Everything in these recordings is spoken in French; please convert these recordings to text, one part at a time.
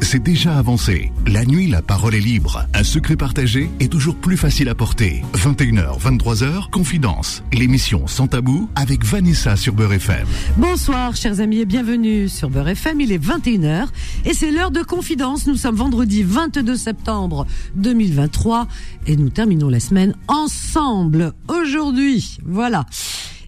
c'est déjà avancé. La nuit, la parole est libre. Un secret partagé est toujours plus facile à porter. 21h, 23h, Confidence. L'émission Sans Tabou avec Vanessa sur Beurre FM. Bonsoir, chers amis, et bienvenue sur Beurre FM. Il est 21h et c'est l'heure de Confidence. Nous sommes vendredi 22 septembre 2023 et nous terminons la semaine ensemble aujourd'hui. Voilà.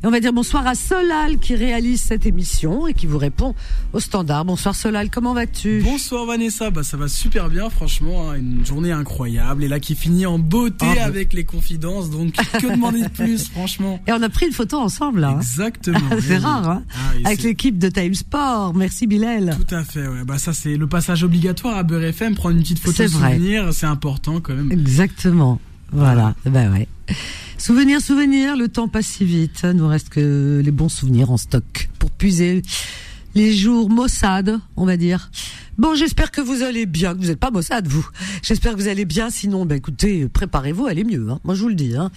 Et on va dire bonsoir à Solal qui réalise cette émission et qui vous répond au standard. Bonsoir Solal, comment vas-tu? Bonsoir Vanessa, bah ça va super bien franchement, hein. une journée incroyable et là qui finit en beauté bah. avec les confidences, donc que demander de plus franchement? Et on a pris une photo ensemble là. hein. Exactement. c'est rare, hein Ah Avec l'équipe de Time Sport. Merci Bilal. Tout à fait, ouais. Bah ça c'est le passage obligatoire à Beurre FM, prendre une petite photo vrai. souvenir, c'est important quand même. Exactement. Voilà. Ben ouais. Souvenir, souvenir, le temps passe si vite. Nous reste que les bons souvenirs en stock pour puiser les jours maussades, on va dire. Bon, j'espère que vous allez bien, que vous n'êtes pas maussade, vous. J'espère que vous allez bien. Sinon, ben écoutez, préparez-vous, allez mieux. Hein. Moi, je vous le dis. Hein.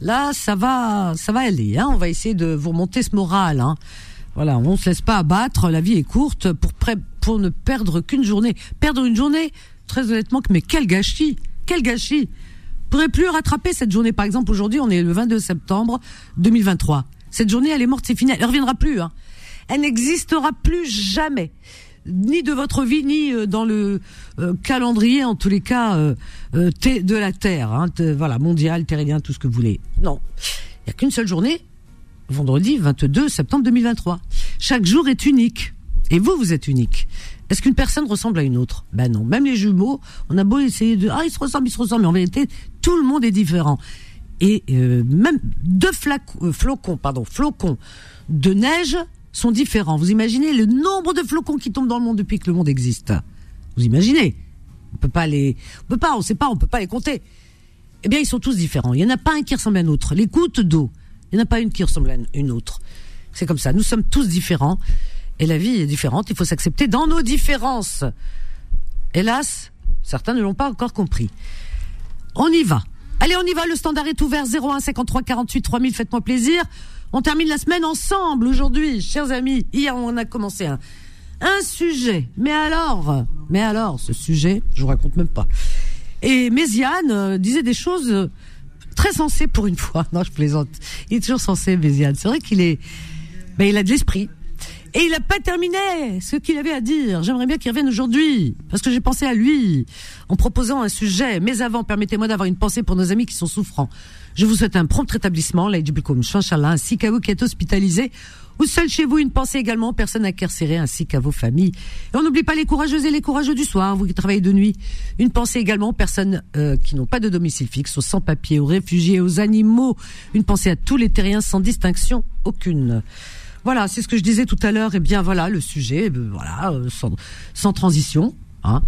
Là, ça va, ça va aller. Hein. On va essayer de vous remonter ce moral. Voilà, on se laisse pas abattre. La vie est courte pour pour ne perdre qu'une journée. Perdre une journée, très honnêtement, mais quel gâchis, quel gâchis. Pourrez plus rattraper cette journée. Par exemple, aujourd'hui, on est le 22 septembre 2023. Cette journée, elle est morte, c'est fini. Elle reviendra plus. Hein. Elle n'existera plus jamais, ni de votre vie, ni euh, dans le euh, calendrier, en tous les cas, euh, de la Terre. Hein, voilà, mondial, terrien, tout ce que vous voulez. Non, il y a qu'une seule journée. Vendredi 22 septembre 2023. Chaque jour est unique. Et vous, vous êtes unique. Est-ce qu'une personne ressemble à une autre? Ben non. Même les jumeaux, on a beau essayer de ah ils se ressemblent, ils se ressemblent, mais en vérité tout le monde est différent. Et euh, même deux flac- euh, flocons, pardon, flocons de neige sont différents. Vous imaginez le nombre de flocons qui tombent dans le monde depuis que le monde existe? Vous imaginez? On peut pas les, on peut pas, on sait pas, on peut pas les compter. Eh bien, ils sont tous différents. Il y en a pas un qui ressemble à un autre. Les gouttes d'eau, il y en a pas une qui ressemble à une autre. C'est comme ça. Nous sommes tous différents. Et la vie est différente. Il faut s'accepter dans nos différences. Hélas, certains ne l'ont pas encore compris. On y va. Allez, on y va. Le standard est ouvert 01 53 48 3000. Faites-moi plaisir. On termine la semaine ensemble aujourd'hui, chers amis. Hier, on a commencé un, un sujet. Mais alors, mais alors, ce sujet, je vous raconte même pas. Et Méziane euh, disait des choses euh, très sensées pour une fois. Non, je plaisante. Il est toujours sensé, Méziane. C'est vrai qu'il est, ben, il a de l'esprit. Et il n'a pas terminé ce qu'il avait à dire. J'aimerais bien qu'il revienne aujourd'hui, parce que j'ai pensé à lui en proposant un sujet. Mais avant, permettez-moi d'avoir une pensée pour nos amis qui sont souffrants. Je vous souhaite un prompt rétablissement, là, Inch'Allah, ainsi qu'à vous qui êtes hospitalisés ou seul chez vous. Une pensée également aux personnes incarcérées, ainsi qu'à vos familles. Et on n'oublie pas les courageuses et les courageux du soir, vous qui travaillez de nuit. Une pensée également aux personnes euh, qui n'ont pas de domicile fixe, aux sans-papiers, aux réfugiés, aux animaux. Une pensée à tous les terriens sans distinction aucune. Voilà, c'est ce que je disais tout à l'heure. Et bien voilà le sujet, euh, voilà, euh, sans, sans transition. Hein.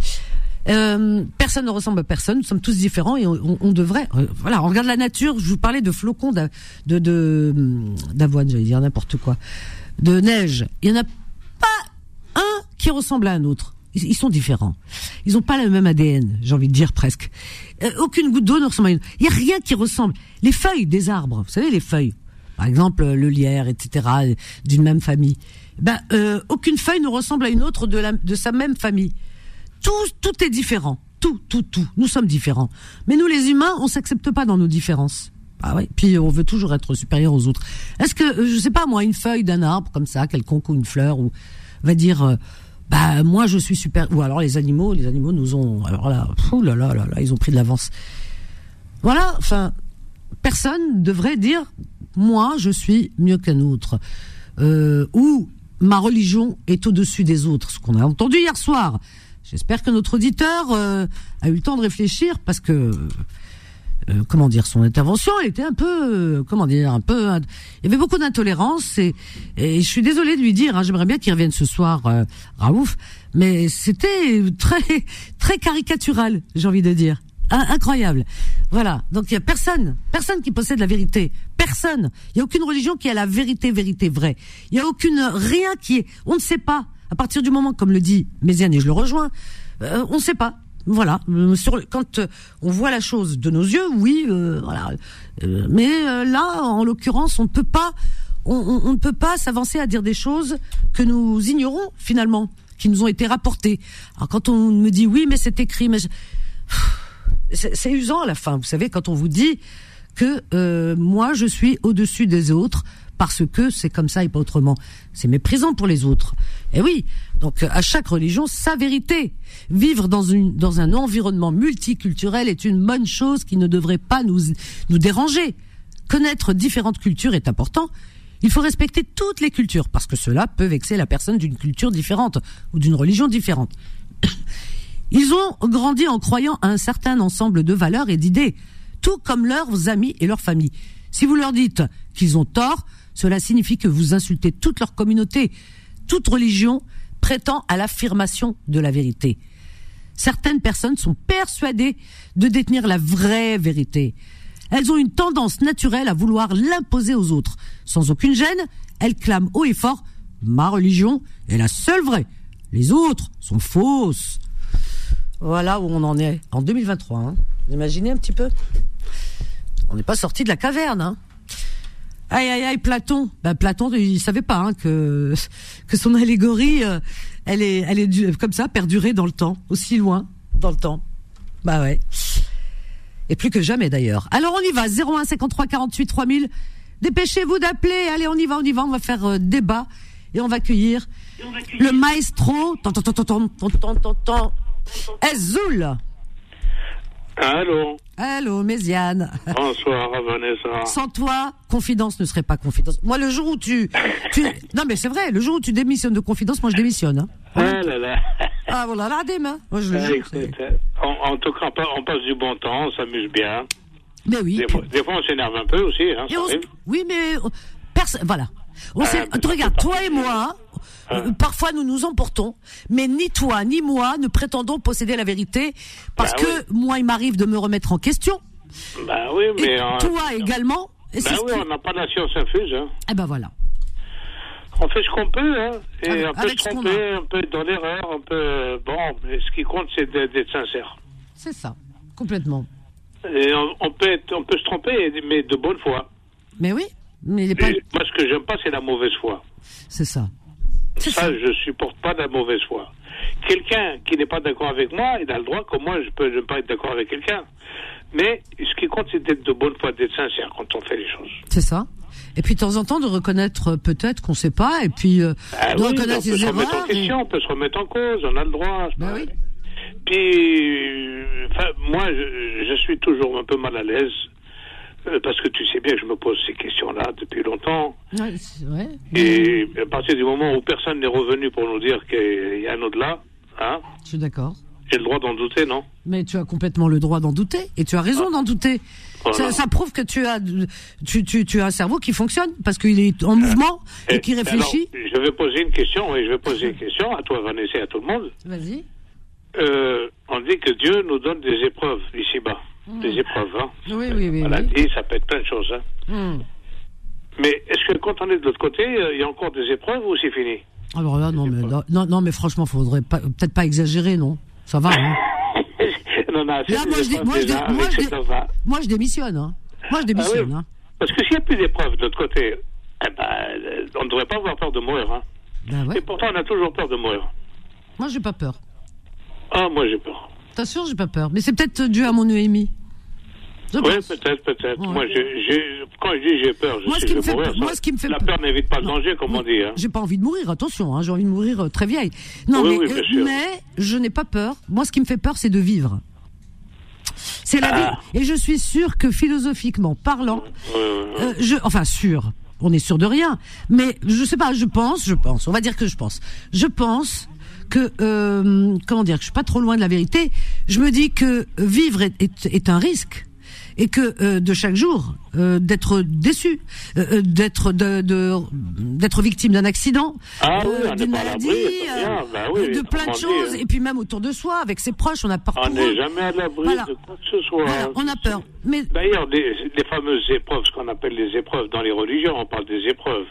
Euh, personne ne ressemble à personne. Nous sommes tous différents et on, on- devrait. euh, voilà, on regarde la nature. Je vous parlais de flocons d'a- de de hum, d'avoine, j'allais dire n'importe quoi, de neige. Il y en a pas un qui ressemble à un autre. Ils, sont différents. Ils n'ont pas le même ADN, j'ai envie de dire presque. Euh, aucune goutte d'eau ne ressemble à une. Il y a rien qui ressemble. Les feuilles des arbres, vous savez les feuilles. Par exemple, euh, le lierre, etc., euh, d'une même famille. Ben, euh, aucune feuille ne ressemble à une autre de, la, de sa même famille. Tout, tout est différent. Tout, tout, tout. Nous sommes différents. Mais nous, les humains, on s'accepte pas dans nos différences. Ah oui. Puis on veut toujours être supérieur aux autres. Est-ce que, euh, je sais pas moi, une feuille d'un arbre comme ça, quelconque ou une fleur, ou va dire, euh, bah moi je suis super. Ou alors les animaux, les animaux nous ont, alors là, là là là là, ils ont pris de l'avance. Voilà. Enfin, personne devrait dire, moi je suis mieux qu'un autre, euh, ou ma religion est au-dessus des autres. Ce qu'on a entendu hier soir. J'espère que notre auditeur euh, a eu le temps de réfléchir parce que euh, comment dire son intervention était un peu euh, comment dire un peu il y avait beaucoup d'intolérance et, et je suis désolée de lui dire hein, j'aimerais bien qu'il revienne ce soir euh, Raouf mais c'était très très caricatural j'ai envie de dire incroyable. Voilà. Donc il y a personne personne qui possède la vérité. Personne. Il y a aucune religion qui a la vérité vérité vraie. Il y a aucune rien qui est on ne sait pas. À partir du moment comme le dit Méziane et je le rejoins euh, on ne sait pas. Voilà, Euh, sur quand euh, on voit la chose de nos yeux, oui, euh, voilà. Euh, mais là, en l'occurrence, on ne peut pas, on, on- ne peut pas s'avancer à dire des choses que nous ignorons finalement. qui nous ont été rapportés. Alors quand on me dit oui, mais c'est écrit, mais c'est usant à la fin. Vous savez, quand on vous dit que euh, moi je suis au-dessus des autres parce que c'est comme ça et pas autrement. C'est méprisant pour les autres. Et oui, donc à chaque religion sa vérité. Vivre dans une dans un environnement multiculturel est une bonne chose qui ne devrait pas nous nous déranger. Connaître différentes cultures est important. Il faut respecter toutes les cultures parce que cela peut vexer la personne d'une culture différente ou d'une religion différente. Ils ont grandi en croyant à un certain ensemble de valeurs et d'idées, tout comme leurs amis et leurs familles. Si vous leur dites qu'ils ont tort, cela signifie que vous insultez toute leur communauté. Toute religion prétend à l'affirmation de la vérité. Certaines personnes sont persuadées de détenir la vraie vérité. Elles ont une tendance naturelle à vouloir l'imposer aux autres. Sans aucune gêne, elles clament haut et fort Ma religion est la seule vraie. Les autres sont fausses. Voilà où on en est en 2023. Hein. Vous imaginez un petit peu? On n'est pas sorti de la caverne. Hein. Aïe aïe aïe Platon. Ben, Platon, il savait pas hein, que que son allégorie, euh, elle est elle est comme ça perdurée dans le temps, aussi loin dans le temps. Bah ouais. Et plus que jamais d'ailleurs. Alors on y va. 01 53 48 3000. Dépêchez-vous d'appeler. Allez, on y va, on y va. On va faire euh, débat et on va accueillir le maestro. Tant, tant, tant, tant, tant, tant, tant, Ezoul. Allô. Allô, Méziane. Bonsoir, Vanessa. Sans toi, confidence ne serait pas confidence. Moi, le jour où tu, tu... non mais c'est vrai, le jour où tu démissionnes de confidence, moi je démissionne. Hein. Ah là là. Ah voilà, la demain. Moi je le Ah, jure, écoute, c'est- en, en tout cas, on pa- on passe du bon temps, on s'amuse bien. Mais oui. Des fois, des fois, on s'énerve un peu aussi, hein, on oui, mais euh, personne. Voilà. On ça, regarde, toi et moi, euh, parfois nous nous emportons, mais ni toi ni moi ne prétendons posséder la vérité, parce Bah que moi, il m'arrive de me remettre en question, Bah oui, et mais. euh, toi également. Et bah oui, on n'a pas la science infuse. Hein. Eh ben voilà. On fait ce qu'on peut, hein. Et Avec- on peut se tromper, on peut être dans l'erreur, on peut. Bon, mais ce qui compte, c'est d'être d'être sincère. C'est ça, complètement. Et on, on peut être, on peut se tromper, mais de bonne foi. Mais oui, mais pas. Moi, ce que j'aime pas, c'est la mauvaise foi. C'est ça. Ça, ça. je supporte pas la mauvaise foi. Quelqu'un qui n'est pas d'accord avec moi, il a le droit, comme moi, je peux ne pas être d'accord avec quelqu'un. Mais ce qui compte, c'est d'être de bonne foi, d'être sincère quand on fait les choses. C'est ça. Et puis de temps en temps de reconnaître peut-être qu'on sait pas, et puis euh, Ah de oui, on peut reconnaître ses se remettre erreurs. en question, et- on peut se remettre en cause, on a le droit. pas oui. Puis, enfin, moi, je, je suis toujours un peu mal à l'aise. Euh, Parce que tu sais bien que je me pose ces questions-là depuis longtemps. Ouais, vrai. Et à partir du moment où personne n'est revenu pour nous dire qu'il y a un au-delà, hein, Je suis d'accord. j'ai le droit d'en douter, non? Mais tu as complètement le droit d'en douter, et tu as raison d'en douter. Ah. Voilà. Ça, ça prouve que tu as, tu, tu, tu as un cerveau qui fonctionne parce qu'il est en mouvement et, qui réfléchit. alors, je vais poser une question, et je vais poser une question à toi, Vanessa, et à tout le monde. Vas-y. Euh, on dit que Dieu nous donne des épreuves ici-bas. Des épreuves, hein. Oui, oui, oui. Maladie, oui. ça peut être plein de choses, hein. Hmm. Mais est-ce que quand on est de l'autre côté, euh, il y a encore des épreuves ou c'est fini? Alors là, non, mais non, non, mais franchement, faudrait peut-être pas exagérer, non? Ça va. Hein Non, non, Là, moi, je, moi, je, moi, je, moi, je démissionne. Hein. Moi, je démissionne. Ah oui. hein. Parce que s'il n'y a plus d'épreuves de l'autre côté, eh ben, euh, on ne devrait pas avoir peur de mourir. Hein. Ben ouais. Et pourtant, on a toujours peur de mourir. Moi, j'ai pas peur. Ah, moi, j'ai peur. T'assures, j'ai pas peur. Mais c'est peut-être dû à mon EMI. Oui, peut-être, peut-être. Ouais. Moi, quand je dis j'ai peur, je Moi, sais ce qui je me fait mourir. peur- moi, ce qui me fait La peur- n'évite pas le danger, comme on dit. Hein. J'ai pas envie de mourir, attention, hein, j'ai envie de mourir euh, très vieille. Non, Oui, mais, oui, euh, sûr. mais je n'ai pas peur. Moi, ce qui me fait peur, c'est de vivre. C'est la Ah. vie. Et je suis sûre que philosophiquement parlant, euh, je, enfin sûr, on est sûr de rien, mais je sais pas, je pense, je pense, on va dire que je pense, je pense que euh, comment dire, que je suis pas trop loin de la vérité. Je me dis que vivre est, est, est un risque et que euh, de chaque jour euh, d'être déçu, euh, d'être de, d'être victime d'un accident, Ah oui, d'une maladie. Bah oui, de plein de choses, hein. et puis même autour de soi, avec ses proches, on a peur On n'est jamais à l'abri Voilà. de quoi que ce soit. Voilà, on a peur. Mais D'ailleurs, les, les fameuses épreuves, ce qu'on appelle les épreuves dans les religions, on parle des épreuves.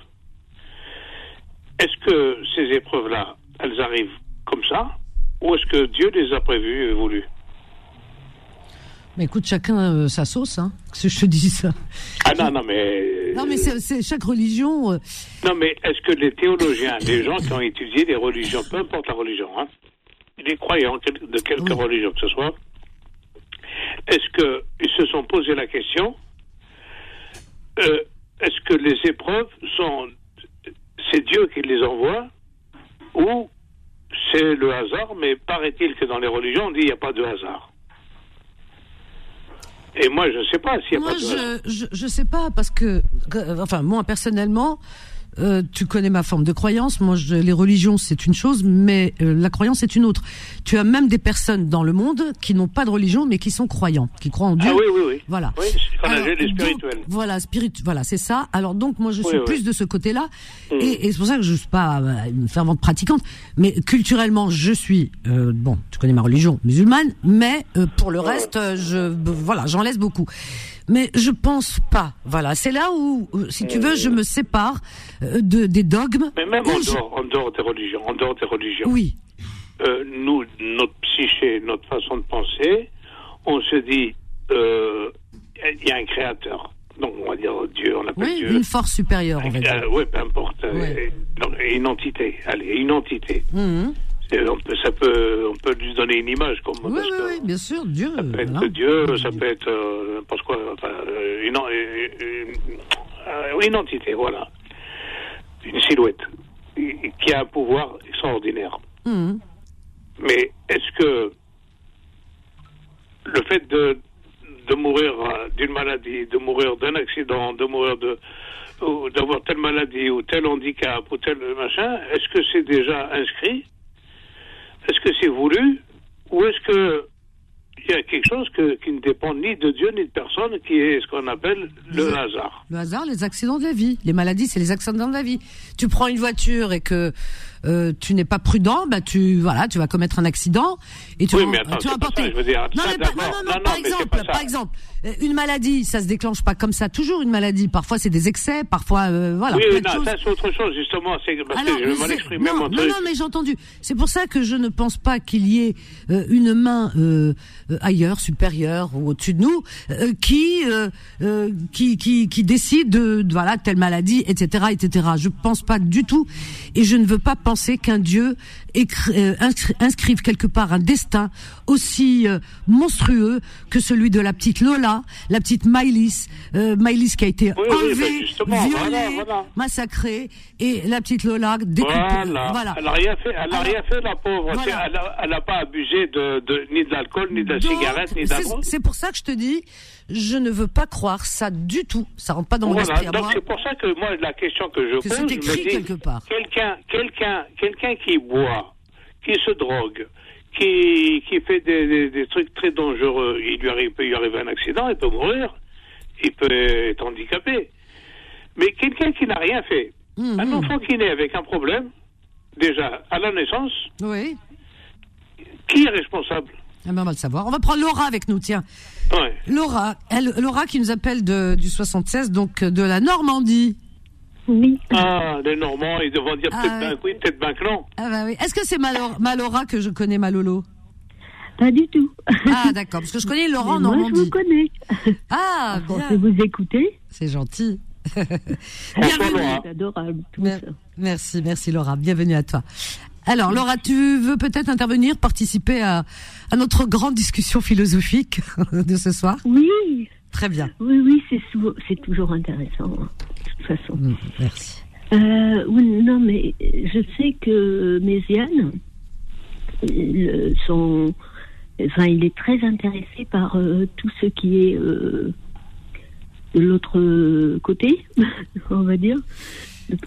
Est-ce que ces épreuves-là, elles arrivent comme ça Ou est-ce que Dieu les a prévues et voulues? Mais écoute, chacun euh, sa sauce, hein. Que je te dis ça. Ah non, non, mais. Non, mais c'est chaque religion. euh, Non, mais est-ce que les théologiens, les gens qui ont étudié les religions, peu importe la religion, hein, les croyants de quelque Oui. religion que ce soit, est-ce qu'ils se sont posé la question euh, est-ce que les épreuves sont. C'est Dieu qui les envoie ou c'est le hasard, mais paraît-il que dans les religions, on dit il n'y a pas de hasard. Et moi, je ne sais pas s'il n'y a Moi, pas de je, je je sais pas parce que- enfin, moi personnellement, euh, tu connais ma forme de croyance. Moi, je, les religions, c'est une chose, mais euh, la croyance, c'est une autre. Tu as même des personnes dans le monde qui n'ont pas de religion, mais qui sont croyants, qui croient en Dieu. Ah oui, oui, oui. Voilà. Oui, Alors, donc, voilà, spirit, voilà, c'est ça. Alors donc moi je Oui, suis oui. plus de ce côté-là, Mm. et, et c'est pour ça que je suis pas euh, une fervente pratiquante, mais culturellement je suis euh, bon. Tu connais ma religion musulmane, mais euh, pour le reste, je voilà, j'en laisse beaucoup. Mais je pense pas. Voilà, c'est là où, euh, si tu veux, je me sépare euh, de des dogmes. Mais même en je- dehors, en dehors des religions, en dehors des religions, Oui, euh, nous, notre psyché, notre façon de penser, on se dit, euh, il y a un créateur. Donc on va dire Dieu, on appelle oui, Dieu. une force supérieure, on va dire. Euh, oui, peu importe. Ouais. une entité. Allez, une entité. Mhm. On peut, ça peut, on peut lui donner une image comme Oui, parce oui, que oui, bien sûr, Dieu. Ça peut être. Dieu, ça peut être euh, n'importe quoi, enfin, euh, une, euh, une, une entité, voilà, une silhouette qui a un pouvoir extraordinaire. Mhm. Mais est-ce que le fait de, de mourir d'une maladie, de mourir d'un accident, de mourir de d'avoir telle maladie ou tel handicap ou tel machin, est-ce que c'est déjà inscrit Est-ce que c'est voulu Ou est-ce que il y a quelque chose que- qui ne dépend ni de Dieu ni de personne, qui est ce qu'on appelle le Le- hasard? Le hasard, les accidents de la vie. Les maladies, c'est les accidents de la vie. Tu prends une voiture et que euh, tu n'es pas prudent, bah tu voilà, tu vas commettre un accident et tu Oui, vas, mais attends, tu vas c'est pas porter. non, non, non, non, par exemple, par exemple, une maladie, ça se déclenche pas comme ça. Toujours une maladie. Parfois, c'est des excès. Parfois, euh, voilà, Oui, oui, non, ça c'est autre chose, justement. C'est parce Alors, que je mal exprimer non, mon non, truc. non, mais j'ai entendu. C'est pour ça que je ne pense pas qu'il y ait euh, une main euh, euh, ailleurs, supérieure ou au-dessus de nous, euh, qui, euh, euh, qui qui qui décide de, de, voilà telle maladie, etc., etc. Je pense pas du tout, et je ne veux pas penser qu'un Dieu écri- euh, inscri- inscrive quelque part un destin aussi euh, monstrueux que celui de la petite Lola, la petite Maïlis, euh, Maïlis qui a été Oui, oui, enlevée, ben justement, violée, voilà, voilà. massacrée, et la petite Lola découpée. Voilà. voilà. Elle n'a rien fait, elle Alors, rien fait, la pauvre. Elle n'a a pas abusé de, de, ni de l'alcool, ni de la Donc, cigarette, ni de la c'est- drogue. C'est pour ça que je te dis, je ne veux pas croire ça du tout. Ça rentre pas dans mon Voilà. esprit à Donc moi. c'est pour ça que moi, la question que je Que pose, c'est je me écrit dis, quelque part. quelqu'un, quelqu'un, quelqu'un qui boit, qui se drogue, qui, qui fait des, des, des trucs très dangereux, il lui arrive, peut lui arriver un accident, il peut mourir, il peut être handicapé. Mais quelqu'un qui n'a rien fait, Mhm. un enfant qui naît avec un problème, déjà à la naissance, Oui. qui est responsable? Ah ben, on va le savoir. On va prendre Laura avec nous, tiens. Ouais. Laura, elle, Laura qui nous appelle de, du 76, donc euh, de la Normandie. Oui, Ah, les Normands, ils devront dire Ah, peut-être ouais. oui, peut-être non. Ah bah oui. Est-ce que c'est ma, Laura- ma Laura que je connais, ma Lolo? Pas du tout. Ah d'accord, parce que je connais Laura en Mais moi, je vous Normandie. connais. Ah, bien. je vous écouter, C'est gentil. Bienvenue. Adorable tout Mer- ça. Merci, merci Laura. Bienvenue à toi. Alors Laura, tu veux peut-être intervenir, participer à, à notre grande discussion philosophique de ce soir? Oui, Très bien. oui, oui, c'est toujours intéressant, hein, de toute façon. Mm, Merci. Euh, oui, non, mais je sais que Méziane, euh, son, enfin, il est très intéressé par euh, tout ce qui est euh, de l'autre côté, on va dire.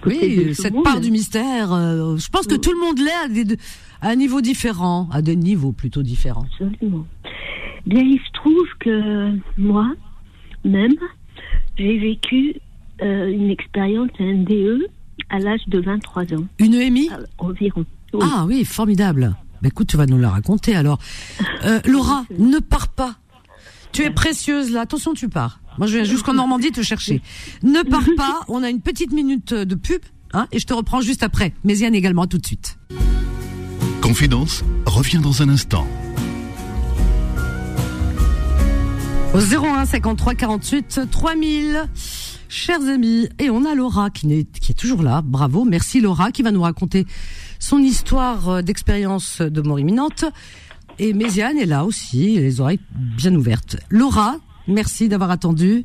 Oui, ce cette monde. part du mystère, euh, je pense que tout le monde l'est à, des- à un niveau différent, à des niveaux plutôt différents. Absolument. Bien, il se trouve que moi, même, j'ai vécu euh, une expérience NDE à l'âge de 23 ans, Une EMI euh, environ. Oui. Ah oui, formidable. Bah, écoute, tu vas nous la raconter alors. Euh, Laura, ne pars pas. Tu es précieuse là. Attention, tu pars. Moi, je viens jusqu'en Normandie te chercher. Ne pars pas. On a une petite minute de pub. Hein, et je te reprends juste après. Méziane également, à tout de suite. Confidence revient dans un instant. Au 01 53 48 3000. Chers amis, et on a Laura qui est, qui est toujours là. Bravo, merci Laura qui va nous raconter son histoire euh, d'expérience de mort imminente. Et Méziane est là aussi, les oreilles bien ouvertes. Laura, merci d'avoir attendu.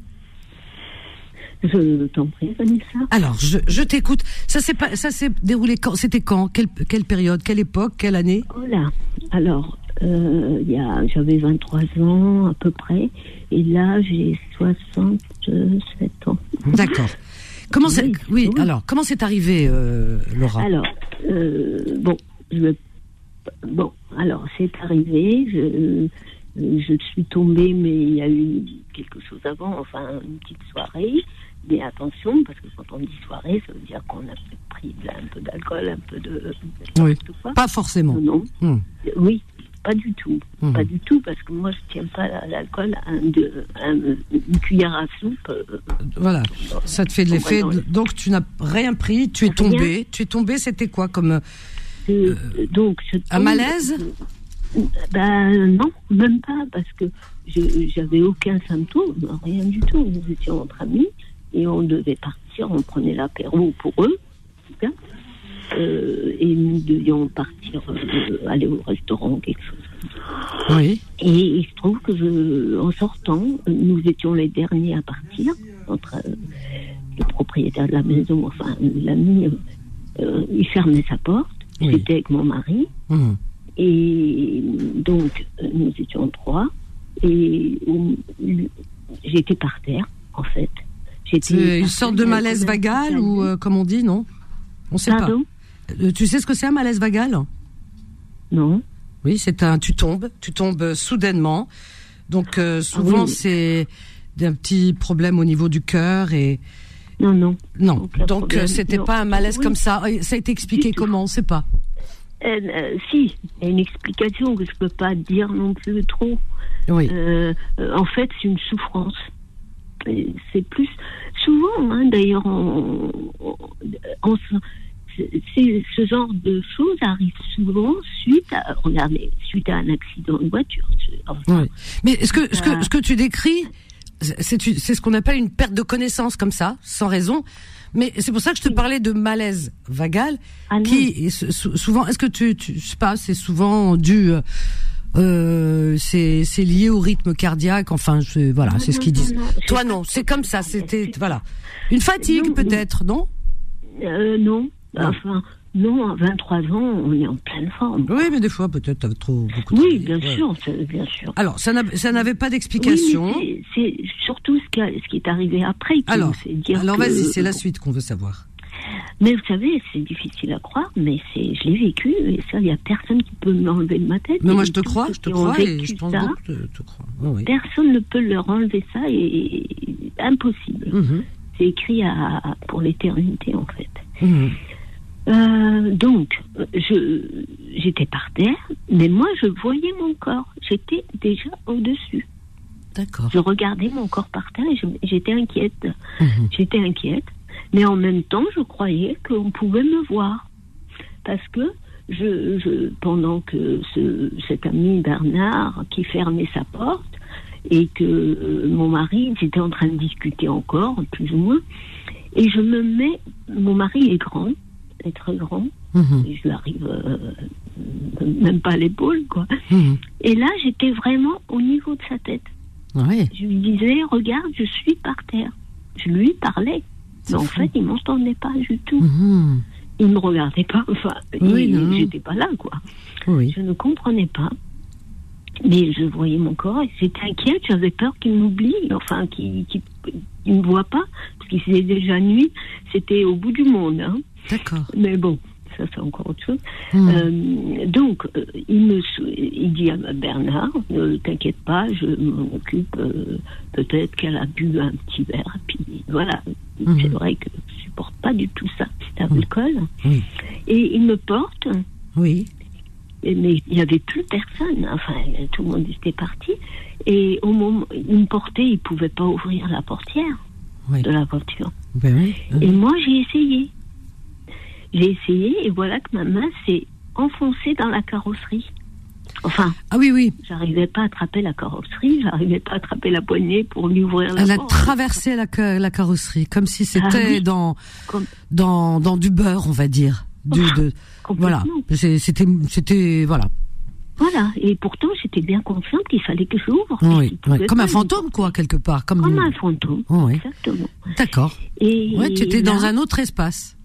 Je t'en prie, Vanessa. Alors, je, je t'écoute. Ça s'est pas, ça s'est déroulé quand C'était quand? Quelle, quelle période? Quelle époque? Quelle année? Oh là, alors, euh, y a, j'avais 23 ans à peu près, et là j'ai 67 ans. D'accord. Comment c'est Oui, Oui. oui. Alors, comment c'est arrivé, euh, Laura? Alors, euh, bon, je me- bon, alors c'est arrivé, je, je suis tombée, mais il y a eu quelque chose avant, enfin une petite soirée. Mais attention, parce que quand on dit soirée, ça veut dire qu'on a pris de un peu d'alcool, un peu de Oui. quoi. Pas forcément. Non. Hmm. Oui, pas du tout. Mhm. Pas du tout, parce que moi, je tiens pas à l'alcool à, un- un- une cuillère à soupe. euh, Voilà, ça te fait de l'effet. Donc tu n'as rien pris, tu es Rien. tombé. Tu es tombé, c'était quoi comme donc, je un tombe- malaise? Ben non, même pas, parce que j'avais aucun symptôme, rien du tout. Nous étions entre amis et on devait partir, on prenait l'apéro pour eux, en tout cas. Euh, et nous devions partir, euh, aller au restaurant, quelque chose. Oui. Et il se trouve que je, en sortant, nous étions les derniers à partir, entre euh, le propriétaire de la maison, enfin l'ami, euh, euh, il fermait sa porte. Oui. J'étais avec mon mari. Mhm. Et donc, euh, nous étions trois. Et j'étais par terre, en fait. J'étais une sorte de malaise vagal ou euh, comme on dit, non? On sait Pardon? Pas. Euh, Tu sais ce que c'est un malaise vagal? Non. Oui, c'est un. Tu tombes, tu tombes soudainement. Donc euh, souvent Ah oui. c'est d'un petit problème au niveau du cœur et Non, non. non. Aucun Donc euh, c'était pas un malaise Oui. comme ça. Euh, Ça a été expliqué Du tout. comment? On sait pas. Euh, euh, si, il y a une explication que je peux pas dire non plus trop. Oui. En fait, c'est une souffrance. C'est plus souvent, hein, d'ailleurs, on, on- ce genre de choses arrive souvent suite à, suite à un accident de voiture. Enfin, Oui. Mais ce que, ce que, ce que tu décris, c'est ce qu'on appelle une perte de connaissance comme ça, sans raison. Mais c'est pour ça que je te parlais de malaise vagal, ah qui est sou- sou- souvent, est-ce que tu, tu, je sais pas, c'est souvent dû, euh, c'est c'est lié au rythme cardiaque. Enfin, je, voilà, c'est ce qu'ils disent. non, Toi non, c'est comme ça. C'était voilà, une fatigue Non, non. peut-être, non? Euh, non. Non. Enfin, non, à 23 ans, on est en pleine forme. Oui, mais des fois peut-être trop beaucoup. Oui, travaillé. bien Ouais. sûr, bien sûr. Alors, ça n'a- ça n'avait pas Oui, d'explication. mais c'est surtout ce qui, a- ce qui est arrivé après qui alors, dire alors vas-y, c'est la suite qu'on veut savoir. Mais vous savez, c'est difficile à croire, mais c'est, je l'ai vécu et ça, il y a personne qui peut me l'enlever de ma tête. Mais moi, je te crois, je te crois, et je pense ça, beaucoup te. Oui, oui. Personne ne peut leur enlever ça et, et- impossible. Mhm, C'est écrit à, à- pour l'éternité en fait. mhm. Euh, donc, je, j'étais par terre, mais moi, je voyais mon corps. J'étais déjà au-dessus. D'accord. Je regardais mon corps par terre et je- j'étais inquiète. Mhm. J'étais inquiète, mais en même temps, je croyais qu'on pouvait me voir. Parce que je, je, pendant que ce, cet ami Bernard qui fermait sa porte et que euh, mon mari, j'étais en train de discuter encore, plus ou moins, et je me mets, mon mari est grand, est très grand, Mhm. et je lui arrive euh, même pas à l'épaule, quoi. Mhm. Et là, j'étais vraiment au niveau de sa tête. Je lui disais, regarde, je suis par terre. Je lui parlais. Mais en fou. fait, il m'entendait pas du tout. Mhm. Il me regardait pas. Enfin, Oui, j'étais pas là, quoi. Oui. Je ne comprenais pas. Mais je voyais mon corps et j'étais inquiète. J'avais peur qu'il m'oublie, enfin, qu'il qu'il me voit pas. Parce qu'il faisait déjà nuit. C'était au bout du monde. Hein. D'accord. Mais bon, ça, c'est encore autre chose. Mhm. Euh, donc, euh, il me il dit à Bernard, ne t'inquiète pas, je m'en occupe. euh, Peut-être qu'elle a bu un petit verre. Puis voilà, Mhm. c'est vrai que je supporte pas du tout ça, cet alcool. Oui. Et il me porte, Oui. Mais il n'y avait plus personne. Enfin, tout le monde était parti. Et au moment, il me portait, il pouvait pas ouvrir la portière Oui. de la voiture. Ben oui. Et moi, j'ai essayé. J'ai essayé et voilà que ma main s'est enfoncée dans la carrosserie. Enfin, Ah oui, oui. j'arrivais pas à attraper la carrosserie, j'arrivais pas à attraper la poignée pour lui ouvrir la Elle a traversé la, la carrosserie, comme si c'était Ah oui. dans, Comme- dans, dans du beurre, on va dire. Du, de, voilà. C'était, c'était, voilà. Voilà. Et pourtant, j'étais bien consciente qu'il fallait que j'ouvre. Oui, Comme un me fantôme, quoi, quelque part. Comme, Comme un fantôme. Oui. Exactement. D'accord. Et Ouais, tu étais là- dans un autre espace.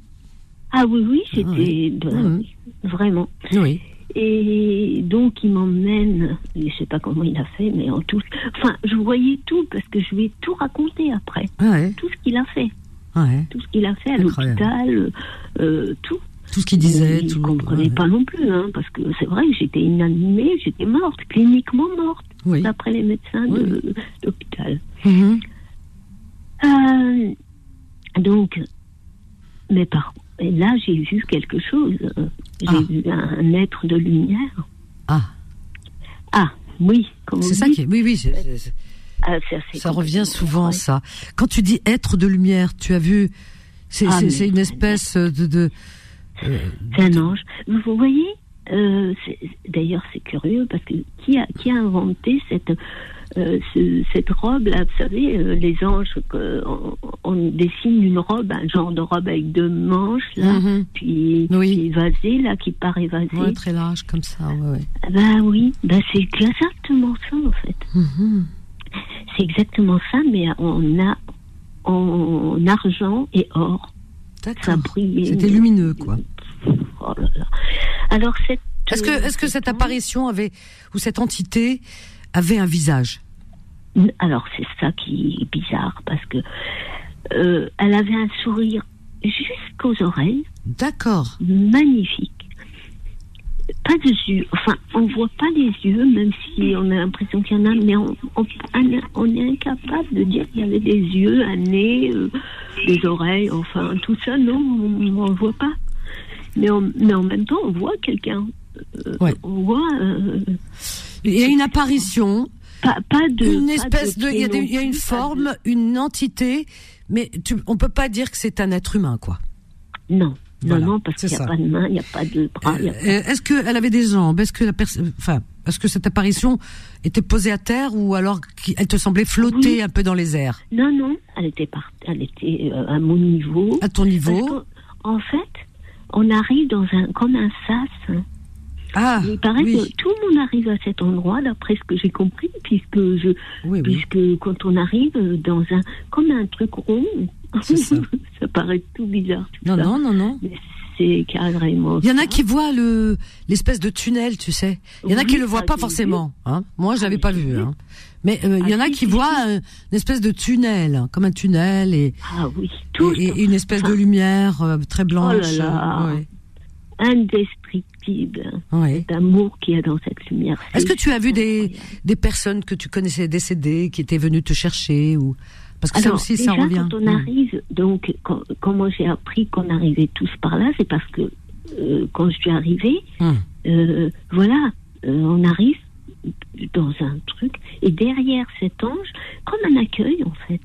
Ah oui, oui, c'était de- Mhm. vraiment. Oui. Et donc, il m'emmène, je sais pas comment il a fait, mais en tout. Enfin, je voyais tout parce que je lui ai tout raconté après. Ouais. Tout ce qu'il a fait. Ouais. Tout ce qu'il a fait à l'hôpital, euh, tout. Tout ce qu'il disait, tout. ne comprenait ouais. pas non plus, hein, parce que c'est vrai que j'étais inanimée, j'étais morte, cliniquement morte, Oui. d'après les médecins Oui, de l'hôpital. Mhm. Euh, donc, mes parents. Et là, j'ai vu quelque chose. J'ai Ah. vu un, être de lumière. Ah, Ah, oui, c'est ça qui est. Oui, oui. Ah, Ça revient souvent, ça. Quand tu dis être de lumière, tu as vu. C'est Ah, mais- une espèce de. de C'est un ange. Vous voyez, euh, d'ailleurs, c'est curieux parce que qui a, qui a inventé cette, euh, ce- cette robe-là? Vous savez, euh, les anges, on, on dessine une robe, un genre de robe avec deux manches, là, mhm. puis, Oui. puis évasée, là, qui part évasée. Ouais, très large comme ça. Ouais, ouais. Ben oui, ben c'est exactement ça, en fait. Mhm. C'est exactement ça, mais on a en argent et or. Ça D'accord. brillait. C'était lumineux, quoi. Oh là là. Alors, cette. Est-ce que, est-ce que cette apparition avait, ou cette entité avait un visage? Alors, c'est ça qui est bizarre, parce que euh, elle avait un sourire jusqu'aux oreilles, D'accord. magnifique. Pas de yeux, enfin, on voit pas les yeux, même si on a l'impression qu'il y en a, mais on, on, on est incapable de dire qu'il y avait des yeux, un nez, euh, des oreilles, enfin, tout ça, non, on ne voit pas. Mais, on- mais en même temps, on voit quelqu'un. Euh, Ouais. On voit euh, Il y a une apparition, pas, pas de. une espèce de, il y a, y une de- forme, une entité, mais tu, on peut pas dire que c'est un être humain, quoi. Non, Voilà, non, non, parce qu'il n'y a ça. pas de main, il n'y a pas de bras. Euh, Est-ce qu'elle avait des jambes? Est-ce que la enfin, est-ce que cette apparition était posée à terre ou alors qu'elle te semblait flotter Oui. un peu dans les airs? Non, non, elle était, par... elle était euh, à mon niveau. À ton niveau en fait, on arrive dans un comme un sas. hein. Ah, Il paraît oui, que tout le monde arrive à cet endroit, d'après ce que j'ai compris, puisque je, oui, oui. puisque quand on arrive dans un comme un truc rond, ça. ça paraît tout bizarre. Tout Non, ça. non, non, non. C'est carrément. Il y en a qui voient le l'espèce de tunnel, tu sais. Il y en a qui le voient pas forcément. Hein. Moi, je Ah, l'avais pas vu. Hein. Mais euh, il y en Ah, a si, qui voient euh, une espèce de tunnel, hein, comme un tunnel et, Ah oui, tout. et- et une espèce de lumière euh, très blanche. là. euh, ouais. D'amour qu'il y a dans cette lumière. Est-ce que tu as vu des, des personnes que tu connaissais décédées qui étaient venues te chercher ou parce que ça aussi déjà, ça revient. quand on Mm. arrive, donc, quand, quand moi j'ai appris qu'on arrivait tous par là, c'est parce que euh, quand je suis arrivée, Mm. euh, voilà, euh, on arrive dans un truc, et derrière cet ange, comme un accueil en fait.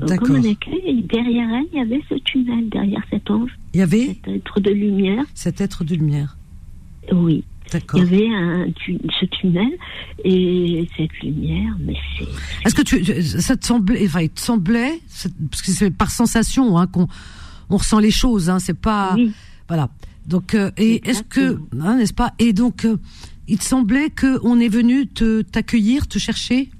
Co- D'accord. Comme un accueil, et derrière elle, il y avait ce tunnel, derrière cet ange, Il y avait cet être de lumière. cet être de lumière. Oui, il y avait un, tu- ce tunnel, et cette lumière, mais c'est. Est-ce que tu, ça te semblait, enfin, il te semblait, parce que c'est par sensation hein, qu'on on ressent les choses, hein, c'est pas, Oui. voilà. Donc, euh, et est-ce que, hein, n'est-ce pas? Et donc, euh, il te semblait que on est venu te t'accueillir, te chercher?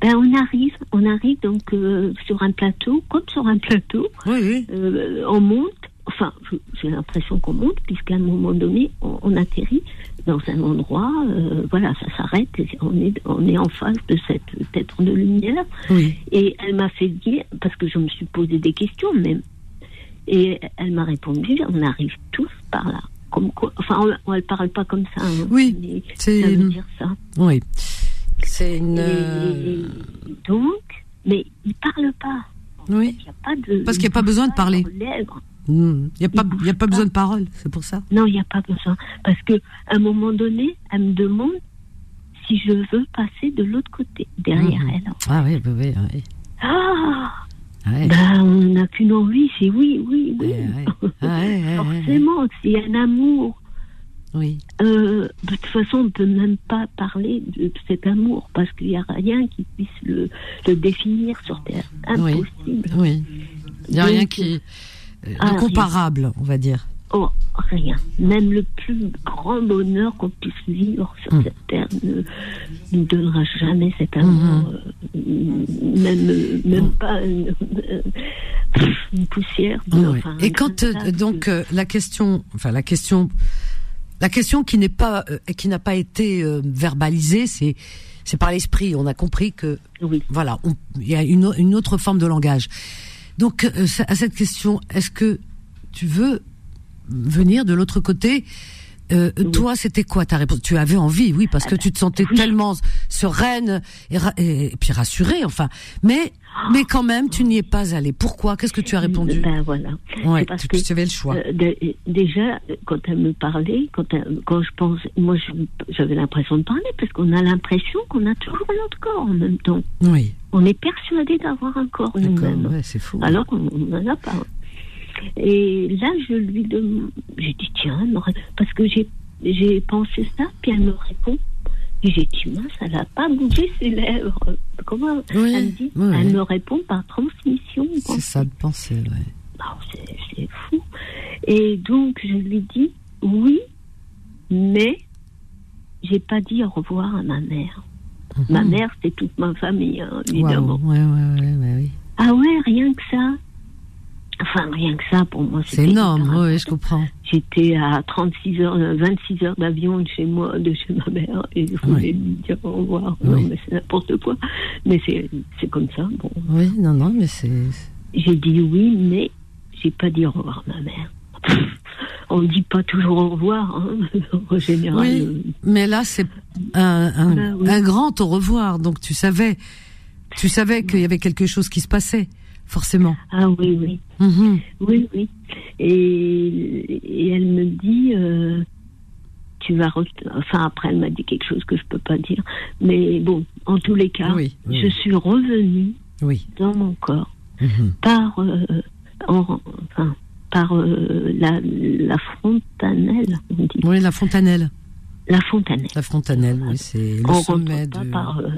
Ben, on arrive, on arrive donc euh, sur un plateau, comme sur un plateau, Oui, oui. euh, on monte, enfin j'ai l'impression qu'on monte, puisqu'à un moment donné, on, on atterrit dans un endroit, euh, voilà, ça s'arrête, et on est, on est en face de cette être de lumière, Oui. et elle m'a fait dire, parce que je me suis posé des questions même, et elle m'a répondu, on arrive tous par là. Comme quoi, enfin, on, elle parle pas comme ça. hein, Oui, mais c'est- ça veut dire ça. Oui. C'est une. Et euh, donc, mais il parle pas. Oui. Y a pas de. Parce qu'il y a pas besoin de parler. Hmm. Il y a pas, y a pas besoin de parole, c'est pour ça. Non, il n'y a pas besoin. Parce que à un moment donné, elle me demande si je veux passer de l'autre côté, derrière Mhm. elle. Ah oui, oui, oui. oui. Ah Ouais. Ben, on n'a qu'une envie, c'est oui, oui, oui. Ouais, ouais. Ah, ouais, ouais, ouais, ouais. Forcément, c'est un amour Oui. Euh, de toute façon, on ne peut même pas parler de cet amour parce qu'il n'y a rien qui puisse le, le définir sur Terre. Impossible. Oui. Il n'y a Donc, rien qui. euh, ah, de comparable, on va dire. Oh, rien. Même le plus grand bonheur qu'on puisse vivre sur Mm. cette terre ne nous donnera jamais cet amour. euh, même euh, même pas une, euh, une poussière. de- Ouais. enfin, Et quand euh, donc euh, la question, enfin la question, la question qui n'est pas, euh, qui n'a pas été euh, verbalisée, c'est c'est par l'esprit. On a compris que Oui. voilà, il y a une autre forme de langage. Donc euh, à cette question, est-ce que tu veux venir de l'autre côté Euh, Oui. Toi, c'était quoi ta réponse? Tu avais envie, oui, parce que tu te sentais oui. tellement sereine et, ra- et, et puis rassurée, enfin. Mais mais quand même, tu n'y es pas allée. Pourquoi? Qu'est-ce que tu as répondu? Ben voilà. Ouais, parce tu, que tu avais le choix. Euh, dé- déjà, quand elle me parlait, quand, elle- quand je pense, moi j'avais l'impression de parler parce qu'on a l'impression qu'on a toujours notre corps en même temps. Oui, On est persuadé d'avoir un corps nous-mêmes, Ouais, c'est fou. alors qu'on n'en a pas. Et là, je lui demande, j'ai dit tiens, parce que j'ai pensé ça, puis elle me répond. Et j'ai dit mince, elle n'a pas bougé ses lèvres. Comment Oui, Elle me dit, oui, elle oui. me répond par transmission. C'est ça de penser, ouais. Ah, c'est fou. Et donc, je lui dis oui, mais j'ai pas dit au revoir à ma mère. Ma Mhm. mère, c'est toute ma famille, hein, évidemment. ouais, ouais, ouais, ouais, oui. Ah ouais, rien que ça. Enfin, rien que ça, pour moi, C'est énorme, oui, je comprends. J'étais à 36 heures, euh, 26 heures d'avion de chez moi, de chez ma mère, et je voulais lui dire au revoir. Non, mais c'est n'importe quoi. Mais c'est c'est comme ça. Bon, Oui, non, non, mais c'est. j'ai dit oui, mais j'ai pas dit au revoir à ma mère. On ne dit pas toujours au revoir, hein, en général. Oui, euh, mais là, c'est un, un, Ah, oui. un grand au revoir. Donc, tu savais, tu savais qu'il y avait quelque chose qui se passait, forcément. Ah oui, oui. Mhm. Oui, oui. Et, et elle me dit, euh, tu vas. Enfin, après, elle m'a dit quelque chose que je peux pas dire. Mais bon, en tous les cas, Oui, oui, je suis revenue Oui. dans mon corps Mhm. par, euh, en- enfin, par euh, la, la fontanelle, on dit. Oui, la fontanelle. La fontanelle. La fontanelle, oui, c'est le on sommet rentre pas de. par euh,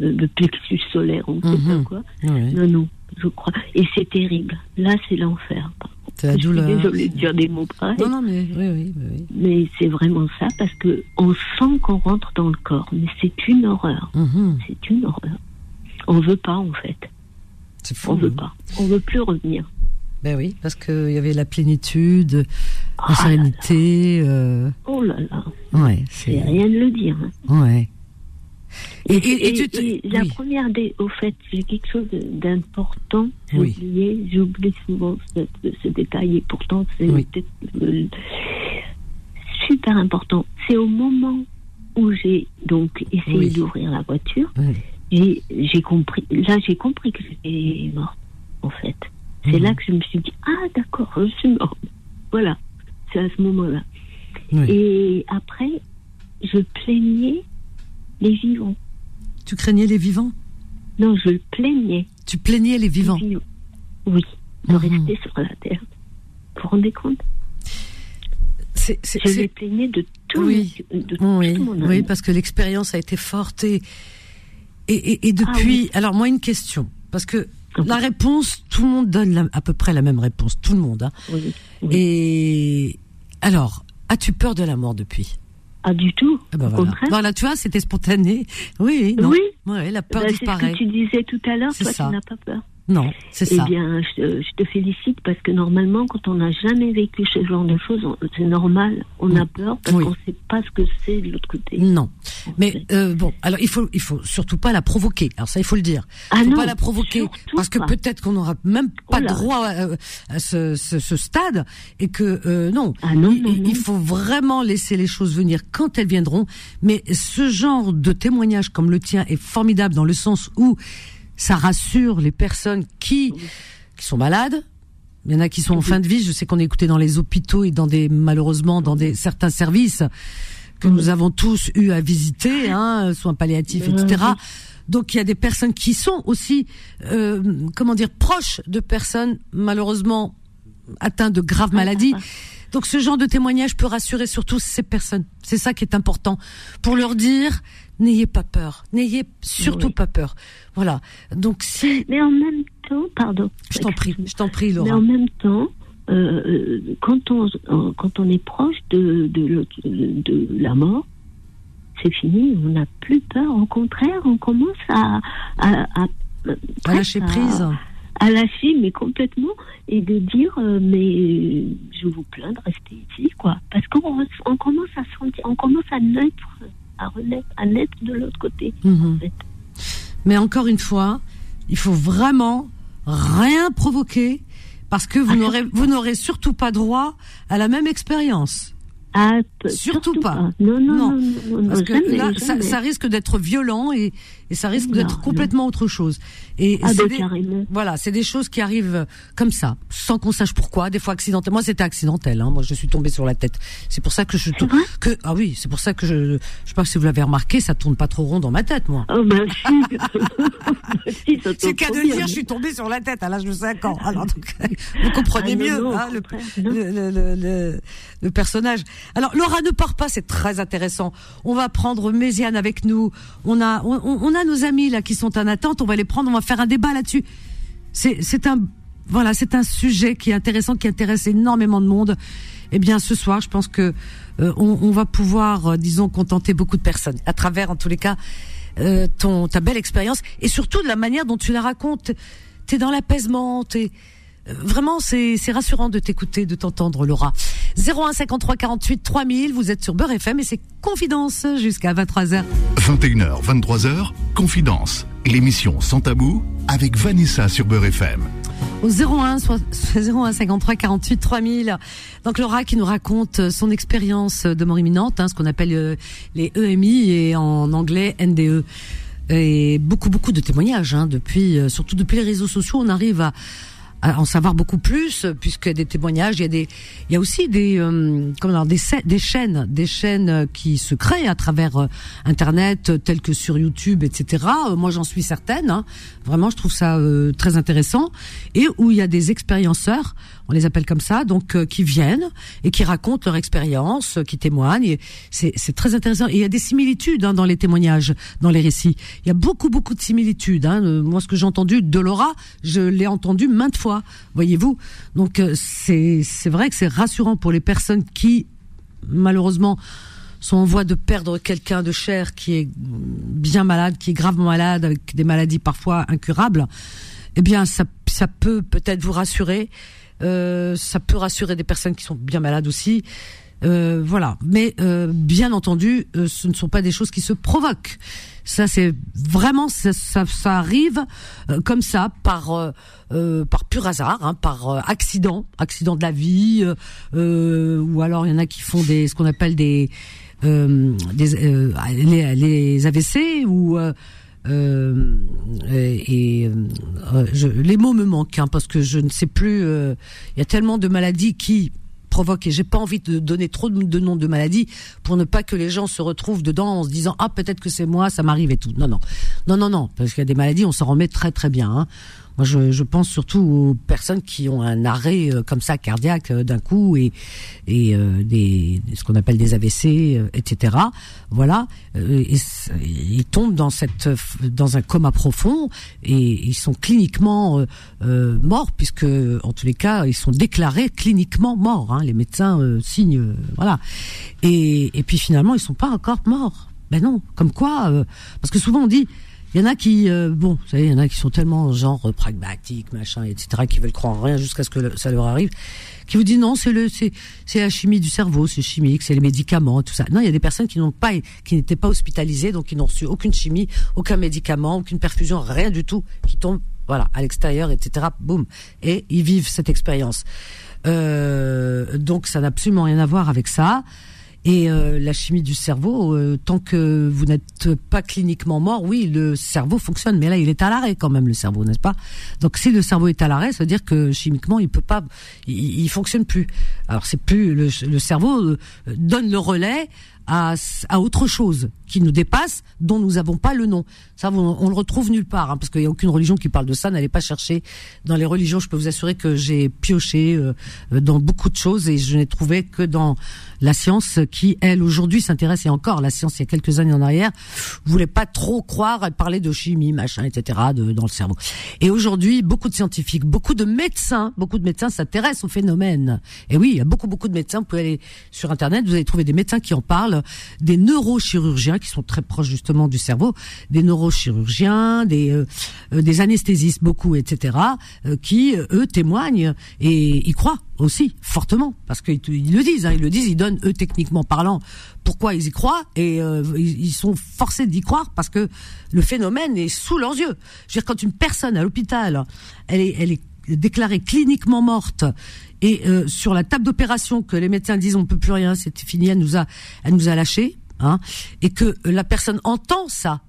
le, le plexus solaire pas Mhm. quoi. Oui, Non, non, je crois. Et c'est terrible. Là, c'est l'enfer. c'est la Je suis douleur. désolée de dire des mots pareils. Non, non, mais oui, oui, oui. Mais c'est vraiment ça parce que on sent qu'on rentre dans le corps, mais c'est une horreur. Mhm. C'est une horreur. On veut pas en fait. C'est fou. On veut hein. pas. On veut plus revenir. Ben oui, parce qu'il y avait la plénitude, la Ah là sérénité. euh, Oh là là, ouais, c'est c'est. rien de le dire. hein. Ouais. Et, Et, et- et tu te- et la oui. première des, au fait, j'ai quelque chose d'important. J'ai Oui. oublié, j'oublie souvent ce, ce détail et pourtant c'est Oui. euh, super important. C'est au moment où j'ai donc essayé d'ouvrir la voiture, j'ai compris. Là, j'ai compris que j'étais morte, en fait. C'est Mhm. là que je me suis dit ah d'accord, je suis morte. Voilà, c'est à ce moment-là. Et après, je plaignais les vivants. Tu craignais les vivants? Non, je plaignais Tu plaignais les vivants? Les. Oui, de Mhm. rester sur la terre. Vous vous rendez compte? C'est- c'est- Je les plaignais de tout, Oui. de Oui, tout mon âme. oui, parce que l'expérience a été forte et et, et, et depuis. Alors moi une question, parce que Ah la réponse, tout le monde donne la- à peu près la même réponse, tout le monde. hein. Oui. Et alors, as-tu peur de la mort depuis? Ah, du tout. Ah Au voilà. Voilà, tu vois, c'était spontané. Oui, oui, non. Oui. Ouais, la peur Bah, c'est ce disparaît. que tu disais tout à l'heure, toi, ça. tu n'as pas peur. Non, c'est Eh ça. bien, je te, je te félicite parce que normalement, quand on n'a jamais vécu ce genre de choses, c'est normal, on a peur parce Oui. qu'on ne sait pas ce que c'est de l'autre côté. Non, mais euh, bon, alors il faut, il faut surtout pas la provoquer. Alors ça, il faut le dire. Ah Il faut non, pas la provoquer parce que peut-être qu'on n'aura même pas Oh droit à, à ce, ce, ce stade et que euh, non. Ah non, il, non, il non. faut vraiment laisser les choses venir quand elles viendront. Mais ce genre de témoignage comme le tien est formidable dans le sens où ça rassure les personnes qui qui sont malades. Il y en a qui sont en fin de vie. Je sais qu'on est écouté dans les hôpitaux et dans des malheureusement dans des certains services que nous avons tous eu à visiter, hein, soins palliatifs, etc. Donc il y a des personnes qui sont aussi, euh, comment dire, proches de personnes malheureusement atteintes de graves maladies. Donc ce genre de témoignage peut rassurer surtout ces personnes. C'est ça qui est important pour leur dire n'ayez pas peur, n'ayez surtout pas peur. Voilà. Donc si. Mais en même temps, pardon. Je t'en prie, je t'en prie, Laura. Mais en même temps, euh, quand on quand on est proche de de, de la mort, c'est fini, on n'a plus peur. Au contraire, on commence à à, à, à lâcher prise à lâcher, mais complètement, et de dire, euh, mais je vous plains de rester ici, quoi. Parce qu'on on commence à sentir, on commence à naître, à renaître, à naître de l'autre côté, mhm. Mais encore une fois, il faut vraiment rien provoquer, parce que vous ah, n'aurez, vous n'aurez surtout pas droit à la même expérience. Ah, surtout, pas. Non, non, non, Parce que là, ça, risque d'être violent et, et ça risque d'être complètement autre chose. Et ah, c'est ben, des, voilà, c'est des choses qui arrivent comme ça, sans qu'on sache pourquoi. Des fois accidentellement. Moi, c'était accidentel. Hein. Moi, je suis tombée sur la tête. C'est pour ça que je que ah oui, c'est pour ça que je je sais pas si vous l'avez remarqué, ça tourne pas trop rond dans ma tête, moi. Oh ben si. c'est qu'à de dire, je suis tombée sur la tête à l'âge de 5 ans. Alors donc, vous comprenez ah, mieux hein, le, le, le, le personnage. Alors Laura ne part pas, c'est très intéressant. On va prendre Méziane avec nous. On a on, a nos amis là qui sont en attente. On va les prendre. On va faire un débat là-dessus. C'est un voilà, c'est un sujet qui est intéressant, qui intéresse énormément de monde. Eh bien, ce soir, je pense que euh, on, va pouvoir, euh, disons, contenter beaucoup de personnes à travers, en tous les cas, euh, ton ta belle expérience et surtout de la manière dont tu la racontes. T'es dans l'apaisement, t'es Vraiment, c'est rassurant de t'écouter, de t'entendre, Laura. 01 53 48 3000, vous êtes sur Beurre FM et c'est Confidence jusqu'à 23h. 21h, 23h, Confidence, l'émission sans tabou avec Vanessa sur Beurre FM. Au 01, 01 53 48 3000. Donc Laura qui nous raconte son expérience de mort imminente, hein, ce qu'on appelle euh, les EMI et en anglais NDE. Et beaucoup beaucoup de témoignages hein, depuis, euh, surtout depuis les réseaux sociaux, on arrive à en savoir beaucoup plus puisque des témoignages, il y a des, il y a aussi des, euh, comment dire, des, des chaînes, des chaînes qui se créent à travers euh, Internet, telles que sur YouTube, etc. Euh, moi, j'en suis certaine. Hein. Vraiment, je trouve ça très intéressant et où il y a des expérienceurs on les appelle comme ça, donc euh, qui viennent et qui racontent leur expérience, euh, qui témoignent. C'est très intéressant. Il y a des similitudes hein, dans les témoignages, dans les récits. Il y a beaucoup, beaucoup de similitudes. Hein. Euh, moi, ce que j'ai entendu de Laura, je l'ai entendu maintes fois, voyez-vous. Donc c'est vrai que c'est rassurant pour les personnes qui, malheureusement, sont en voie de perdre quelqu'un de cher qui est bien malade, qui est gravement malade, avec des maladies parfois incurables. Eh bien, ça, ça peut peut-être vous rassurer euh, ça peut rassurer des personnes qui sont bien malades aussi. Euh, voilà. Mais euh, bien entendu, ce ne sont pas des choses qui se provoquent. Ça, c'est vraiment ça, ça, arrive comme ça par par pur hasard, hein, par accident, accident de la vie, ou alors il y en a qui font des ce qu'on appelle des des les, les AVC ou euh, et euh, je, les mots me manquent hein, parce que je ne sais plus. Euh, il y a tellement de maladies qui provoquent et j'ai pas envie de donner trop de, noms de maladies pour ne pas que les gens se retrouvent dedans en se disant ah peut-être que c'est moi ça m'arrive et tout non non non non non parce qu'il y a des maladies on s'en remet très très bien hein. Moi, je, je, pense surtout aux personnes qui ont un arrêt euh, comme ça cardiaque euh, d'un coup et, et euh, des, ce qu'on appelle des AVC, etc. Voilà, et, ils tombent dans cette dans un coma profond et ils sont cliniquement morts puisque en tous les cas ils sont déclarés cliniquement morts. Hein, les médecins signent, voilà. Et, et puis finalement ils sont pas encore morts. Ben non, comme quoi, parce que souvent on dit il y en a qui, euh, bon, vous savez, il y en a qui sont tellement genre euh, pragmatiques, machin, etc., qui veulent croire en rien jusqu'à ce que ça leur arrive, qui vous disent non, c'est le, c'est, c'est la chimie du cerveau, c'est chimique, c'est les médicaments, tout ça. Non, il y a des personnes qui n'ont pas, qui n'étaient pas hospitalisées, donc qui n'ont reçu aucune chimie, aucun médicament, aucune perfusion, rien du tout, qui tombent, voilà, à l'extérieur, etc. Boum, et ils vivent cette expérience. Euh, donc ça n'a absolument rien à voir avec ça. Et euh, la chimie du cerveau, euh, tant que vous n'êtes pas cliniquement mort, oui, le cerveau fonctionne. Mais là, il est à l'arrêt quand même, le cerveau, n'est-ce pas? Donc, si le cerveau est à l'arrêt, ça veut dire que chimiquement, il peut pas, il, il fonctionne plus. Alors, c'est plus le, le cerveau euh, donne le relais à, à autre chose qui nous dépasse, dont nous n'avons pas le nom. Ça, on, on le retrouve nulle part, hein, parce qu'il n'y a aucune religion qui parle de ça. N'allez pas chercher dans les religions. Je peux vous assurer que j'ai pioché euh, dans beaucoup de choses et je n'ai trouvé que dans la science qui, elle, aujourd'hui s'intéresse, et encore la science il y a quelques années en arrière, voulait pas trop croire, elle parlait de chimie, machin, etc., de, dans le cerveau. Et aujourd'hui, beaucoup de scientifiques, beaucoup de médecins, beaucoup de médecins s'intéressent au phénomène. Et oui, il y a beaucoup, beaucoup de médecins. Vous pouvez aller sur Internet, vous allez trouver des médecins qui en parlent, des neurochirurgiens qui sont très proches justement du cerveau, des neurochirurgiens, des, euh, euh, des anesthésistes, beaucoup, etc., euh, qui, eux, témoignent et y croient aussi fortement parce qu'ils ils le disent, hein, ils le disent, ils donnent eux techniquement parlant pourquoi ils y croient et ils, sont forcés d'y croire parce que le phénomène est sous leurs yeux. Je veux dire quand une personne à l'hôpital, elle est, elle est déclarée cliniquement morte et sur la table d'opération que les médecins disent on peut plus rien, c'est fini, elle nous a, elle nous a lâché, hein, et que la personne entend ça,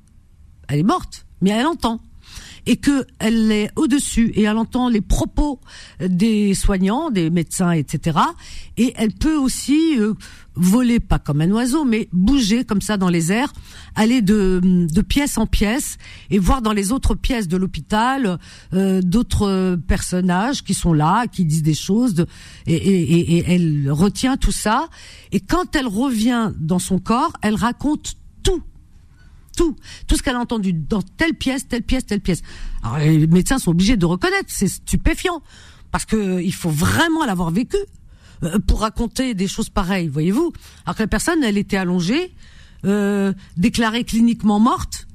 elle est morte, mais elle entend et que elle est au-dessus et elle entend les propos des soignants, des médecins, etc. Et elle peut aussi euh, voler, pas comme un oiseau, mais bouger comme ça dans les airs, aller de, de pièce en pièce et voir dans les autres pièces de l'hôpital euh, d'autres personnages qui sont là, qui disent des choses, de, et, et, et elle retient tout ça. Et quand elle revient dans son corps, elle raconte tout tout, tout ce qu'elle a entendu dans telle pièce, telle pièce, telle pièce. Alors les médecins sont obligés de reconnaître, c'est stupéfiant parce que il faut vraiment l'avoir vécu euh, pour raconter des choses pareilles, voyez-vous. Alors que la personne, elle était allongée, euh, déclarée cliniquement morte,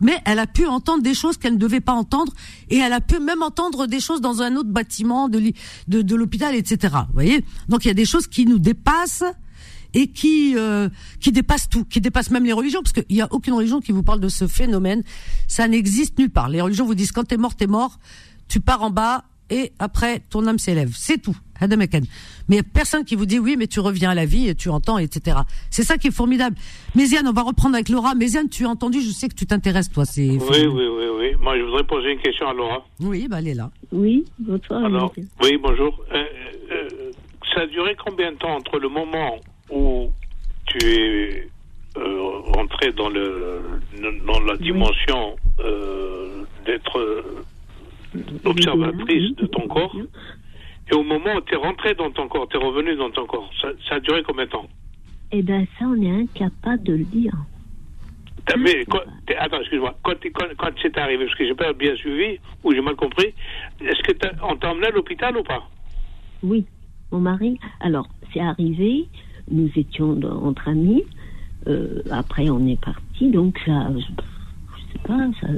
mais elle a pu entendre des choses qu'elle ne devait pas entendre et elle a pu même entendre des choses dans un autre bâtiment de, de, de l'hôpital, etc. Vous voyez Donc il y a des choses qui nous dépassent et qui euh, qui dépasse tout, qui dépasse même les religions, parce qu'il y a aucune religion qui vous parle de ce phénomène. Ça n'existe nulle part. Les religions vous disent quand t'es mort, t'es mort, tu pars en bas et après ton âme s'élève. C'est tout. Mais il y a personne qui vous dit oui, mais tu reviens à la vie et tu entends, etc. C'est ça qui est formidable. Méziane, on va reprendre avec Laura. Méziane, tu as entendu, je sais que tu t'intéresses, toi. Oui, oui, oui, oui. Moi, je voudrais poser une question à Laura. Oui, bah, elle est là. Oui, bonsoir. Alors, oui, bonjour. Euh, euh, ça a duré combien de temps entre le moment où tu es euh, rentré dans, le, dans la dimension euh, d'être observatrice de ton corps. et au moment où tu es rentré dans ton corps, tu es revenu dans ton corps, ça, ça, a duré combien de temps? Eh bien, ça, on est incapable de le dire. Mais, quand, attends, excuse-moi. Quand, quand, quand c'est arrivé, parce que j'ai pas bien suivi ou j'ai mal compris, est-ce que on t'a emmené à l'hôpital ou pas? Oui, mon mari. Alors, c'est arrivé nous étions dans, entre amis. Euh, après, on est parti, donc ça, je, je sais pas, ça,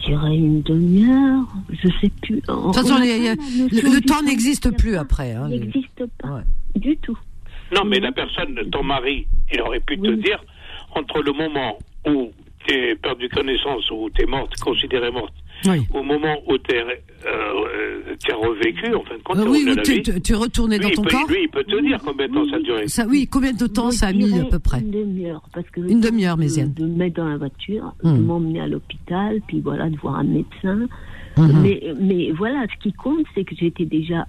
je dirais une demi-heure, je sais plus. On, Attention, on les, le, le temps n'existe plus après. Hein, n'existe pas ouais. du tout. Non, mais la personne, ton mari, il aurait pu oui. te dire, entre le moment où tu es perdu connaissance, où tu es morte, considérée morte, oui. au moment où tu es, euh, as revécu, en fin de compte, euh, oui, oui, tu, tu, tu, es retourné lui, dans ton peut, corps. Lui, il peut te dire combien de temps ça a duré. Ça, oui, combien de temps ça a mis à peu près Une demi-heure, parce que une demi-heure, Méziane. De, de me mettre dans la voiture, Hmm. de m'emmener à l'hôpital, puis voilà, de voir un médecin. Mhm. Mais, mais voilà, ce qui compte, c'est que j'étais déjà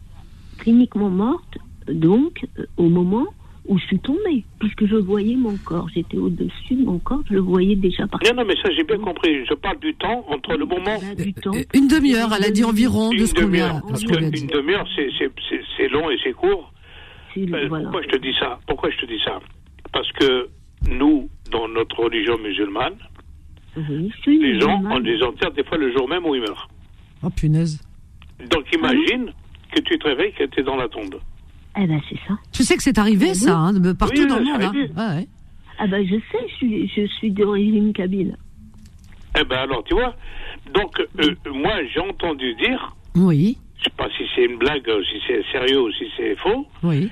cliniquement morte, donc euh, au moment où je suis tombée, puisque je voyais mon corps, j'étais au-dessus de mon corps, je le voyais déjà partir. Non, non, mais ça j'ai bien compris. Je parle du temps entre le moment. Du temps. Une demi-heure, elle a dit environ de Une ce qu'on lui a, demi-heure. de Parce ce a qu'une demi-heure, c'est- c'est- c'est c'est long et c'est court. Euh, voilà. Pourquoi je te dis ça? Pourquoi je te dis ça? Parce que nous, dans notre religion musulmane, Oui, les gens, on les enterre des fois le jour même où ils meurent. Oh punaise. Donc imagine que tu te réveilles que tu es dans la tombe. Eh ben c'est ça. Tu sais que c'est arrivé Oui. ça, hein, de- partout Oui, dans le monde. Hein. arrive. Ouais, ouais. Ah ben je sais, je suis, je suis d'origine kabyle. Eh ben alors, tu vois. Donc, euh, moi, j'ai entendu dire, Oui, je sais pas si c'est une blague, euh, si c'est sérieux ou si c'est faux, oui,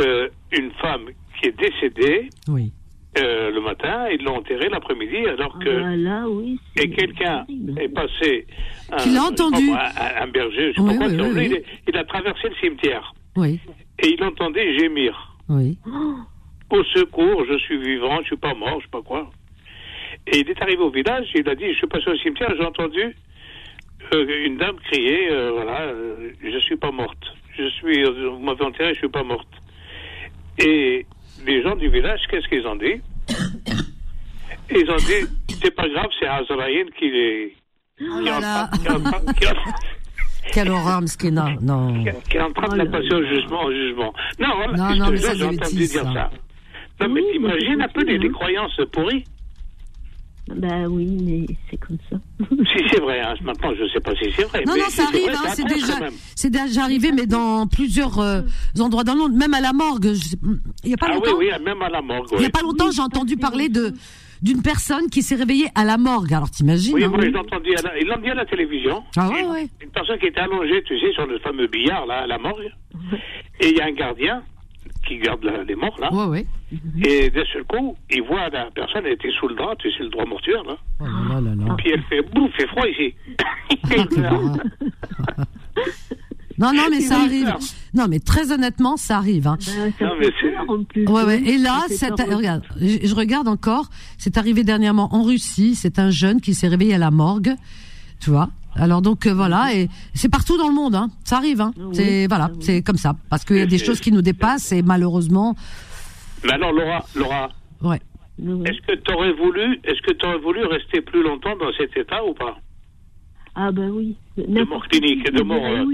euh, une femme qui est décédée oui. euh, le matin, ils l'ont enterrée l'après-midi, alors Ah que ben là, oui. c'est et quelqu'un est passé, un, Qui l'a je sais pas entendu. moi, un, un berger, je sais Oui, pas quoi, oui, qui oui, a- oui. Il, est- il a traversé le cimetière Oui, et il entendait gémir. oui. Au secours, je suis vivant, je suis pas mort, je sais pas quoi. Et il est arrivé au village, il a dit, je suis passé au cimetière, j'ai entendu euh, une dame crier, euh, voilà, euh, je suis pas morte. Je suis, vous m'avez enterré, je suis pas morte. Et les gens du village, qu'est-ce qu'ils ont dit? Ils ont dit, c'est pas grave, c'est Azraïl qui est, Oh là là. Quelle horreur, Mskina. Non. qui est en train de la passer au jugement, au jugement. Non, voilà, Non, non, mais ça, j'ai entendu dire ça. ça. Non, mais Oui, mais t'imagines un peu les, hein. croyances pourries Bah oui, mais c'est comme ça. Si c'est vrai, hein. maintenant je sais pas si c'est vrai. Non, mais non, ça arrive, hein, c'est déjà, c'est arrivé, mais dans plusieurs euh, endroits dans le monde, même à la morgue. Il y a pas Ah oui, longtemps, oui, même à la morgue. il y a pas longtemps, j'ai entendu parler de d'une personne qui s'est réveillée à la morgue. Alors t'imagines Oui, hein ils l'ont dit à la télévision. Ah ouais, ouais. Une personne qui était allongée, tu sais, sur le fameux billard, là, à la morgue. Et il y a un gardien qui garde la- les morts, là. Ouais. Et d'un seul coup, il voit la personne, elle était sous le drap, tu sais, le drap mortuaire, là. Oh là là là. Puis elle fait, bouf, il fait froid ici. Non, non, mais ça Oui, arrive. Non, mais très honnêtement, ça arrive. Hein. Bah, ça Non, fait mais c'est- peur en plus. Ouais, ouais. Et là, Ça regarde, je, je regarde encore. C'est arrivé dernièrement en Russie. C'est un jeune qui s'est réveillé à la morgue. Tu vois. Alors donc euh, voilà, et c'est partout dans le monde. Hein. Ça arrive. Hein. Oui, c'est voilà, oui. c'est comme ça. Parce qu'il y a des choses qui nous dépassent et malheureusement, Mais alors, Laura, Laura, ouais. Oui. est-ce que tu aurais voulu, est-ce que tu aurais voulu rester plus longtemps dans cet état ou pas? Ah bah oui. mort clinique, de mort, Bah euh,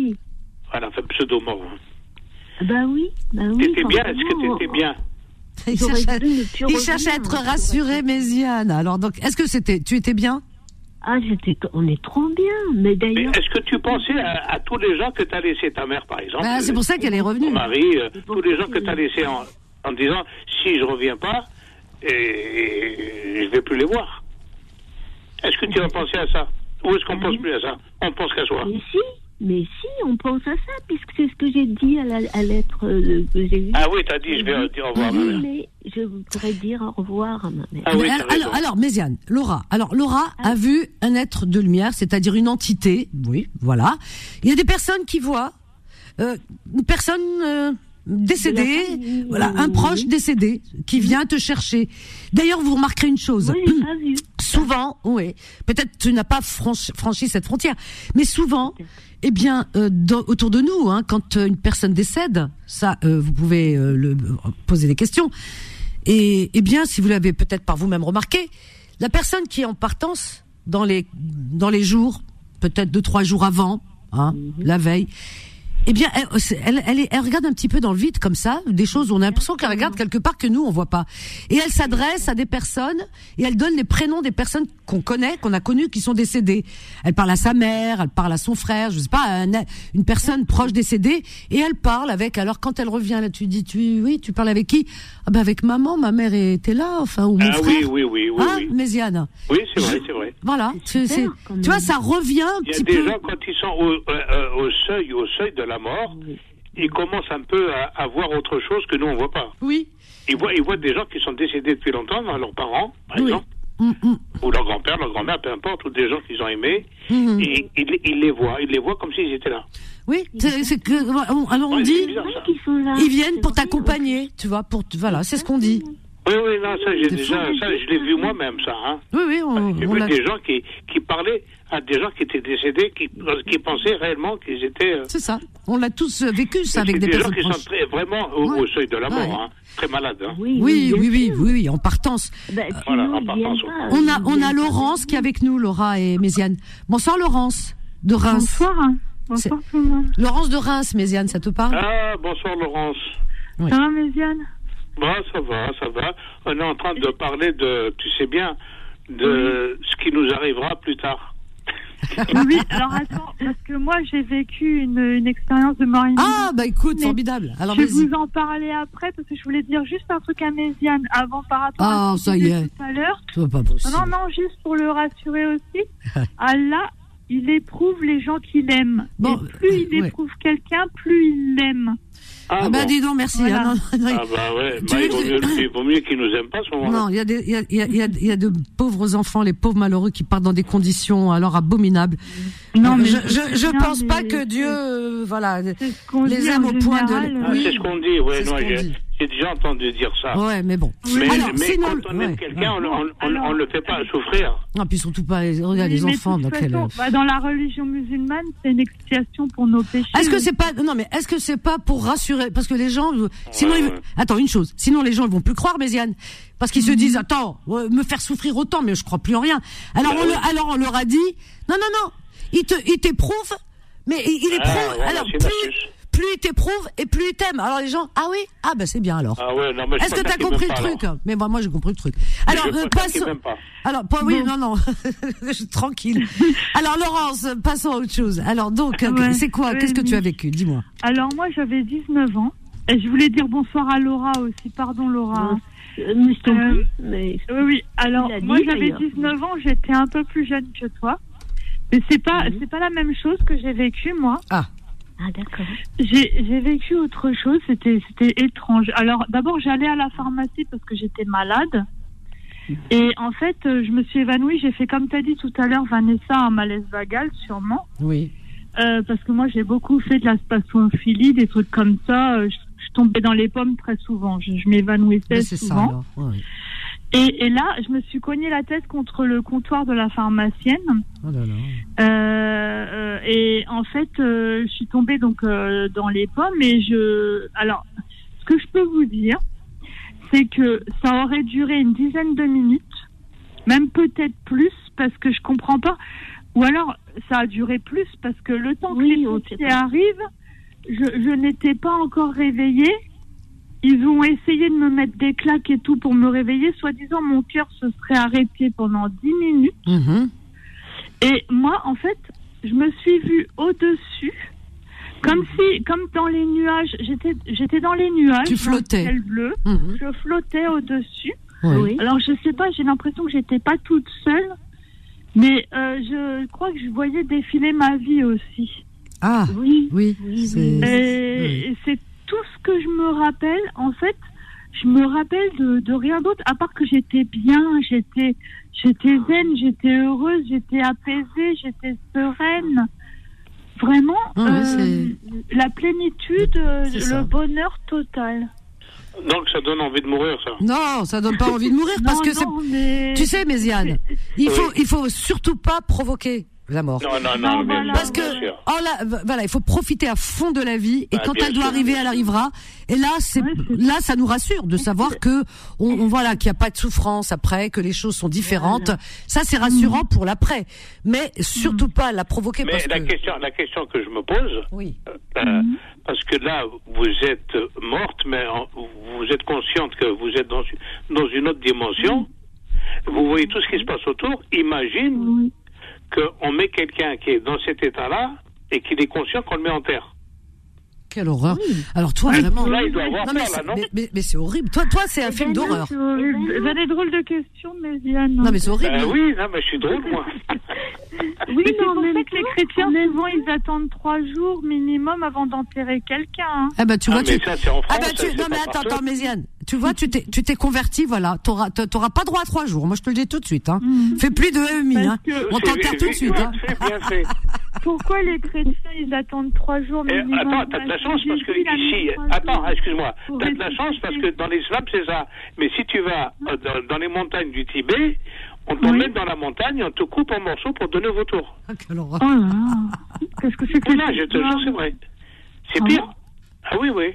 enfin, pseudo-mort. hein. Bah oui. Bah oui. T'étais bien Est-ce que t'étais bien Il cherche, à, il cherche être hein, rassuré, Méziane. Alors donc, est-ce que c'était, tu étais bien? Ah, j'étais, on est trop bien. Mais Mais d'ailleurs, est-ce que tu pensais à, à tous les gens que tu as laissé ta mère, par exemple Bah, C'est pour ça qu'elle est Ton revenue. mari, euh, pour tous les gens que que- tu as laissés en, en disant si je reviens pas, et, je vais plus les voir. Est-ce que tu as pensé à ça? Ou est-ce qu'on pense plus à ça? On pense qu'à soi. mais si, mais si, on pense à ça, puisque c'est ce que j'ai dit à la à lettre euh, que j'ai vue. Ah oui, t'as dit je vais dire au revoir à ma Oui, mère. mais je voudrais dire au revoir à ma mère. Ah oui, alors, alors, alors, Méziane, Laura. Alors, Laura a vu un être de lumière, c'est-à-dire une entité. Oui, voilà. Il y a des personnes qui voient euh, une personne euh, décédée, famille, voilà, oui, un oui, proche oui. décédé qui vient te chercher. D'ailleurs, vous remarquerez une chose. Oui, j'ai pas vu. Souvent, oui, peut-être tu n'as pas franchi, franchi cette frontière, mais souvent, eh bien, euh, autour de nous, hein, quand euh, une personne décède, ça, euh, vous pouvez euh, le, poser des questions. Et eh bien, si vous l'avez peut-être par vous-même remarqué, la personne qui est en partance dans les dans les jours, peut-être deux trois jours avant, hein, la veille. Eh bien, elle, c'est- elle, elle, elle regarde un petit peu dans le vide comme ça, des choses où on a l'impression qu'elle regarde quelque part que nous on voit pas. Et elle s'adresse à des personnes et elle donne les prénoms des personnes qu'on connaît, qu'on a connues, qui sont décédées. Elle parle à sa mère, elle parle à son frère, je sais pas, à un- une personne proche décédée, et elle parle avec. Alors quand elle revient là, tu dis, tu oui, tu parles avec qui? Ah ben avec maman, ma mère était là, enfin ou mon Ah frère. oui, oui, oui, oui. hein, oui. Méziane. Oui, c'est vrai, c'est vrai. Voilà, tu vois, ça revient un Il y a petit des peu. gens, quand ils sont au, euh, euh, au seuil, au seuil de la mort, ils commencent un peu à, à voir autre chose que nous, on voit pas. Oui. Ils voient, ils voient des gens qui sont décédés depuis longtemps, dans leurs parents, par Oui. exemple, Hum, hum, ou leur grand-père, leur grand-mère, peu importe, ou des gens qu'ils ont aimés, hum. et ils, ils les voient, ils les voient comme s'ils étaient là. Oui, c'est, que alors on Ouais, dit bizarre, ils viennent pour t'accompagner, tu vois, pour voilà, c'est ce qu'on dit. Oui, oui, non, ça, j'ai déjà, ça, je l'ai vu moi-même, ça, hein. Oui, oui, on, J'ai on vu des gens qui, qui parlaient à des gens qui étaient décédés, qui, qui pensaient réellement qu'ils étaient. euh, c'est ça. On l'a tous euh, vécu ça avec des, des gens personnes qui proches. sont très, vraiment au, Ouais. au seuil de la mort, Ouais. hein, très malades. Hein. Oui, Oui, oui, oui, sûr. oui, oui, en partance. Bah, Voilà, sinon, en pas, On a on a. Laurence qui est avec nous, Laura et Méziane. Bonsoir Laurence de Reims. Bonsoir. Bonsoir tout le monde. Laurence de Reims, Méziane, ça te parle? Ah, bonsoir Laurence. Oui. Ça va, Méziane? Bah, ça va, ça va. On est en train de parler de, tu sais bien, de ce qui nous arrivera plus tard. Oui, alors attends, parce que moi j'ai vécu une, une expérience de mort imminente. Ah bah écoute, Mais formidable. Alors je vais vous en parler après parce que je voulais dire juste un truc à Méziane avant par rapport Ah, à ce ça y est. tout à l'heure. C'est pas Non, possible. non, non, juste pour le rassurer aussi. Allah, il éprouve les gens qu'il aime. Bon, Et plus il ouais. éprouve quelqu'un, plus il l'aime. Ah bah bon. dis donc, merci. Voilà. Ah, non, non, Ah bah ouais, bah, il, vaut mieux, il vaut mieux qu'ils nous aiment pas ce moment-là. Non, il y a des, y a, il y a, il y a- il y a de pauvres enfants, les pauvres malheureux qui partent dans des conditions alors abominables. Non, mais je, je je, pense pas que Dieu, euh, voilà, les aime au point de- général, Ah, Oui. c'est ce qu'on dit, ouais, j'ai déjà entendu dire ça. ouais, mais bon. Mais, Alors, mais sinon, quand on aime ouais, quelqu'un, ouais. on, on, on, on le fait pas souffrir. Non, puis surtout pas, regarde les enfants, dans quel. bah, dans la religion musulmane, c'est une expiation pour nos péchés. Est-ce que c'est pas non mais est-ce que c'est pas pour rassurer parce que les gens sinon Ouais, ils- ouais. attends une chose sinon les gens ils vont plus croire Méziane parce qu'ils se Mhm. disent attends me faire souffrir autant mais je crois plus en rien alors Bah on oui. le- alors on leur a dit non non non il te il t'éprouve mais il, il Ah, éprouve alors plus il t'éprouve et plus il t'aime alors les gens ah oui? Ah ben c'est bien alors Ah ouais, non, mais je est-ce que t'as compris le truc? alors. Mais moi, moi j'ai compris le truc. Alors, je euh, passons. pas. Alors, pas, oui, non, non, tranquille. Alors, Laurence, passons à autre chose. Alors, donc, euh, Ouais, c'est quoi? Ouais, Qu'est-ce que tu oui. as vécu? Dis-moi. Alors moi, j'avais 19 ans. Et je voulais dire bonsoir à Laura aussi. Pardon, Laura. Euh, mais je t'en Euh, mais Oui, oui. Alors, moi, j'avais d'ailleurs. 19 ans. J'étais un peu plus jeune que toi. Mais c'est pas, Mhm. c'est pas la même chose que j'ai vécu, moi. ah d'accord. J'ai j'ai vécu autre chose. C'était, c'était étrange. Alors, d'abord, j'allais à la pharmacie parce que j'étais malade. Et en fait, euh, je me suis évanouie. J'ai fait, comme tu as dit tout à l'heure, Vanessa, un malaise vagal, sûrement. Oui. Euh, parce que moi, j'ai beaucoup fait de la spasmophilie, des trucs comme ça. Euh, Je, je tombais dans les pommes très souvent. Je, je m'évanouissais Mais c'est ça, souvent. alors. Ouais. Et, et là, je me suis cogné la tête contre le comptoir de la pharmacienne. Oh là là. Euh, euh, et en fait, euh, je suis tombée donc euh, dans les pommes. Et je, alors, ce que je peux vous dire, c'est que ça aurait duré une dizaine de minutes, même peut-être plus, parce que je comprends pas. Ou alors, ça a duré plus parce que le temps Oui, que les pompiers arrivent, je, je n'étais pas encore réveillée. Ils ont essayé de me mettre des claques et tout pour me réveiller. Soi-disant, mon cœur se serait arrêté pendant 10 minutes. Mhm. Et moi, en fait, je me suis vue au-dessus, comme si, comme dans les nuages, j'étais, j'étais dans les nuages. Tu dans le flottais. ciel bleu. Mhm. Je flottais au-dessus. Oui. Alors, je sais pas, j'ai l'impression que j'étais pas toute seule, mais euh, je crois que je voyais défiler ma vie aussi. Ah, Oui. oui. Oui, c'est- Tout ce que je me rappelle. En fait, je me rappelle de, de rien d'autre, à part que j'étais bien, j'étais, j'étais zen, j'étais heureuse, j'étais apaisée, j'étais sereine. Vraiment, Ah euh, la plénitude, euh, le bonheur total. Donc ça donne envie de mourir, ça. Non, ça donne pas envie de mourir parce Non, que c'est. non, mais... Tu sais, Méziane, il Oui. faut, il faut surtout pas provoquer la mort. Non, non, non, Non, bien voilà. sûr, Parce que, bien oh là, voilà, il faut profiter à fond de la vie et Bah, quand bien elle doit sûr. arriver, elle arrivera. Et là, c'est, là, ça nous rassure de savoir que, on, on- voilà, qu'il n'y a pas de souffrance après, que les choses sont différentes. Ça, c'est rassurant pour l'après. Mais surtout pas la provoquer Mais parce la que. question, la question que je me pose, Oui. euh, parce que là, vous êtes morte, mais en- vous êtes consciente que vous êtes dans, une- dans une autre dimension. Vous voyez tout ce qui se passe autour. Imagine Oui. Qu'on met quelqu'un qui est dans cet état-là et qu'il est conscient qu'on le met en terre. Quelle horreur. Alors toi, Ouais, vraiment. là, il doit avoir Non, mais, c'est- non mais, mais- mais c'est horrible. Toi, toi, c'est un film ben non, d'horreur. C'est horrible. Eh ben non. Vous avez des drôles de questions, Méziane. Non, mais c'est horrible. Ben oui, non, mais je suis drôle, moi. Oui, mais c'est en pour ça que les chrétiens, souvent, ils attendent trois jours minimum avant d'enterrer quelqu'un. hein. Ah bah tu Ah, vois, mais tu. ça, c'est en France. Ah bah tu. ça, c'est Non mais attends, attends, Méziane. Tu vois, tu t'es, tu t'es converti, voilà. T'auras, t'auras pas droit à trois jours. Moi, je te le dis tout de suite. Hein. Mhm. Fais plus de EMI. Parce Hein. On C'est t'enterre tout de bien suite. Hein. fait, bien fait. Pourquoi les chrétiens, ils attendent trois jours Eh, minimum attends, t'as de la chance parce que ici, attends, excuse-moi, t'as de la chance parce que dans l'islam c'est ça. Mais si tu vas euh, dans, dans les montagnes du Tibet, on te Oui. met dans la montagne, on te coupe en morceaux pour donner vos tours. Ah, quelle horreur. Oh là là. Qu'est-ce que c'est que cette je te jure, c'est vrai. C'est Ah pire. Ah oui, oui.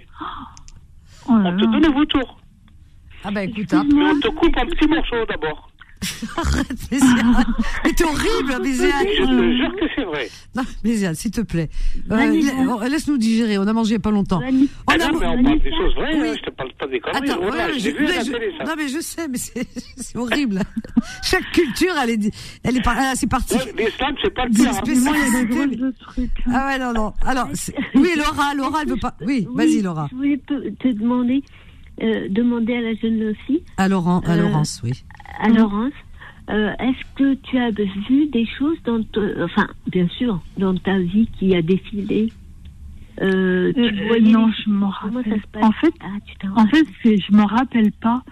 Oh là On te là. donne vos tours. Ah bah écoute, hein. Mais on te coupe en petits morceaux d'abord. arrête, Méziane. Mais t'es horrible, Je Méziane. te jure que c'est vrai. Non, Méziane, s'il te plaît. Euh, la- oh, Laisse-nous digérer. On a mangé il y a pas longtemps. On Ah a- non, mais on parle des choses vraies, Oui. hein, je te parle pas des conneries. Attends, Voilà, ouais, je je- vu mais la je- télé, ça. non mais je sais, mais c'est horrible. Chaque culture, elle est, elle est, par- ah, c'est parti. L'islam, c'est pas le pire. hein. spé- Mais moi, il y a des spécificité. drôles de trucs. Ah ouais, non, non. Alors, oui, Laura, Laura, elle veut pas. Oui, vas-y, Laura. Je voulais te, te demander, euh, demander à la jeune fille, À Laurent, à Euh, Laurence, oui. À Laurence, euh, est-ce que tu as vu des choses dans, te- enfin, bien sûr, dans ta vie qui a défilé? Euh, tu Euh, non, je me Comment ça rappelle. En fait, Ah, t'en En fait, je me rappelle pas.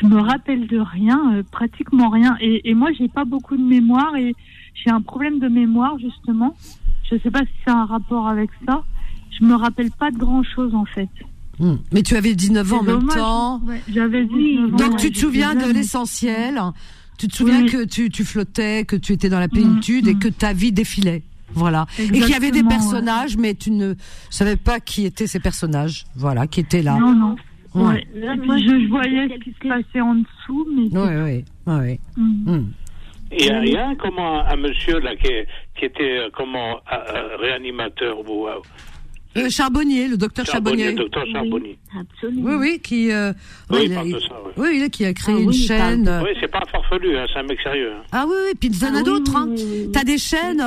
Je me rappelle de rien, euh, pratiquement rien. Et, et moi, j'ai pas beaucoup de mémoire et j'ai un problème de mémoire justement. Je sais pas si c'est un rapport avec ça. Je me rappelle pas de grand chose en fait. Hmm. Mais tu avais 19 ans en même temps. Ouais, J'avais Oui, 19 ans, Donc tu te souviens de l'essentiel. Tu te souviens Oui. que tu, tu flottais, que tu étais dans la plénitude et mm. que ta vie défilait. Voilà. Et qu'il y avait des ouais. personnages, mais tu ne savais pas qui étaient ces personnages. Voilà, qui étaient là. Non, non. Ouais. Ouais. Là, puis moi, je, je voyais ce qui se passait en dessous, mais. Oui, oui, oui. Hmm. Il y a, a comment un monsieur là qui était euh, comment euh, euh, réanimateur ou euh, Euh, Charbonnier, le docteur Charbonnier, Charbonnier. docteur Charbonnier. Absolument. Oui, oui, qui, euh, Oui, ouais, il parle de ça, ouais. oui, il a- qui a créé Ah une oui, il parle chaîne. euh, Oui, c'est pas farfelu, hein, c'est un mec sérieux. hein. Ah oui, oui, puis il y en a Ah d'autres. Hein. T'as des chaînes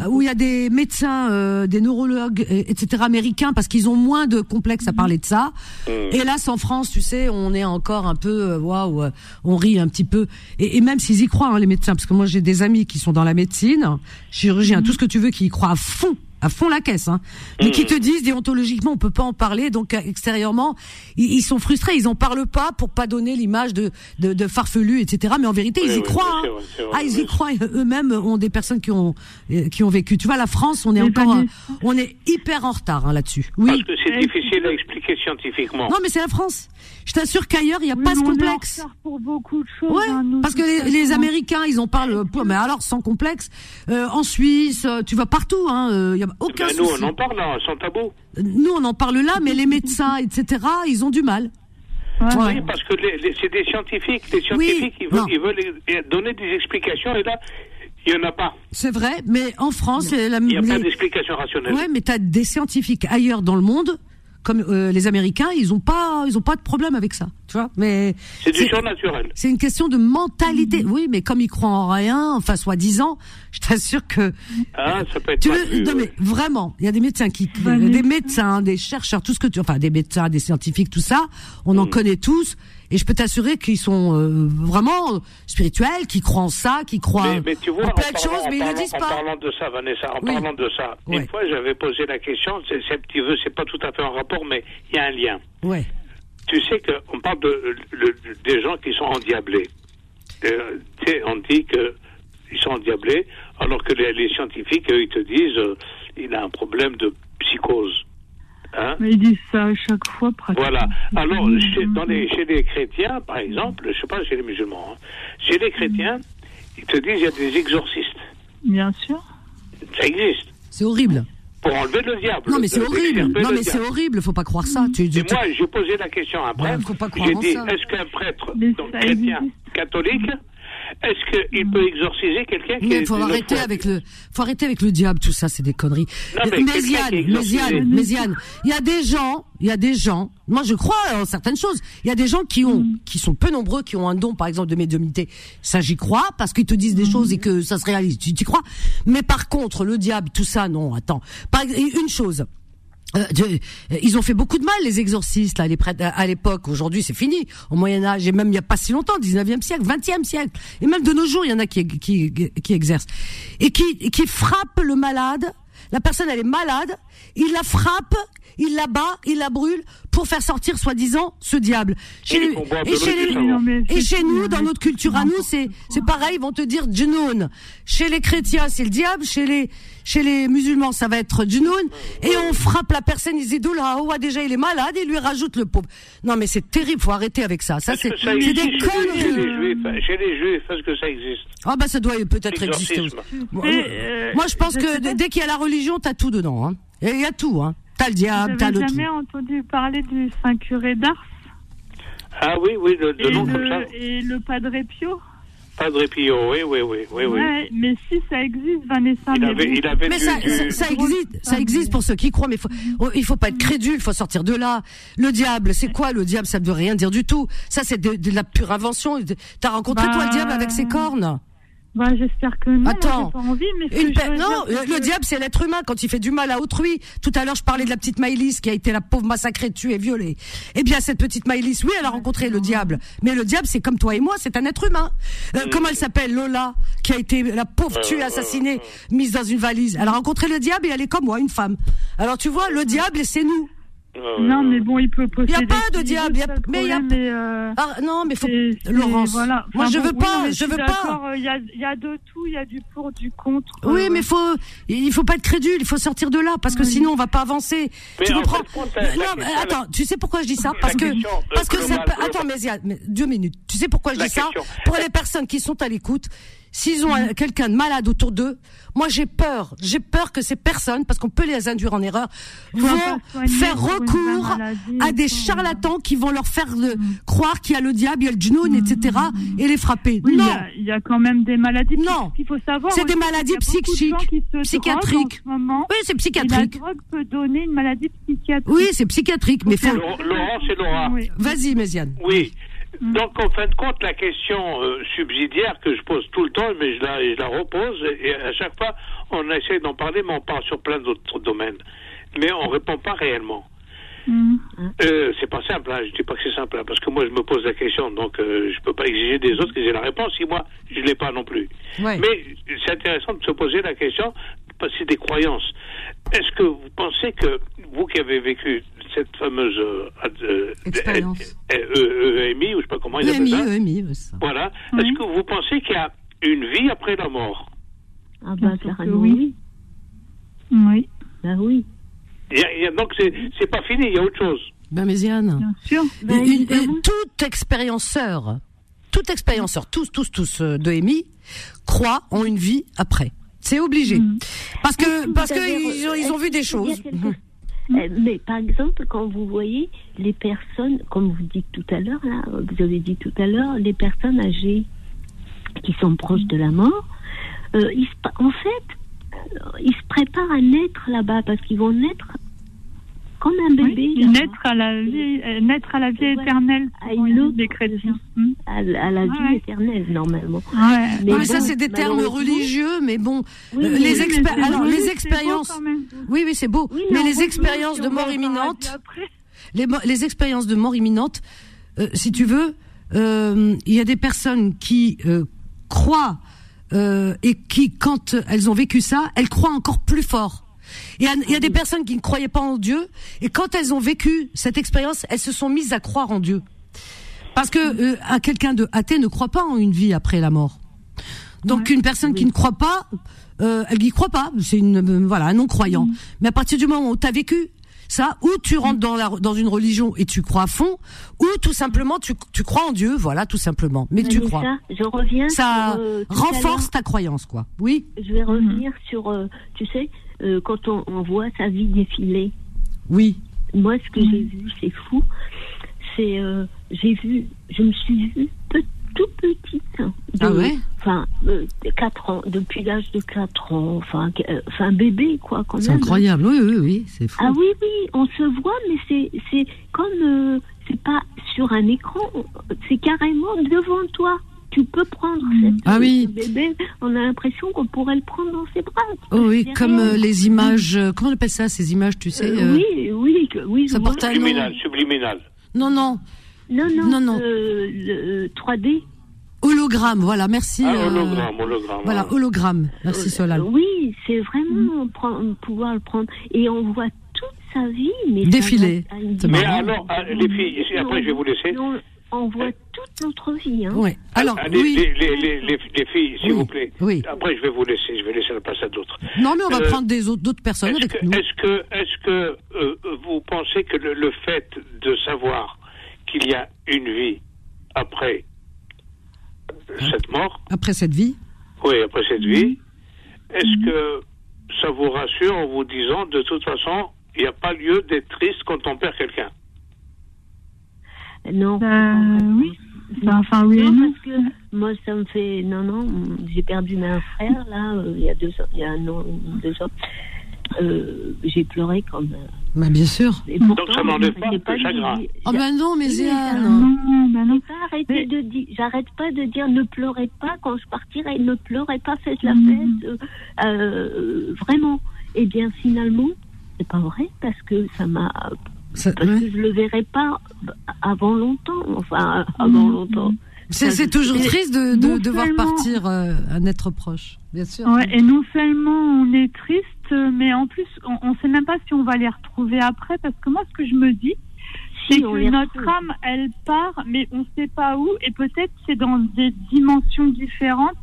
euh, où il y a des médecins, euh, des neurologues, etc. américains parce qu'ils ont moins de complexes à parler de ça. Mm. Hélas, en France, tu sais, on est encore un peu, waouh, on rit un petit peu. Et, et même s'ils y croient, hein, les médecins, parce que moi j'ai des amis qui sont dans la médecine, chirurgiens, tout ce que tu veux, qui y croient à fond à fond la caisse, hein. mais qui te disent déontologiquement on peut pas en parler, donc euh, extérieurement ils, ils sont frustrés, ils en parlent pas pour pas donner l'image de, de, de farfelu, etc. Mais en vérité Oui, ils y oui, croient. hein. vrai, c'est vrai, ah ils y croient eux-mêmes ont des personnes qui ont euh, qui ont vécu. Tu vois la France on est Mais encore euh, on est hyper en retard hein, là-dessus. Oui. Parce que c'est Et- difficile à expliquer scientifiquement. Non mais c'est la France. Je t'assure qu'ailleurs il y a Oui, pas ce mais on est en complexe. retard pour beaucoup de choses. Ouais, hein, nous, parce que les, les. Américains, ils en parlent, pour- mais alors sans complexe. Euh, en Suisse, euh, tu vas partout, hein, euh, y a aucun Ben, nous, souci. on en parle, hein, sans tabou. Nous, on en parle là, mais les médecins, etc., ils ont du mal. Ouais. Oui, parce que les- les- c'est des scientifiques. Les scientifiques, ils veulent, ils veulent eh, donner des explications et là, il n'y en a pas. C'est vrai, mais en France, la, Il n'y a pas les- d'explication rationnelle. ouais, mais t'as des scientifiques ailleurs dans le monde, comme euh, les Américains, ils ont pas, ils ont pas de problème avec ça, tu vois. Mais C'est du surnaturel. c'est une question de mentalité. Oui, mais comme ils croient en rien, enfin soi-disant, je t'assure que Ah, ça peut être Tu veux, non ouais. mais vraiment, il y a des médecins qui, des médecins, des chercheurs, tout ce que tu, enfin des médecins, des scientifiques, tout ça, on en connaît tous. Et je peux t'assurer qu'ils sont euh, vraiment spirituels, qui croient en ça, qui croient Mais, mais tu vois, en en plein de choses, en mais ils le parlant- disent en pas. parlant de ça, Vanessa, en Oui. parlant de ça, une fois j'avais posé la question, c'est un petit peu, c'est pas tout à fait en rapport, mais il y a un lien. Ouais. Tu sais qu'on parle de, le- des gens qui sont endiablés. Euh, on dit que ils sont endiablés, alors que les, les scientifiques, eux, ils te disent, euh, il a un problème de psychose. Hein? Mais ils disent ça à chaque fois, pratiquement. voilà. Alors, chez, dans les, chez les chrétiens, par exemple, je sais pas chez les musulmans, hein, chez les chrétiens, ils te disent il y a des exorcistes. Bien sûr. Ça existe. C'est horrible. Pour enlever le diable. Non mais c'est De- horrible. Non mais c'est horrible. Faut pas croire ça. Tu, tu- Et moi, j'ai posé la question après. Ouais, faut pas croire j'ai dit, est-ce qu'un prêtre, donc chrétien, existe. catholique, est-ce qu'il peut exorciser quelqu'un qui Mais est faut arrêter avec le, faut arrêter avec le diable, tout ça, c'est des conneries. Non, mais Méziane. Méziane, Méziane. Il y a des gens, il y a des gens. Moi, je crois en certaines choses. Il y a des gens qui ont, qui sont peu nombreux, qui ont un don, par exemple, de médiumnité. Ça, j'y crois, parce qu'ils te disent des choses et que ça se réalise. Tu y crois? Mais par contre, le diable, tout ça, non, attends. Par, une chose. Euh, de- ils ont fait beaucoup de mal les exorcistes là, les prêtres à l'époque. Aujourd'hui, c'est fini. Au Moyen Âge et même il y a pas si longtemps, 19e siècle, 20e siècle, et même de nos jours, il y en a qui qui, qui exercent et qui qui frappent le malade. La personne, elle est malade, il la frappe, il la bat, il la brûle pour faire sortir soi-disant ce diable. Chez Et et chez les-. Non, et chez nous, dans notre culture à nous, c'est c'est pareil, ils vont te dire Junoun. Chez les chrétiens, c'est le diable. Chez les chez les musulmans, ça va être Junoun. Et on frappe la personne, ils disent là, oh, déjà il est malade, et lui rajoute le pauvre. Non mais c'est terrible, faut arrêter avec ça. Ça c'est des chez les, chez conneries. les juifs Chez les juifs, est-ce que ça existe Ah bah ça doit peut-être exister. Moi, euh, moi, je pense que dès qu'il y a la religion, t'as tout dedans. Hein. Et Il y a tout. Hein. T'as le diable, t'as le jamais entendu parler du Saint Curé d'Ars Ah oui, oui, de, de et, nom comme ça. le, et le Padre Pio. Padre Pio, oui, oui, oui, oui, oui. Ouais, mais si ça existe, Vanessa. Il mais avait, il avait Mais du- ça, du- ça, ça existe, ça existe pour ceux qui croient, mais faut, oh, il faut pas être crédule, il faut sortir de là. Le diable, c'est quoi le diable? Ça ne veut rien dire du tout. Ça, c'est de, de la pure invention. T'as rencontré Bah, toi le diable avec ses cornes? Bah, j'espère que non. Attends. pas envie, mais Une que Non, dire, le, que- diable, c'est l'être humain quand il fait du mal à autrui. Tout à l'heure, je parlais de la petite Maïlis qui a été la pauvre massacrée, tuée, violée. Eh bien, cette petite Maïlis, oui, elle a rencontré le diable. Mais le diable, c'est comme toi et moi, c'est un être humain. Euh, Comment elle s'appelle Lola, qui a été la pauvre tuée, assassinée, mise dans une valise? Elle a rencontré le diable et elle est comme moi, une femme. Alors tu vois, le diable, c'est nous. Non, mais bon, il peut posséder. Il y a pas de diable, veut, y a- ça, le mais il y a mais, euh, Ah, non, mais faut, Laurence, voilà. moi Enfin, je veux oui, pas, je veux pas. Il y a, il y a de tout, il y a du pour, du contre. Oui, euh, mais faut, il faut pas être crédule, il faut sortir de là parce que sinon on va pas avancer. Mais tu en comprends compte, Non, mais attends, tu sais pourquoi je dis ça? Parce que parce que ça globale, peut. Attends, mais il y a mais deux minutes. Tu sais pourquoi je dis ça? Pour les personnes qui sont à l'écoute, s'ils ont un- quelqu'un de malade autour d'eux, moi j'ai peur, j'ai peur que ces personnes, parce qu'on peut les induire en erreur, vont soigner faire recours maladie, à des charlatans qui vont leur faire de- croire qu'il y a le diable, il y a le djinnoun, etc. et les frapper. Oui, non. il y, a quand même des maladies. Non. Il faut savoir. C'est des maladies qu'il de psychiques, psychiatriques. droguent En ce moment, Oui, c'est et la psychiatrique. drogue peut donner une maladie psychiatrique. Oui, c'est psychiatrique, mais faut. Laurent, Laurent, c'est Laura. Oui. Vas-y, Méziane. Oui. Donc, en fin de compte, la question euh, subsidiaire que je pose tout le temps, mais je la, je la repose, et à chaque fois, on essaie d'en parler, mais on parle sur plein d'autres domaines. Mais on répond pas réellement. Mhm. Euh, c'est pas simple, hein. je dis pas que c'est simple, hein, parce que moi je me pose la question, donc euh, je peux pas exiger des autres qu'ils aient la réponse si moi je l'ai pas non plus. Ouais. Mais c'est intéressant de se poser la question, parce que c'est des croyances. Est-ce que vous pensez que vous qui avez vécu cette fameuse euh, euh, Expérience. euh, euh, EMI, ou je sais pas comment ils appellent EMI, ça, EMI, voilà, Oui. est-ce que vous pensez qu'il y a une vie après la mort? Ah Bien bah sûr que carrément oui. oui. Oui, Bah oui. Il y a- il y a- Donc c'est c'est pas fini, il y a autre chose. Ben, Méziane. bien sûr. Bah, Une- une- évidemment. toute expérienceur, toute expérienceur, tous, tous, tous euh, de EMI, croient en une vie après. C'est obligé. Mhm. Parce que, parce que ils ont, ils ont vu des choses. quelque- Mais par exemple, quand vous voyez les personnes, comme vous dites tout à l'heure, là, vous avez dit tout à l'heure, les personnes âgées qui sont proches de la mort, euh, ils se- en fait, euh, ils se préparent à naître là-bas parce qu'ils vont naître comme un bébé. Oui, là-bas. naître à la vie, euh, naître à la vie Voilà. éternelle. À une pour autre les chrétiens. Mhm. à, la vie Ouais. éternelle normalement. Ouais. Mais Non, mais ça, c'est des termes religieux, mais bon, Oui, euh, mais- les expé- alors, les expériences, oui, oui, c'est beau, Oui, mais les expériences de mort imminente, les, expériences de mort imminente, euh, si tu veux, euh, il y a des personnes qui euh, croient euh, et qui, quand elles ont vécu ça, elles croient encore plus fort. Il y a, il y a des personnes qui ne croyaient pas en Dieu et quand elles ont vécu cette expérience, elles se sont mises à croire en Dieu. Parce que euh, un- quelqu'un de athée ne croit pas en une vie après la mort. Donc une personne qui ne croit pas, euh, elle n'y croit pas. C'est une euh, voilà un non croyant. Mm. Mais à partir du moment où tu as vécu ça, ou tu rentres dans la dans une religion et tu crois à fond, ou tout simplement tu tu crois en Dieu, voilà tout simplement. Mais tu crois. Je reviens. Ça sur, euh, renforce ta croyance quoi. Oui. Je vais revenir sur, tu sais, euh, quand on, on voit sa vie défiler. Oui. Moi, ce que j'ai vu, c'est fou. C'est, euh, j'ai vu, je me suis vue pe- toute petite. hein, de- Ah ouais? Enfin, euh, de 4 ans, depuis l'âge de 4 ans. Enfin, euh, enfin bébé, quoi, quand C'est même. incroyable. Oui oui oui, c'est fou. Ah oui, oui, on se voit, mais c'est, c'est comme, c'est pas sur un écran, c'est carrément devant toi. Tu peux prendre cette, Ah oui. ce bébé, on a l'impression qu'on pourrait le prendre dans ses bras. Oh oui, comme euh, les images. euh, comment on appelle ça ces images, tu sais Euh, euh, oui, oui, que- oui. ça porte. Subliminal, subliminal. Non non. Non, non, Non, non. euh, le 3D. Hologramme. Voilà. Merci. Ah, euh, hologramme, hologramme. Voilà hologramme. Merci Euh, Solal. oui, c'est vraiment prendre- pouvoir le prendre. Et on voit toute sa vie, mais Défiler. Mais alors, les filles, après je vais vous laisser. On voit toute notre vie. Hein. Ouais. Alors Ah, les, oui. les, les, les, les- les filles, s'il Oui, vous plaît. oui. Après, je vais vous laisser. Je vais laisser la place à d'autres. Non, mais on va Euh, prendre des autres d'autres personnes Est-ce avec que, nous. est-ce que, est-ce que euh, vous pensez que le, le fait de savoir qu'il y a une vie après cette mort, Après cette vie. oui, après cette Mhm. vie, est-ce que ça vous rassure en vous disant, de toute façon, il n'y a pas lieu d'être triste quand on perd quelqu'un? Non. Euh, oui. Enfin, enfin, oui Non, non. parce que moi, ça me fait. Non, non, j'ai perdu un frère, là, euh, il y a deux ans, il y a un an, deux ans. Euh, j'ai pleuré comme. Bah bien sûr. et pourtant, ça n'enlève j'ai pas le chagrin. Oh ben non, mais. Non, ben non. J'ai pas arrêté Mais- de dire, j'arrête pas de dire ne pleurez pas quand je partirai, ne pleurez pas, faites la Mhm. fête, euh, euh, vraiment. Et bien finalement, c'est pas vrai parce que ça m'a, Ça- parce ouais. que je le verrai pas avant longtemps, enfin avant Mhm. longtemps. C'est toujours triste de, de, seulement- partir euh, un être proche, bien sûr. Ouais, et non seulement on est triste, euh, mais en plus, on ne sait même pas si on va les retrouver après, parce que moi, ce que je me dis, c'est Si, que notre âme, elle part, mais on ne sait pas où, et peut-être c'est dans des dimensions différentes.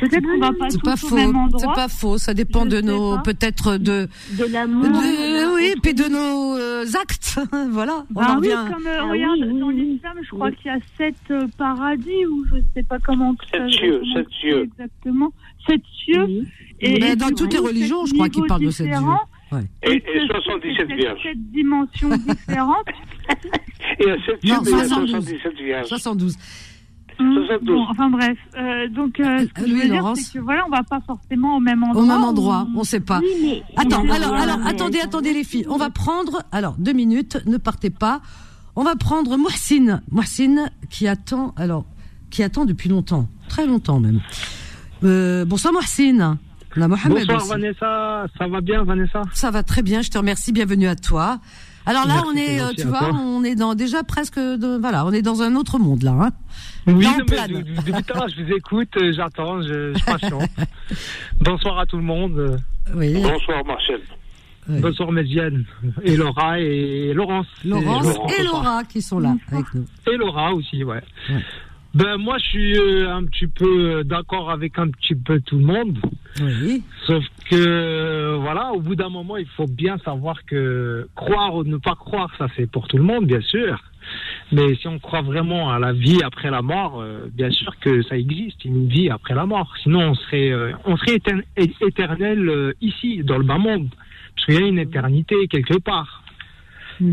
Peut-être qu'on va pas C'est tous pas au faux. même C'est endroit. pas faux. Ça dépend Je de nos, peut-être de, De l'amour. de- oui, puis de nos euh, actes. voilà. On Ah en oui, revient. comme euh, Ah regarde, oui, dans oui. l'islam, je crois Oui. qu'il y a sept euh, paradis, ou je sais pas comment Sept cieux, sept c'est cieux. Exactement. Sept cieux. Oui. Et, Mais et dans toutes les religions, je crois qu'ils parlent de sept différents, Ouais. Et, et que 77 c'est vierges. Sept dimensions différentes. Et à 7 Non, mais il y a 72. 77 vierges. 72. 72. Bon, enfin bref. Euh, donc, euh, ce que je Oui, veux dire, c'est que voilà, on va pas forcément au même endroit. Au même endroit, on- on sait pas. Oui, mais- Attends, mais- alors, alors, mais- attendez, attendez les filles. On va prendre, alors, deux minutes, ne partez pas. On va prendre Mohsin. Mohsin qui attend, alors, qui attend depuis longtemps. Très longtemps même. Euh, bonsoir Mohamed Bonsoir aussi. Vanessa, ça va bien Vanessa? Ça va très bien, je te remercie, bienvenue à toi. Alors là, Merci, on est, euh, tu vois, on est dans déjà presque, de, voilà, on est dans un autre monde là. Hein. Oui, non, mais depuis l'heure, je vous écoute, euh, j'attends, je, je patiente. Bonsoir à tout le monde. Oui. Bonsoir Marcel. Oui. Bonsoir Méziane, et Laura et Laurence. Laurence Laurent, et. Laura qui sont là avec nous. Et Laura aussi, ouais. Ouais. Ben moi, je suis euh, un petit peu d'accord avec un petit peu tout le monde. Oui. Sauf que, euh, voilà, au bout d'un moment, il faut bien savoir que croire ou ne pas croire, ça c'est pour tout le monde, bien sûr. Mais si on croit vraiment à la vie après la mort, euh, bien sûr que ça existe, une vie après la mort. Sinon, on serait, euh, on serait éternel euh, ici, dans le bas monde. Parce qu'il y a une éternité quelque part.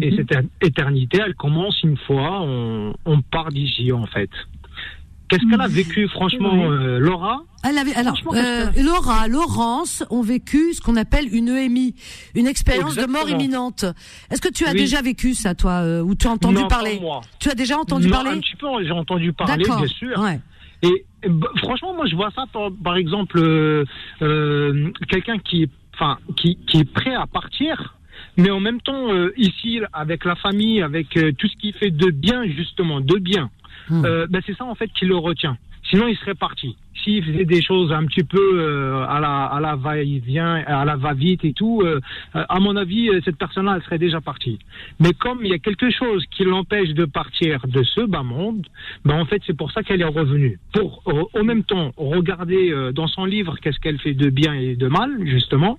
Et cette éter- éternité, elle commence une fois on, on part d'ici, en fait. Qu'est-ce qu'elle a vécu, franchement, euh, Laura Elle avait, alors, euh, Laura, Laurence ont vécu ce qu'on appelle une EMI, une expérience de mort imminente. Est-ce que tu as Oui. déjà vécu ça, toi, euh, ou tu as entendu Non, parler moi. Tu as déjà entendu Non, parler Un petit peu, j'ai entendu parler, bien sûr. Ouais. Et bah, franchement, moi, je vois ça par, par exemple, euh, euh, quelqu'un qui est, enfin, qui, qui est prêt à partir, mais en même temps, euh, ici, avec la famille, avec tout ce qui fait de bien, justement, de bien, Hmm. euh, bah, c'est ça, en fait, qui le retient. Sinon, il serait parti. S'il faisait des choses un petit peu euh, à la, à la va-et-vient, à la va-vite et tout, euh, à mon avis, cette personne-là, elle serait déjà partie. Mais comme il y a quelque chose qui l'empêche de partir de ce bas monde, ben en fait, c'est pour ça qu'elle est revenue. Pour, au, même temps, regarder dans son livre qu'est-ce qu'elle fait de bien et de mal, justement.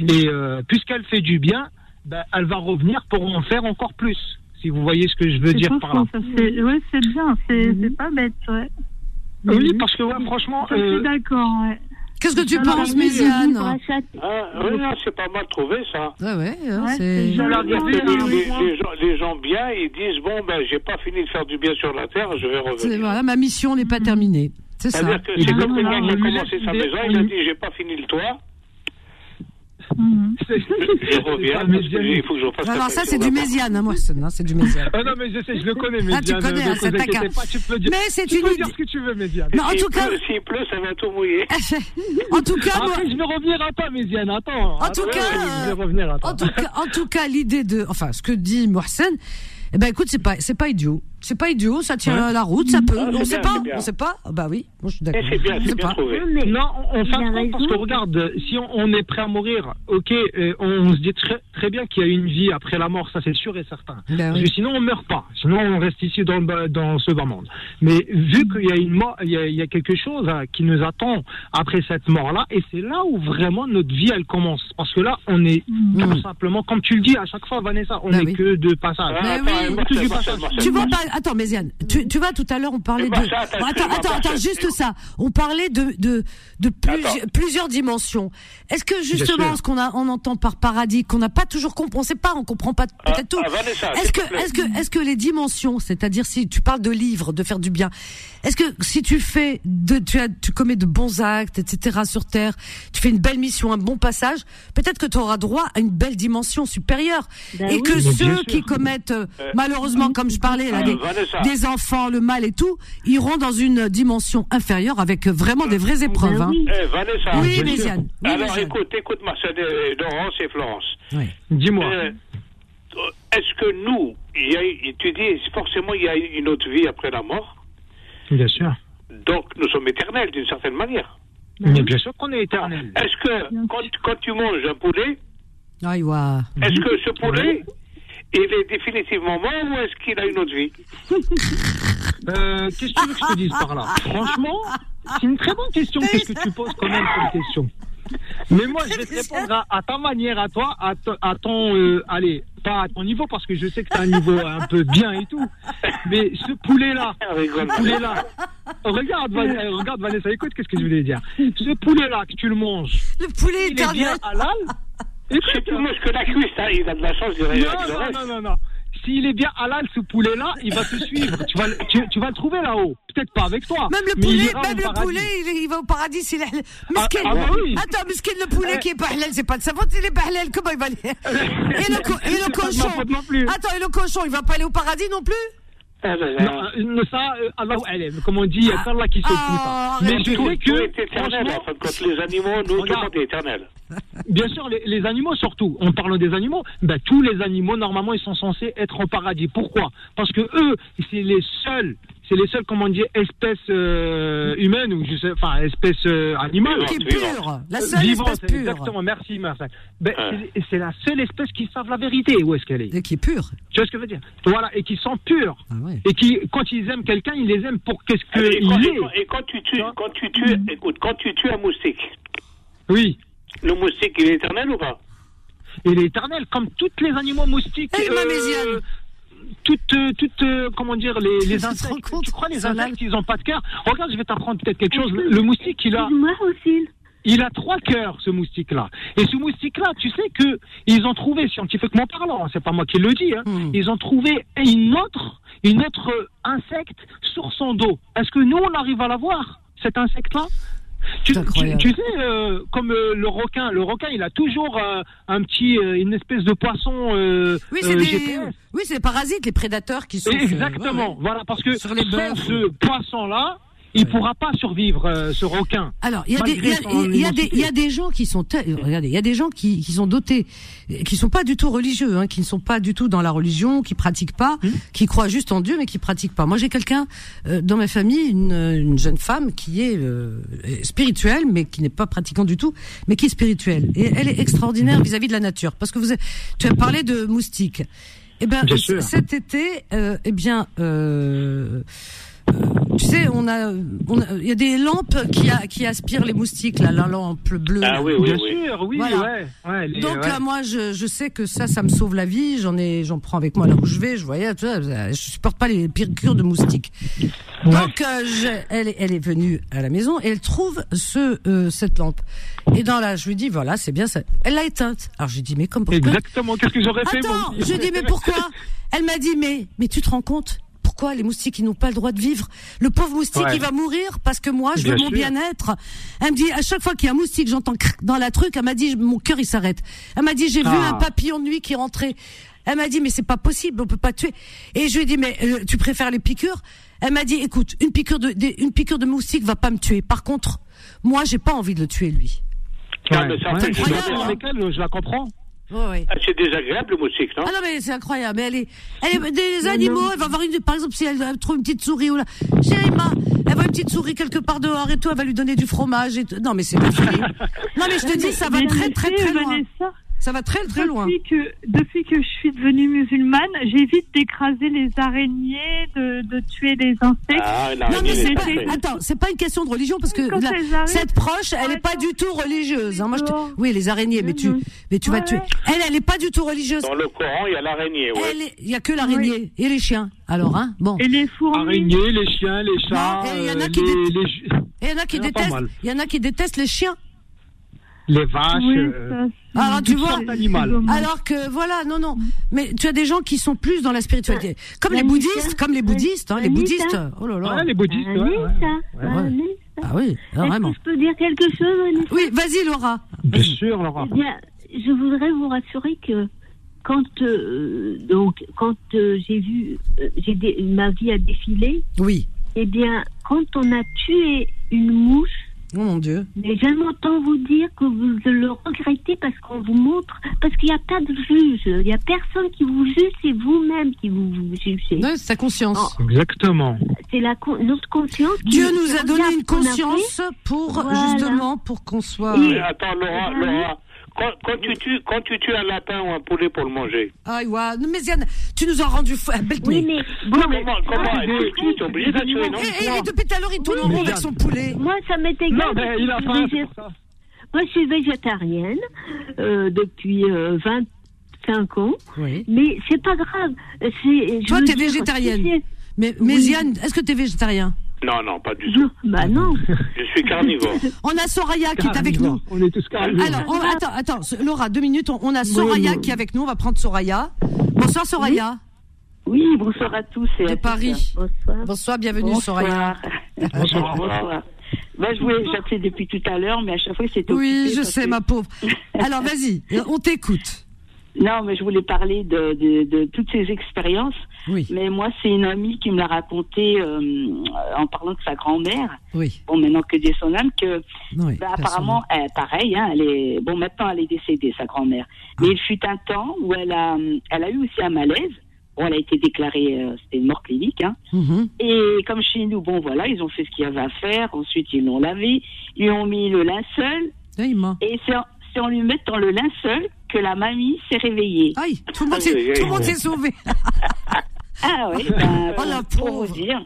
Et euh, puisqu'elle fait du bien, ben, elle va revenir pour en faire encore plus. Si vous voyez ce que je veux dire par là. ça, c'est- bien, c'est Mhm. c'est pas bête, ouais. Oui, parce que ouais, franchement, je euh, suis d'accord, ouais. Qu'est-ce que tu Alors, penses, oui, Méziane Ah, oui, non, c'est pas mal trouvé ça. Ouais, hein, Ouais, c'est. oui, Les, oui, les- oui. les gens, bien, ils disent bon ben j'ai pas fini de faire du bien sur la terre, je vais revenir. Voilà, ma mission n'est pas terminée. C'est ça. C'est-à-dire que Et c'est comme quelqu'un qui a commencé sa maison, il a dit j'ai pas fini le toit, C'est- je reviens Ah, parce Méziane. qu'il faut que je fasse Alors ça, c'est du. Méziane, hein, moi, c'est non, c'est du Méziane. Ah non, mais je sais, je le connais, Ah, tu connais, ne hein, c'est ta pas, tu peux dire, Mais c'est tu une peux idée. dire ce que tu veux, Médiane. Mais en S'il tout cas, pleut, s'il pleut, ça va tout mouiller. en tout cas, moi, Après, je vais revenir à toi, Médiane, attends. En tout cas. En tout cas, en tout cas, l'idée de, enfin, ce que dit Mohsen, eh ben, écoute, c'est pas, c'est pas idiot. C'est pas idiot, ça tient la route, ça peut. Ah, c'est on sait bien, pas, c'est on sait pas. Ah, Bah oui, moi je suis d'accord. Eh, c'est bien, On c'est sait bien pas. trouvé. Non, Non, on, parce que regarde, si on, on est prêt à mourir, ok, euh, on, se dit très, très bien qu'il y a une vie après la mort, ça c'est sûr et certain. Ben Parce oui. que sinon on meurt pas, sinon on reste ici dans, le bas- dans ce bas monde. Mais vu qu'il y a une mort, il y a, il y a quelque chose hein, qui nous attend après cette mort-là, et c'est là où vraiment notre vie elle commence. Parce que là, on est Mhm. tout simplement, comme tu le dis à chaque fois, Vanessa, on Ben n'est oui. que de passage. Ah, Mais attends, oui. Du passage. Tu vois pas, attends, Méziane, tu, tu vois, tout à l'heure, on parlait Eh de, ben, ça, attends, Bon, attends, juste ça. On parlait de, de, de plusieurs dimensions. Est-ce que justement, ce qu'on a, on entend par paradis, qu'on n'a pas toujours compris, on sait pas, on comprend pas Ah, peut-être tout. ah, Est-ce que, est-ce que, est-ce que les dimensions, c'est-à-dire si tu parles de livres, de faire du bien, est-ce que si tu fais de, tu as, tu commets de bons actes, etc. sur terre, tu fais une belle mission, un bon passage, peut-être que tu auras droit à une belle dimension supérieure. Ben et oui. que ceux qui commettent, euh, malheureusement, comme je parlais là, des. Des enfants, le mal et tout, iront dans une dimension inférieure avec vraiment des vraies épreuves. Ben hein. oui. Eh, Vanessa. Oui. Oui, Alors Méziane. écoute, écoute Marcel, Laurence et Florence. Oui. Dis-moi. Euh, Est-ce que nous, il y a, tu dis forcément il y a une autre vie après la mort, Bien sûr. donc nous sommes éternels d'une certaine manière. Mais bien sûr qu'on est éternel. Est-ce que quand, quand tu manges un poulet, Ah, est-ce que ce poulet, il est définitivement mort ou est-ce qu'il a une autre vie Euh, Qu'est-ce que tu veux que je te dise par là? Franchement, c'est une très bonne question. Qu'est-ce que tu poses quand même comme question? Mais moi, je vais te répondre à, à ta manière, à toi, à, to- à ton, euh, allez, pas à ton niveau parce que je sais que tu as un niveau un peu bien et tout. Mais ce poulet-là, ce poulet-là, regarde, Van- euh, regarde Vanessa, écoute, qu'est-ce que je voulais dire? Ce poulet-là que tu le manges, Le poulet il est bien halal? Écoute, tu manges que la cuisse, hein, il a de la chance de non, non, non, non, non. S'il est bien halal, ce poulet-là, il va te suivre. Tu vas, le- tu, tu vas le trouver là-haut. Peut-être pas avec toi. Même le poulet, même le poulet, il, il va au paradis s'il est halal. Ah, ah bah oui. Attends, miskin, le poulet Eh. qui est pas halal, c'est pas de sa faute, il est pas halal, comment il va aller Et le, co- et C'est cochon plus. Attends, et le cochon, il va pas aller au paradis non plus Ah, ben, Non, euh, ça, euh, Allah comme on dit, c'est Allah qui Ah, arrête. Mais je tout que, est éternel, compte. Les animaux, nous, tout le Regarde. monde est éternel. Bien sûr, les, les animaux surtout, en parlant des animaux, ben, tous les animaux, normalement, ils sont censés être au paradis. Pourquoi? Parce que eux, c'est les seuls, c'est les seuls, comment dire, espèces euh, humaines, ou je sais, enfin, espèces euh, animales. Qui est pure, la seule Vivante, espèce pure. Exactement, merci Marcel. Ben, Ouais. c'est- la seule espèce qui savent la vérité, où est-ce qu'elle est? Et qui est pure. Tu vois ce que je veux dire? Voilà, et qui sont purs. Ah ouais. Et qui, quand ils aiment quelqu'un, ils les aiment pour qu'est-ce qu'il est. et quand tu tues, quand tu tues, écoute, quand tu tues un moustique, Oui. Le moustique, il est éternel ou pas Il est éternel, comme tous les animaux moustiques. Eh, Méziane. toutes, euh, toutes, euh, comment dire, les, insectes. Tu crois les insectes, ils n'ont pas de cœur Regarde, je vais t'apprendre peut-être quelque chose. Le, moustique, il a, aussi. il a trois cœurs, ce moustique-là. Et ce moustique-là, tu sais que ils ont trouvé, scientifiquement parlant, hein, c'est pas moi qui le dis, hein, Hmm. ils ont trouvé une autre, une autre euh, insecte sur son dos. Est-ce que nous, on arrive à la voir, cet insecte-là? Tu, tu, sais, euh, comme euh, le requin, le requin, il a toujours euh, un petit, euh, une espèce de poisson euh, Oui, c'est euh, des, oui, c'est parasites, les prédateurs qui sont. Exactement, Ouais, ouais. voilà, parce que Sur les sans ce poisson-là, il pourra pas survivre, euh, ce requin. Alors, il y a des, gens qui sont, te- regardez, il y a des gens qui, qui sont dotés, qui sont pas du tout religieux, hein, qui ne sont pas du tout dans la religion, qui pratiquent pas, Hmm. qui croient juste en Dieu, mais qui pratiquent pas. Moi, j'ai quelqu'un euh, dans ma famille, une, une jeune femme qui est euh, spirituelle, mais qui n'est pas pratiquante du tout, mais qui est spirituelle. Et elle est extraordinaire vis-à-vis de la nature, parce que vous, avez- tu as parlé de moustiques. Eh ben, Bien sûr. cet été, euh, eh bien. Euh, tu sais, on a, on a- il y a des lampes qui, a- qui aspirent les moustiques, là, la lampe bleue. Ah là. oui, oui, Bien oui. sûr, oui, Voilà. ouais. ouais, les- Donc ouais. là, moi, je, je sais que ça, ça me sauve la vie. J'en ai, j'en prends avec moi là où je vais. Je voyais, tu vois, je supporte pas les piqûres de moustiques. Donc, euh, je- elle, est- elle est venue à la maison et elle trouve ce, euh, cette lampe. Et dans là, je lui dis, voilà, c'est bien ça. Elle l'a éteinte. Alors j'ai dit, mais comme pourquoi Exactement, qu'est-ce que j'aurais fait Attends, je dis mais pourquoi? Elle m'a dit mais mais tu te rends compte? Pourquoi les moustiques ils n'ont pas le droit de vivre Le pauvre moustique Ouais. il va mourir parce que moi je Bien veux mon bien-être. Elle me dit à chaque fois qu'il y a un moustique j'entends cric dans la truc. Elle m'a dit mon cœur il s'arrête. Elle m'a dit j'ai vu Ah. un papillon de nuit qui rentrait. Elle m'a dit mais c'est pas possible on peut pas tuer. Et je lui ai dit mais euh, tu préfères les piqûres? Elle m'a dit écoute une piqûre de des- une piqûre de moustique va pas me tuer. Par contre moi j'ai pas envie de le tuer lui. Ah, Ouais, ouais, hein. avec elle, je la comprends. Ouais. Ah, c'est désagréable, le moustique, non Ah non mais c'est incroyable. Mais elle est, elle est des animaux. Elle va voir une, par exemple si elle, trouve une petite souris ou là, chérie ma, elle voit une petite souris quelque part dehors et tout, elle va lui donner du fromage et tout. Non mais c'est folie. Non mais je te dis ça va très très très loin. Vanessa, Ça va très très loin. Depuis que, depuis que je suis devenue musulmane, j'évite d'écraser les araignées, de, de tuer les insectes. Ah, Non mais c'est est pas, attends, c'est pas une question de religion parce que la- cette proche, elle est pas du tout religieuse. hein. Moi je te, Dehors. oui les araignées, mais tu, mais tu vas tuer. Elle, elle est pas du tout religieuse. Dans le Coran, il y a l'araignée, ouais. Il y a que l'araignée et les chiens. Alors hein, bon. Et les fourmis. Araignées, les chiens, les chats, il y en a qui détestent, il y en a qui détestent les chiens. Les vaches. Oui, euh, Alors, tu vois. Alors que voilà, non, non. Mais tu as des gens qui sont plus dans la spiritualité, comme les bouddhistes, comme les bouddhistes, hein, les bouddhistes. Oh là là. Ouais, les bouddhistes, ouais, ouais. Ah oui, ah, vraiment. que je peux dire quelque chose, Oui, vas-y Laura. Bien sûr, Laura. Eh bien, je voudrais vous rassurer que quand euh, donc quand euh, j'ai vu euh, j'ai dé- ma vie a défilé, Oui, eh bien quand on a tué une mouche, Oh mon Dieu. Mais j'aime autant vous dire que vous le regrettez parce qu'on vous montre, parce qu'il n'y a pas de juge. Il n'y a personne qui vous juge, c'est vous-même qui vous, vous jugez. Ouais, c'est ta conscience. Exactement. C'est la con- notre conscience. qui- Dieu nous a donné une conscience pour Voilà. justement pour qu'on soit. Attends, Laura, Mhm. Laura, quand, quand tu tues, quand tu tues un lapin ou un poulet pour le manger, Ah ouais, non, mais Ziane, tu nous as rendu fou. Oui, mais bon, comment, comment que tu es obligé de tuer, non Et, et- et depuis tout à l'heure, il tourne en rond mais avec son poulet. moi, ça m'est égal. Non, mais il a faim. Moi, je suis végétarienne euh, depuis euh, 25 ans, Oui. mais c'est pas grave. Toi, t'es végétarienne. Mais, mais Oui. Ziane, est-ce que t'es végétarien? Non, non, pas du tout. Bah non. Je suis carnivore. On a Soraya qui est avec nous. On est tous carnivores. Alors, on- attends, attends, Laura, deux minutes. On, on a Soraya oui. qui est avec nous. On va prendre Soraya. Bonsoir, Soraya. Oui, bonsoir à tous. Et De à Paris. Bonsoir. Bonsoir, bienvenue, Soraya. Bonsoir. Bonsoir. Bah, je voulais j'appelais depuis tout à l'heure, mais à chaque fois c'était Oui, occupé je parce sais, que- ma pauvre. Alors, vas-y, on t'écoute. Non, mais je voulais parler de, de, de toutes ces expériences. Oui, Mais moi, c'est une amie qui me l'a raconté euh, en parlant de sa grand-mère. oui. Bon, maintenant que des son âme, que oui bah, apparemment, elle, pareil, hein, elle est bon. Maintenant, elle est décédée, sa grand-mère. Mais il fut un temps où elle a, elle a eu aussi un malaise. Bon, elle a été déclarée, euh, c'était une mort clinique. Hein. Mhm. Et comme chez nous, bon voilà, ils ont fait ce qu'il y avait à faire. Ensuite, ils l'ont lavé, ils ont mis le linceul. Et c'est c'est en lui mettant le linceul que la mamie s'est réveillée. Aïe, tout le monde s'est sauvé. Ah oui, ben, Oh, la pour vous dire.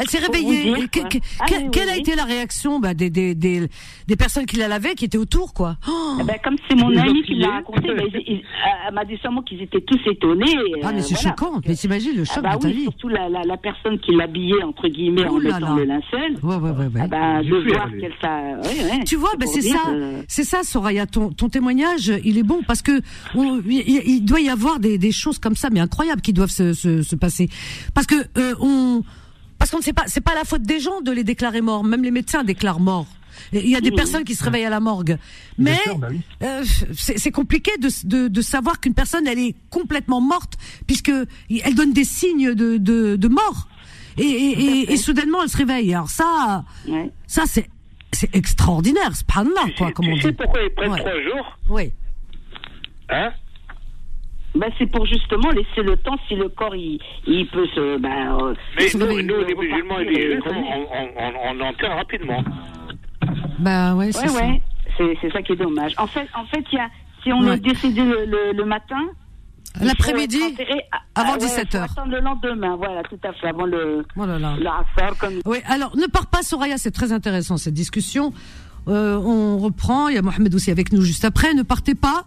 Elle s'est réveillée. dire, que- que- Ah, que- oui, oui, quelle a été la réaction bah, des, des, des, des personnes qui la lavaient, qui étaient autour, quoi? Oh Eh ben, comme c'est mon Ils ont ami qui l'a raconté, ils- ils- elle m'a dit seulement qu'ils étaient tous étonnés. Ah, mais euh, c'est voilà. choquant. Mais t'imagines le Ah, choc bah de ta oui, vie. surtout la, la, la personne qui l'habillait, entre guillemets, en là mettant là. le linceul. Ouais, ouais, ouais, ouais. Ah bah, de voir qu'elle ça. ouais, ouais, Tu vois, bah, c'est ça, euh, c'est ça, Soraya. Ton, ton témoignage, il est bon parce que on- il, il doit y avoir des, des choses comme ça, mais incroyables, qui doivent se, se, se passer. Parce que euh, on, parce qu'on ne sait pas, c'est pas la faute des gens de les déclarer morts. Même les médecins déclarent morts. Il y a des personnes qui se réveillent à la morgue, mais bah euh, c'est compliqué de, de, de savoir qu'une personne elle est complètement morte puisque elle donne des signes de, de, de mort. Et, et, et, et soudainement elle se réveille. Alors ça, ouais. ça c'est c'est extraordinaire, c'est pas là quoi, tu comme on sais dit. pourquoi ils prennent Ouais. trois jours Oui. Hein Bah, c'est pour justement laisser le temps si le corps il, il peut se. Bah, euh, Mais se nous, réveiller. nous, les musulmans et les juifs, on, on, on, on enterre rapidement. Bah ouais, c'est Ouais, ça. ouais. C'est, c'est ça qui est dommage. En fait, en fait, il y a, si on Ouais. est décédé le, le, le matin. L'après-midi, à- avant ah, ouais, 17 faut heures. attendre le lendemain, voilà, tout à fait, avant le, Oh là là. comme Oui, alors ne pars pas Soraya, c'est très intéressant cette discussion. Euh, on reprend, il y a Mohamed aussi avec nous juste après, ne partez pas.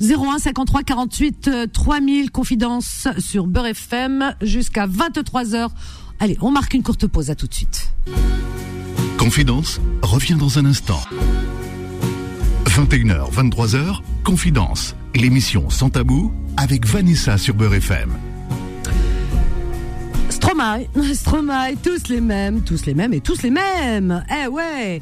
01 53 48 euh, 3000 confidence sur Beurre FM jusqu'à 23h. Allez, on marque une courte pause, à tout de suite. Confidence revient dans un instant. 21h, 23h, Confidence, l'émission sans tabou avec Vanessa sur Beurre FM. Stromae, Stromae, tous les mêmes, tous les mêmes et tous les mêmes. Eh ouais.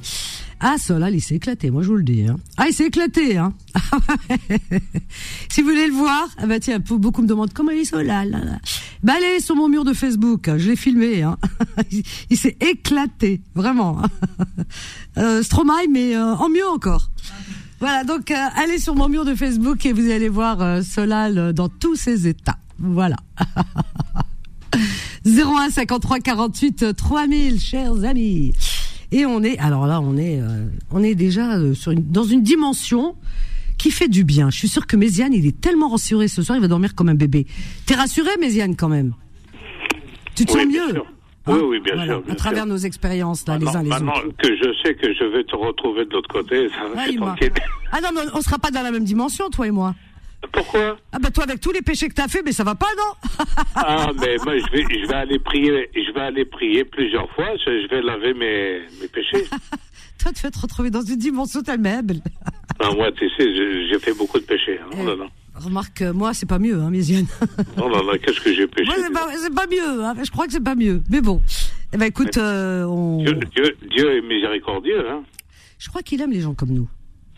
Ah, Solal, il s'est éclaté, moi je vous le dis. Hein. Ah, il s'est éclaté. Hein. si vous voulez le voir, ah bah tiens, beaucoup me demandent comment est Solal. Bah allez sur mon mur de Facebook, je l'ai filmé. Hein. il s'est éclaté, vraiment. euh, Stromae, mais euh, en mieux encore. Voilà, donc euh, allez sur mon mur de Facebook et vous allez voir Solal euh, dans tous ses états. Voilà. 01 53 48 3000, chers amis. Et on est, alors là, on est, euh, on est déjà euh, sur une, dans une dimension qui fait du bien. Je suis sûre que Méziane, il est tellement rassuré ce soir, il va dormir comme un bébé. T'es rassuré, Méziane, quand même? Tu te Oui, sens mieux? sûr. Hein Oui, oui, bien Voilà, sûr, bien à travers sûr. nos expériences, là, les Maintenant- uns les maintenant autres. que je sais que je vais te retrouver de l'autre côté, ça me Ah, tranquille. Ah non, mais on sera pas dans la même dimension, toi et moi. Pourquoi Ah bah toi, avec tous les péchés que t'as fait, mais ça va pas, non Ah, mais moi, je vais, je vais aller prier, je vais aller prier plusieurs fois. Je, vais laver mes, mes péchés. Toi, tu vas te retrouver dans une dimension tellement belle. Ah, moi, tu sais, j'ai fait beaucoup de péchés. Eh. Oh là là. Remarque, euh, moi, c'est pas mieux, hein, Méziane. Oh là là, qu'est-ce que j'ai péché. Moi, c'est pas, mieux. Hein. Je crois que c'est pas mieux. Mais bon. Eh ben, écoute, euh, on... Dieu, Dieu, Dieu est miséricordieux, hein. je crois qu'il aime les gens comme nous.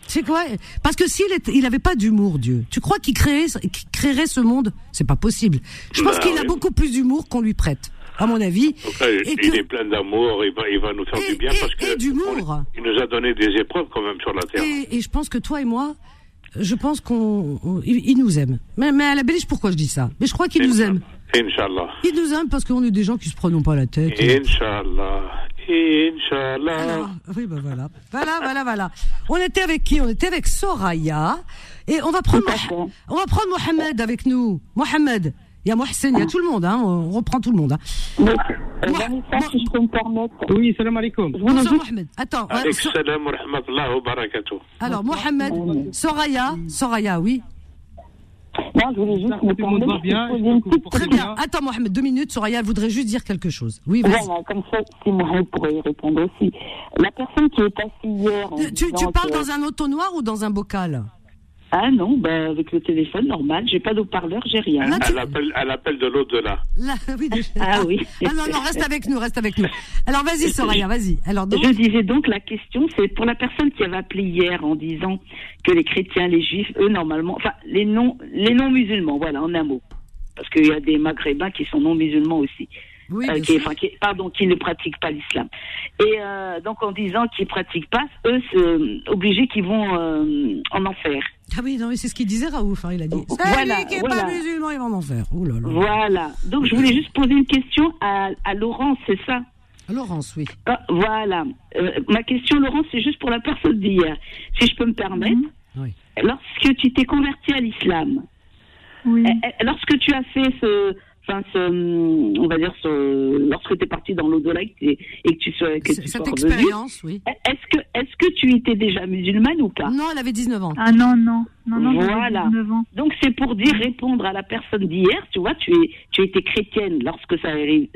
C'est quoi? Parce que s'il il avait pas d'humour, Dieu. Tu crois qu'il créerait, qu'il créerait ce monde? C'est pas possible. Je pense Bah, qu'il a beaucoup plus d'humour qu'on lui prête. à mon avis. Donc là, Et il que- est plein d'amour, il va, il va nous faire Et- du bien et- parce que et d'humour. il nous a donné des épreuves quand même sur la terre. Et, je pense que toi et moi, je pense qu'on, on- il, il nous aime. Mais, mais à la Belgique, pourquoi je dis ça? Mais je crois qu'il nous aime. Inch'Allah. Il nous aime parce qu'on est des gens qui se prennent pas la tête. Inch'Allah. Inch'Allah. Alors, oui, ben voilà. Voilà, voilà, voilà. On était avec qui? On était avec Soraya. Et on va prendre, on va prendre Mohamed avec nous. Mohamed. Il y a Mohsen, il y a tout le monde, hein. On reprend tout le monde, hein. Vanessa, si je peux me permettre. Oui, salam alaikum. Bonsoir, Mohamed. Attends, euh, Alayk So- salam wa rahmatullah wa barakatuh. alors, Mohamed, Soraya, Soraya, oui. Non, je voulais juste me Tout le monde va permettre bien, de poser une petite Très bien. Attends, Mohamed, deux minutes. Soraya, elle voudrait juste dire quelque chose. Oui, vas-y. Voilà, comme ça, si Mohamed pourrait y répondre aussi. La personne qui est assise hier. Tu, tu parles que- dans un auto-noir ou dans un bocal? Ah non, bah, avec le téléphone normal, j'ai pas d'eau-parleur, j'ai rien. Là, tu- Elle appelle, elle appelle de l'au-delà. Là, oui, déjà. Ah oui. Ah non, non, reste avec nous, reste avec nous. Alors, vas-y, Soraya, vas-y. Alors, donc, Je disais donc la question, c'est pour la personne qui avait appelé hier en disant que les chrétiens, les juifs, eux normalement, enfin les non, les non musulmans, voilà, en un mot, parce qu'il y a des maghrébins qui sont non musulmans aussi, oui, euh, bien qui, sûr. enfin, qui- pardon, qui ne pratiquent pas l'islam. Et euh, donc en disant qu'ils pratiquent pas, eux, c'est obligés qu'ils vont euh, en enfer. Ah oui, non, mais c'est ce qu'il disait Raouf, hein, il a dit. Voilà, Celui qui est voilà. pas musulman, il va en enfer. Là là. Voilà. Donc je voulais juste poser une question à, à Laurence, c'est ça? Laurence, oui. Ah, Voilà. Euh, ma question, Laurence, c'est juste pour la personne d'hier. Si je peux me permettre, Oui. lorsque tu t'es converti à l'islam, Oui. eh, eh, lorsque tu as fait ce, enfin ce, hum, on va dire ce, lorsque tu es parti dans l'au-delà et que tu- et que tu sois, que tu Cette sois revenu, expérience, oui. eh, est-ce que, est-ce que tu étais déjà musulmane ou pas? Non, elle avait 19 ans. Ah non, non. Non, non, Voilà. 19 ans. Donc c'est pour dire répondre à la personne d'hier, tu vois, tu es tu étais chrétienne lorsque ça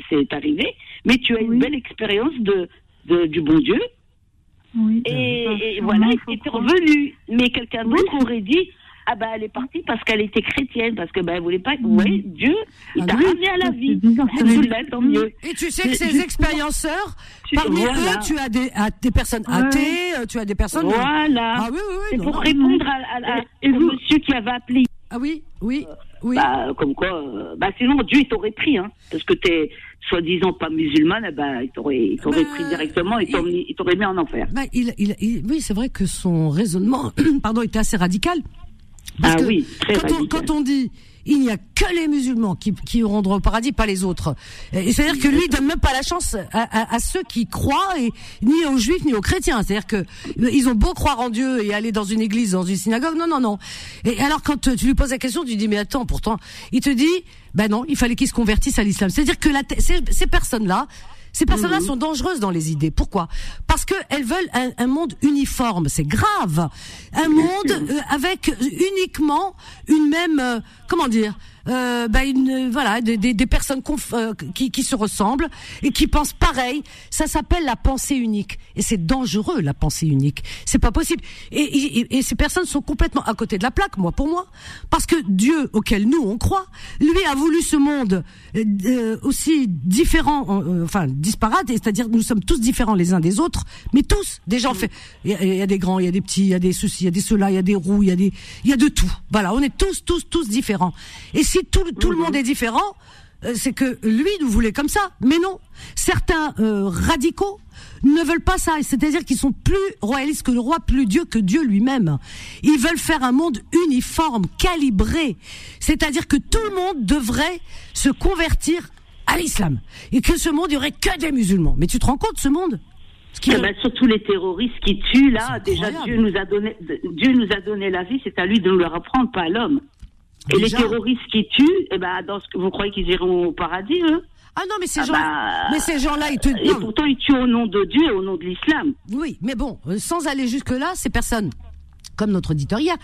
c'est arrivé, mais tu as une belle expérience de, de- du bon Dieu Oui. et, Ah, et voilà, il croire. revenu. Mais quelqu'un d'autre aurait dit ah bah elle est partie parce qu'elle était chrétienne parce que bah elle voulait pas. Ouais, Dieu il Ah t'a oui. ramené à la vie. bizarre, tant mieux. Et tu sais que ces expérienceurs, parmi voilà. eux, tu as des, des personnes Ouais. athées, euh, tu as des personnes. Voilà. Ah oui, oui, oui. C'est pour répondre à, à- à- Et vous monsieur qui avait appelé. Ah oui, oui, oui. Bah, comme quoi, euh, bah, sinon Dieu il t'aurait pris, hein, parce que t'es soi-disant pas musulmane, eh ben, il t'aurait, il t'aurait Bah, pris directement, il il- t'aurait mis- il t'aurait mis en enfer. Bah, il, il, il- oui, c'est vrai que son raisonnement, pardon, était assez radical. Parce Ah que oui, très quand, on, quand on dit il n'y a que les musulmans qui, qui iront droit au paradis, pas les autres. C'est-à-dire que lui, il donne même pas la chance à, à- à ceux qui croient, et ni aux juifs ni aux chrétiens. C'est-à-dire que ils ont beau croire en Dieu et aller dans une église, dans une synagogue, non, non, non. Et alors quand tu lui poses la question, tu dis mais attends, pourtant, il te dit, ben non, il fallait qu'ils se convertissent à l'islam. C'est-à-dire que la, ces, ces personnes-là, ces personnes-là sont dangereuses dans les idées. Pourquoi? Parce que elles veulent un, un monde uniforme. C'est grave. Un monde euh, avec uniquement une même, euh, comment dire euh, bah une, voilà, des, des, des personnes conf- euh, qui, qui se ressemblent et qui pensent pareil. Ça s'appelle la pensée unique et c'est dangereux la pensée unique. C'est pas possible. Et, et, et ces personnes sont complètement à côté de la plaque, moi pour moi, parce que Dieu auquel nous on croit, lui a voulu ce monde euh, euh, aussi différent, euh, enfin disparate, c'est-à-dire nous sommes tous différents les uns des autres, mais tous. Des gens fait, il y, a- il y a des grands, il y a des petits, il y a des ceci, il y a des cela, il y a des roux, il y a des, il y a de tout. Voilà, on est tous, tous, tous différents. Et si tout, tout le monde est différent, euh, c'est que lui nous voulait comme ça. Mais non, certains euh, radicaux ne veulent pas ça. C'est-à-dire qu'ils sont plus royalistes que le roi, plus Dieu que Dieu lui-même. Ils veulent faire un monde uniforme, calibré. C'est-à-dire que tout le monde devrait se convertir à l'islam. Et que ce monde, il y aurait que des musulmans. Mais tu te rends compte, ce monde? Ce qui Eh ben, surtout les terroristes qui tuent là, déjà. Dieu nous a donné, Dieu nous a donné la vie, c'est à lui de nous le reprendre, pas à l'homme. Et Déjà. les terroristes qui tuent, eh ben, dans ce que vous croyez qu'ils iront au paradis, eux Ah non, mais ces Ah gens, bah, mais ces gens-là, ils te, Et non, pourtant, ils tuent au nom de Dieu et au nom de l'islam. Oui, mais bon, euh, sans aller jusque-là, ces personnes, comme notre auditeur hier,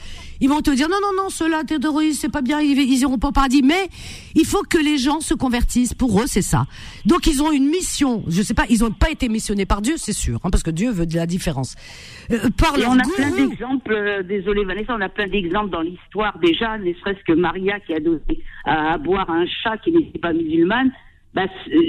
ils vont te dire non, non, non, ceux-là, terroristes, c'est pas bien, ils, ils iront pas au paradis. Mais il faut que les gens se convertissent. Pour eux, c'est ça. Donc ils ont une mission. Je sais pas, ils ont pas été missionnés par Dieu, c'est sûr, hein, parce que Dieu veut de la différence. Euh, par Et leur on a plein d'exemples, euh, désolé Vanessa, on a plein d'exemples dans l'histoire déjà, ne serait-ce que Maria qui a donné à, à boire à un chat qui n'était pas musulmane. Bah,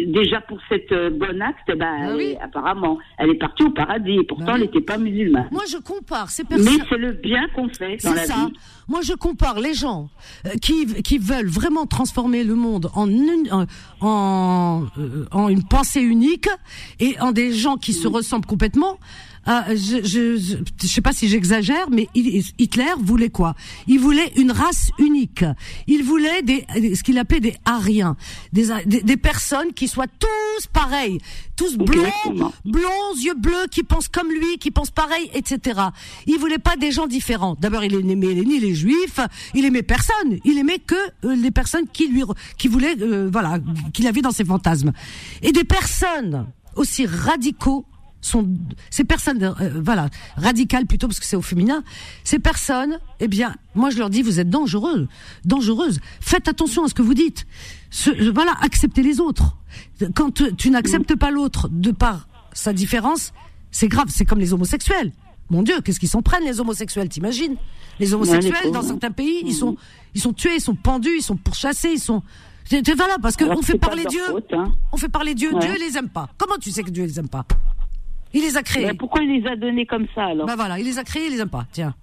déjà pour cette euh, bon acte, bah, Ah oui. apparemment, elle est partie au paradis. Et pourtant, Bah oui. elle n'était pas musulmane. Moi, je compare ces Mais personnes. c'est le bien qu'on fait dans C'est la ça. vie. Moi, je compare les gens euh, qui qui veulent vraiment transformer le monde en une en en, en une pensée unique et en des gens qui se ressemblent complètement. Euh, je, je, je, je sais pas si j'exagère, mais Hitler voulait quoi? Il voulait une race unique. Il voulait des, ce qu'il appelait des Ariens, des, des, des personnes qui soient tous pareils, tous blonds, blonds, yeux bleus, qui pensent comme lui, qui pensent pareil, etc. Il voulait pas des gens différents. D'abord, il n'aimait ni les juifs, il aimait personne. Il aimait que euh, les personnes qui lui, qui voulaient, euh, voilà, qu'il avait dans ses fantasmes. Et des personnes aussi radicaux sont ces personnes, euh, voilà, radicales plutôt parce que c'est au féminin. Ces personnes, eh bien, moi je leur dis, vous êtes dangereuses, dangereuses. Faites attention à ce que vous dites. Ce- voilà, acceptez les autres. Quand tu, tu n'acceptes pas l'autre de par sa différence, c'est grave. C'est comme les homosexuels. Mon Dieu, qu'est-ce qu'ils s'en prennent les homosexuels T'imagines? Les homosexuels dans certains pays, ils sont, ils sont tués, ils sont pendus, ils sont pourchassés, ils sont. c'est- Voilà, parce qu'on fait pas parler Dieu. hein. On fait parler Dieu. Dieu les aime pas. Comment tu sais que Dieu les aime pas? Il les a créés. Mais pourquoi il les a donnés comme ça alors Bah voilà, il les a créés, il les aime pas. Tiens.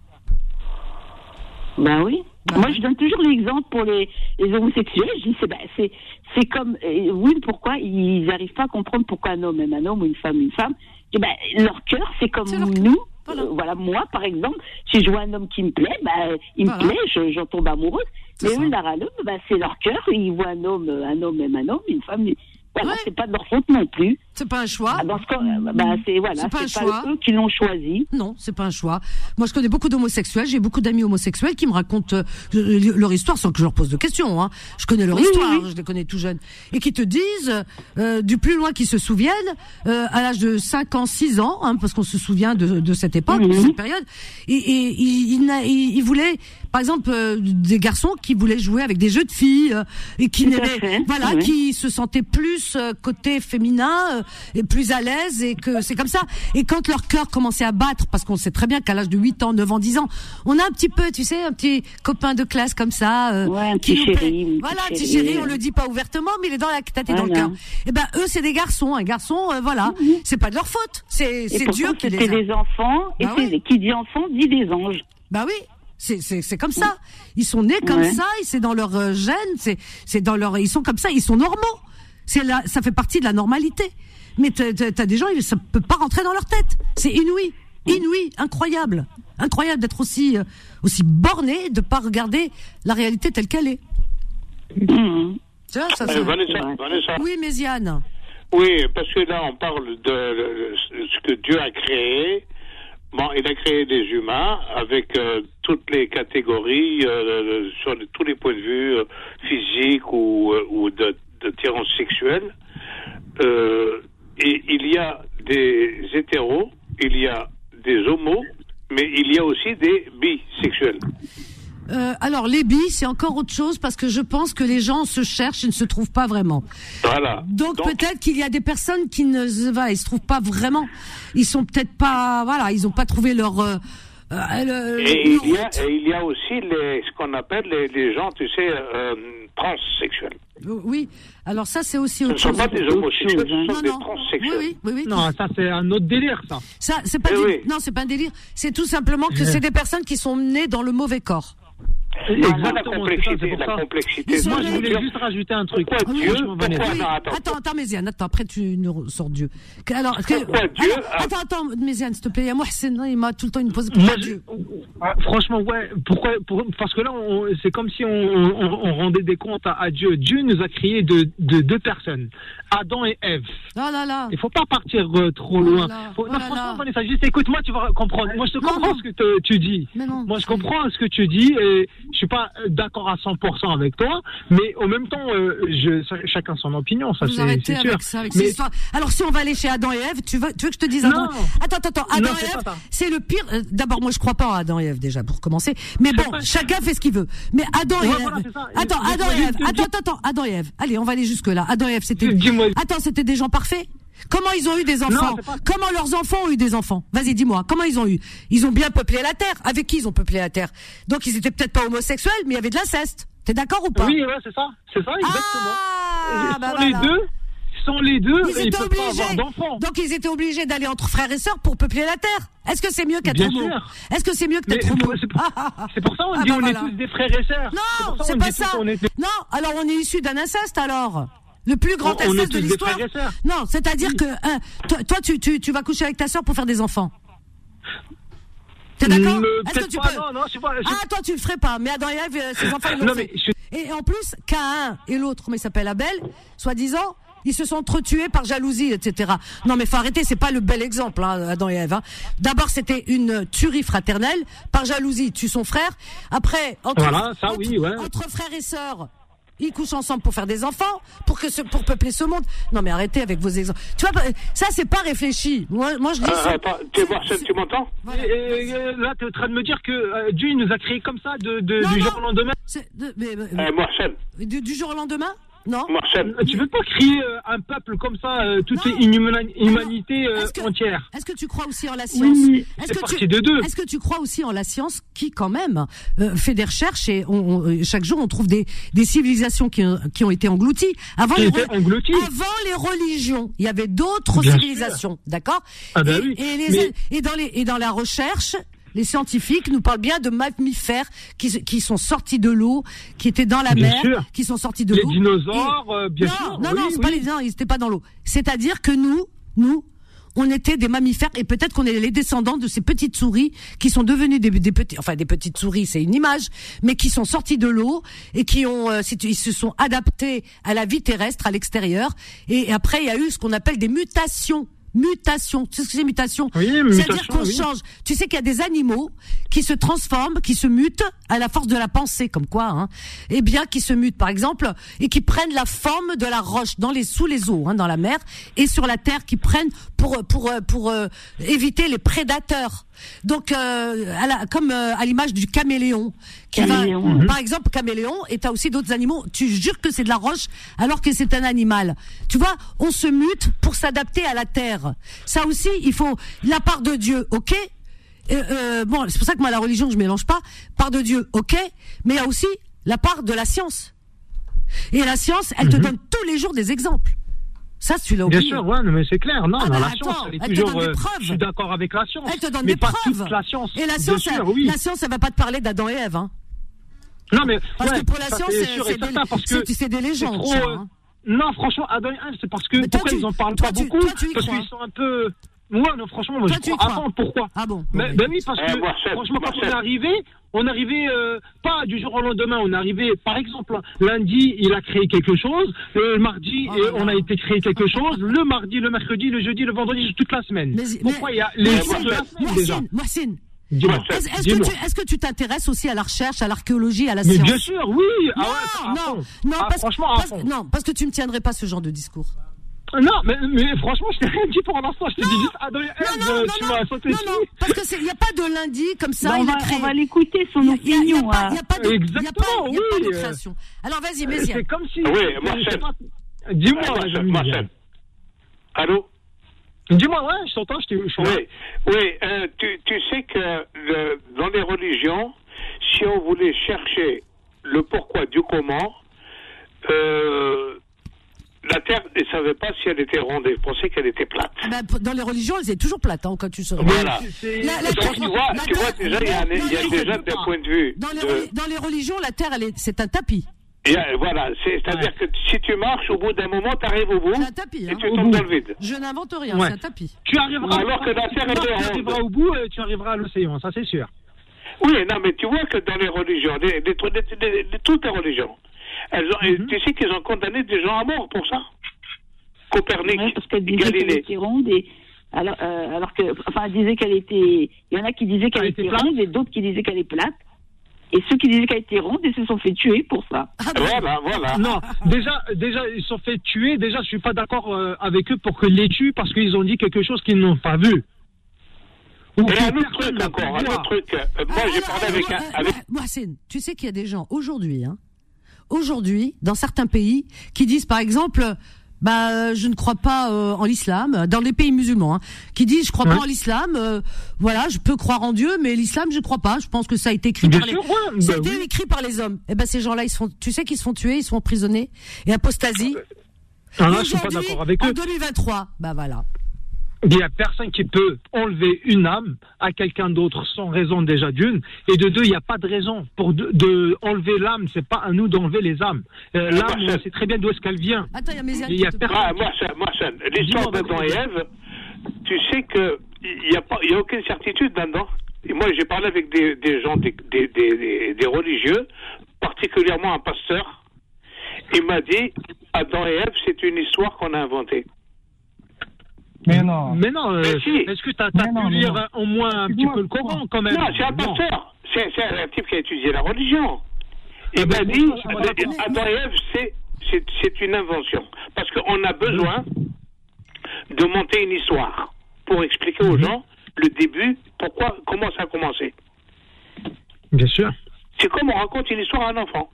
Ben oui. Bah Moi, je donne toujours l'exemple pour les, les homosexuels. Je dis, c'est ben, c'est comme, euh, oui, pourquoi ils n'arrivent pas à comprendre pourquoi un homme aime un homme ou une femme une femme? Je dis, ben, leur cœur, c'est comme nous. Voilà. Euh, voilà, moi, par exemple, si je vois un homme qui me plaît, ben, il Voilà. me plaît, je- j'en tombe amoureuse. Mais eux, l'arabe, ben, c'est leur cœur. Ils voient un homme, un homme aime un homme, une femme. Voilà, Ouais. c'est pas de leur faute non plus. C'est pas un choix. Ah, dans ce cas, euh, c'est voilà, C'est pas un choix. eux qui l'ont choisi. Non, c'est pas un choix. Moi, je connais beaucoup d'homosexuels. J'ai beaucoup d'amis homosexuels qui me racontent euh, leur histoire sans que je leur pose de questions. Hein. Je connais leur Oui, histoire, oui, oui. je les connais tout jeunes. Et qui te disent, euh, du plus loin qu'ils se souviennent, euh, à l'âge de 5 ans, 6 ans, hein, parce qu'on se souvient de, de cette époque, de cette période, et, et ils il, n'a- il- il voulaient, par exemple, euh, des garçons qui voulaient jouer avec des jeux de filles, euh, et qui n'aimaient, voilà, oui. qui se sentaient plus euh, côté féminin euh, et plus à l'aise et que c'est comme ça. Et quand leur cœur commençait à battre, parce qu'on sait très bien qu'à l'âge de 8 ans, 9 ans, 10 ans, on a un petit peu, tu sais, un petit copain de classe comme ça. euh, Ouais, un petit chéri, Voilà, un petit chéri, on le dit pas ouvertement, mais il est dans la tête et dans le Voilà. cœur. Et ben eux, c'est des garçons. Un garçon, euh, voilà, c'est pas de leur faute. C'est Dieu qui les a. des enfants. Et Bah oui. qui dit enfant dit des anges. Bah oui. C'est c'est c'est comme ça. Ils sont nés comme Ouais. ça, c'est dans leur euh, gène, c'est c'est dans leur ils sont comme ça, ils sont normaux. C'est là ça fait partie de la normalité. Mais t'as des gens, ça peut pas rentrer dans leur tête. C'est inouï, inouï, incroyable, incroyable d'être aussi euh, aussi borné, de pas regarder la réalité telle qu'elle est. Mhm. Tu vois, ça, Euh, ça- Vanessa, Ouais. Vanessa. Oui, Méziane. Oui, parce que là, on parle de, de ce que Dieu a créé. Il a créé des humains avec euh, toutes les catégories, euh, sur les- tous les points de vue euh, physiques ou, euh, ou de, de tirance sexuelle. Euh, et il y a des hétéros, il y a des homos, mais il y a aussi des bisexuels. Euh, alors les bis, c'est encore autre chose parce que je pense que les gens se cherchent et ne se trouvent pas vraiment. Voilà. Donc, peut-être qu'il y a des personnes qui ne se- voilà, ils se trouvent pas vraiment. Ils sont peut-être pas voilà, ils ont pas trouvé leur euh, euh, le- Et leur il y a, et il y a aussi les, ce qu'on appelle les, les gens, tu sais, euh, transsexuels. Oui. Alors ça c'est aussi Ce ne autre sont chose. pas des homosexuels, ce Non, sont des non. Oui transsexuels. oui, oui, oui. Non, ça c'est un autre délire, ça. Ça c'est pas Eh du- oui. non, c'est pas un délire, c'est tout simplement que c'est des personnes qui sont nées dans le mauvais corps. Voilà la ça, complexité, pour la complexité. Moi, je voulais juste rajouter un truc. Pourquoi Dieu. Pourquoi attends. Attends, attends, Méziane, attends, après tu nous sors Dieu. Alors, Pourquoi Dieu Attends, attends, Méziane, s'il te plaît, moi, il m'a tout le temps une pose. Moi, Pourquoi Dieu Ah, Franchement, ouais. Pourquoi pour- Parce que là, c'est comme si on, rendait des comptes à, Dieu. Dieu nous a créé de, de deux personnes, Adam et Ève. Oh là là. Il faut pas partir euh, trop Oh loin. oh non, franchement. Vanessa, juste écoute-moi, tu vas comprendre. Moi, je te comprends ce que tu dis. Moi, je comprends ce que tu dis et je suis pas d'accord à 100% avec toi, mais en même temps, euh, je, chacun son opinion, ça c'est sûr. avec ça, avec Mais- ces histoires. Alors si on va aller chez Adam et Ève, tu veux, tu veux que je te dise Non. Adam Attends, attends, attends. Adam Non, et Ève, c'est le pire. euh, D'abord, moi, je crois pas à Adam et Ève déjà pour commencer. Mais bon, pas- chacun fait ce qu'il veut. Mais Adam et Ève. voilà, attends, Adam et Ève. Attends, attends. Adam et Ève. Allez, on va aller jusque là. Adam et Ève, c'était. Attends, c'était des gens parfaits? Comment ils ont eu des enfants pas- Comment leurs enfants ont eu des enfants Vas-y, dis-moi. Comment ils ont eu Ils ont bien peuplé la terre. Avec qui ils ont peuplé la terre Donc ils étaient peut-être pas homosexuels, mais il y avait de l'inceste. T'es d'accord ou pas Oui, ouais, c'est ça, c'est ça, exactement. Ah, bah les voilà. deux, sans les deux, Ils ils étaient pas obligés. Donc ils étaient obligés d'aller entre frères et sœurs pour peupler la terre. Est-ce que c'est mieux qu'être homo. Est-ce que c'est mieux que d'être homo c'est pour, ça qu'on Ah, dit bah on voilà. est tous des frères et sœurs. Non, c'est pas ça. Non, alors on est issu d'un inceste alors. Le plus grand On- de l'histoire. Non, c'est-à-dire que hein, toi, toi, tu, tu, tu vas coucher avec ta sœur pour faire des enfants. T'es d'accord Le- Est-ce que tu pas, peux non, non, je pas, je- Ah, toi tu le ferais pas, mais Adam et Ève, euh, ses enfants ils l'ont Non, fait. mais je- Et en plus, Cain et l'autre, comment il s'appelle Abel, soi-disant, ils se sont entretués par jalousie, etc. Non, mais faut arrêter, c'est pas le bel exemple, hein, Adam et Ève. hein. D'abord, c'était une tuerie fraternelle, par jalousie, tue son frère. Après, entre, Voilà, ça, entre- oui, ouais. entre frères et sœurs, ils couchent ensemble pour faire des enfants, pour que ce, pour peupler ce monde. Non, mais arrêtez avec vos exemples. Tu vois, ça, c'est pas réfléchi. Moi, moi, je dis ça. attends, tu, Marcel, tu m'entends Voilà. Euh, là, tu es en train de me dire que euh, Dieu il nous a créés comme ça de, de- Non, du non. jour au lendemain. De- mais- mais- Marcel, du, du jour au lendemain Non Marcel, Tu veux pas créer euh, un peuple comme ça, euh, toute Non. une humani- humanité euh, Est-ce que- entière? Est-ce que tu crois aussi en la science? Oui, Est-ce C'est que tu de deux. Est-ce que tu crois aussi en la science qui, quand même, euh, fait des recherches et on, on- euh, chaque jour on trouve des, des civilisations qui, ont- qui ont été englouties? Avant les, re- englouties. avant les religions. Il y avait d'autres civilisations, d'accord? Ah et, oui, et, les- mais- et dans les et dans la recherche. Les scientifiques nous parlent bien de mammifères qui, qui sont sortis de l'eau, qui étaient dans la Bien mer, sûr. qui sont sortis de Les l'eau. dinosaures, Et- euh, bien non, sûr. Non, oui, non, c'est oui. pas les non, ils n'étaient pas dans l'eau. C'est-à-dire que nous, nous, on était des mammifères et peut-être qu'on est les descendants de ces petites souris qui sont devenues des, des petits, enfin des petites souris, c'est une image, mais qui sont sorties de l'eau et qui ont, euh, ils se sont adaptés à la vie terrestre, à l'extérieur. Et, après, il y a eu ce qu'on appelle des mutations. Mutations. Tu sais ce que c'est mutation Oui, C'est-à-dire mutation, qu'on oui. change. Tu sais qu'il y a des animaux qui se transforment, qui se mutent à la force de la pensée, comme quoi, hein. Eh bien, qui se mutent, par exemple, et qui prennent la forme de la roche dans les sous les eaux, hein, dans la mer et sur la terre, qui prennent pour pour euh, pour, euh, éviter les prédateurs. Donc, euh, à la- comme euh, à l'image du caméléon, qui va-. Mhm. par exemple, caméléon, et t'as aussi d'autres animaux. Tu jures que c'est de la roche, alors que c'est un animal. Tu vois, on se mute pour s'adapter à la terre. Ça aussi, il faut la part de Dieu, ok? Euh, euh, bon, c'est pour ça que moi la religion je mélange pas. Part de Dieu, ok, mais il y a aussi la part de la science. Et la science, elle te donne tous les jours des exemples. Ça, tu l'as Mhm. Bien oublié. sûr, ouais, non, mais c'est clair. Non, Ah bah la attends, science, elle est elle te toujours. donne des euh, preuves. je suis d'accord avec la science. Elle te donne mais des pas preuves. toute la science. Et la science, sûr, elle, oui. la science, elle va pas te parler d'Adam et Ève. Hein. Non, mais Parce ouais, que pour la science, c'est sûr des, des légendes. trop, ça, hein. Non, franchement, Ève, c'est parce que pourquoi tu- ils en parlent toi, pas tu- beaucoup toi, tu y Parce qu'ils sont un peu. Moi, non, franchement, moi, Toi, je crois. crois. Attends, pourquoi Ah bon Mais- Ben oui, parce Eh, que Marcel, franchement, quand Marcel. on est arrivé, on est arrivé euh, pas du jour au lendemain. On est arrivé, par exemple, lundi, il a créé quelque chose. Le mardi, Oh euh, on a été créé quelque chose. Le mardi, le mercredi, le jeudi, le vendredi, toute la semaine. Mais- Pourquoi il y a les Mohsin, jours de Dis-moi. Marcel, est-ce que tu est-ce que tu t'intéresses aussi à la recherche, à l'archéologie, à la Mais science? bien sûr, oui. Ah Non, ouais, à non, fond. non, Ah, parce, franchement, à parce- fond. non, parce que tu me tiendrais pas ce genre de discours. Non, mais, mais franchement, je t'ai rien dit pour l'instant. Je t'ai dit juste euh, non, tu non, m'as sauté non, dessus. non, parce que il n'y a pas de lundi comme ça. On, il a va, créé. on va l'écouter, son a- il y a- a opinion. hein. a pas de, il y a pas- Exactement, il y a pas de oui. création. Alors vas-y, Méziane. C'est comme si. Oui, Marcel. Dis-moi. Marcel. Allô? Dis-moi, ouais, je t'entends, je t'ai. je. Oui, oui euh, tu, tu sais que le- dans les religions, si on voulait chercher le pourquoi du comment, euh, la Terre ne savait pas si elle était ronde, elle pensait qu'elle était plate. Ah ben, p- dans les religions, elles étaient toujours plates hein, quand tu sors. Voilà. La- la- Donc, tu vois, la tu vois Terre- déjà, il y a, y déjà des points de vue. Dans les, de- dans les religions, la terre, elle est, c'est un tapis. Y a- voilà, c'est- c'est-à-dire que si tu marches, au bout d'un moment, tu arrives au bout C'est un tapis. et Hein. tu tombes dans le vide. Je n'invente rien, Ouais. c'est un tapis. Tu arriveras. Alors que la Terre, tu ronde. arriveras au bout et tu arriveras à l'océan, ça c'est sûr. Oui, non, mais tu vois que dans les religions, les- les- les- les- les- toutes les religions, elles ont, Mhm. tu sais qu'ils ont condamné des gens à mort pour ça. Copernic, Ouais, parce qu'elle disait qu'elle Galilée. était ronde et alors, euh, alors que, enfin, elle disait qu'elle était. Il y en a qui disaient qu'elle Elle était était ronde et d'autres qui disaient qu'elle est plate. Et ceux qui disaient qu'elle était ronde, ils se sont fait tuer pour ça. Ah, ben, Voilà, voilà. Non, déjà, déjà, ils se sont fait tuer. Déjà, je suis pas d'accord euh, avec eux pour qu'ils les tuent parce qu'ils ont dit quelque chose qu'ils n'ont pas vu. Ou Et un autre truc encore, un autre truc. euh, moi, Ah, j'ai parlé avec un. euh, Avec... Mohsen, tu sais qu'il y a des gens aujourd'hui, hein, aujourd'hui, dans certains pays, qui disent par exemple, bah euh, je ne crois pas euh, en l'islam. Dans les pays musulmans hein, qui disent je crois pas en l'islam euh, voilà je peux croire en Dieu mais l'islam je crois pas. Je pense que ça a été écrit Bien par sûr, les ouais, ça a bah été oui. écrit par les hommes. Et ben ces gens-là ils se font tu sais qu'ils se font tuer ils sont emprisonnés et apostasie. Ah, là, je suis pas d'accord avec en eux. 2023 bah voilà Il y a personne qui peut enlever une âme à quelqu'un d'autre sans raison déjà d'une. Et de deux, il n'y a pas de raison pour de, de enlever l'âme. C'est pas à nous d'enlever les âmes. Euh, Ah, l'âme, on sait très bien d'où est-ce qu'elle vient. attends il y a mes y a personne. Ah, moi, ça, moi, ça, l'histoire d'Adam et Ève, tu sais que il n'y a pas, il y a aucune certitude là-dedans. Et moi, j'ai parlé avec des, des gens, des, des, des, des- des religieux, particulièrement un pasteur. Il m'a dit, Adam et Ève, c'est une histoire qu'on a inventée. Mais non. Mais non, euh, Mais si. est-ce que tu as, non, pu lire non. au moins un petit peu le Coran quand même? Non, c'est un pasteur. C'est un type qui a étudié la religion. Il Ah m'a ben, dit, Adam et Ève, c'est- c'est c'est une invention. Parce qu'on a besoin de monter une histoire pour expliquer Mhm. aux gens le début, pourquoi, comment ça a commencé. Bien sûr. C'est comme on raconte une histoire à un enfant.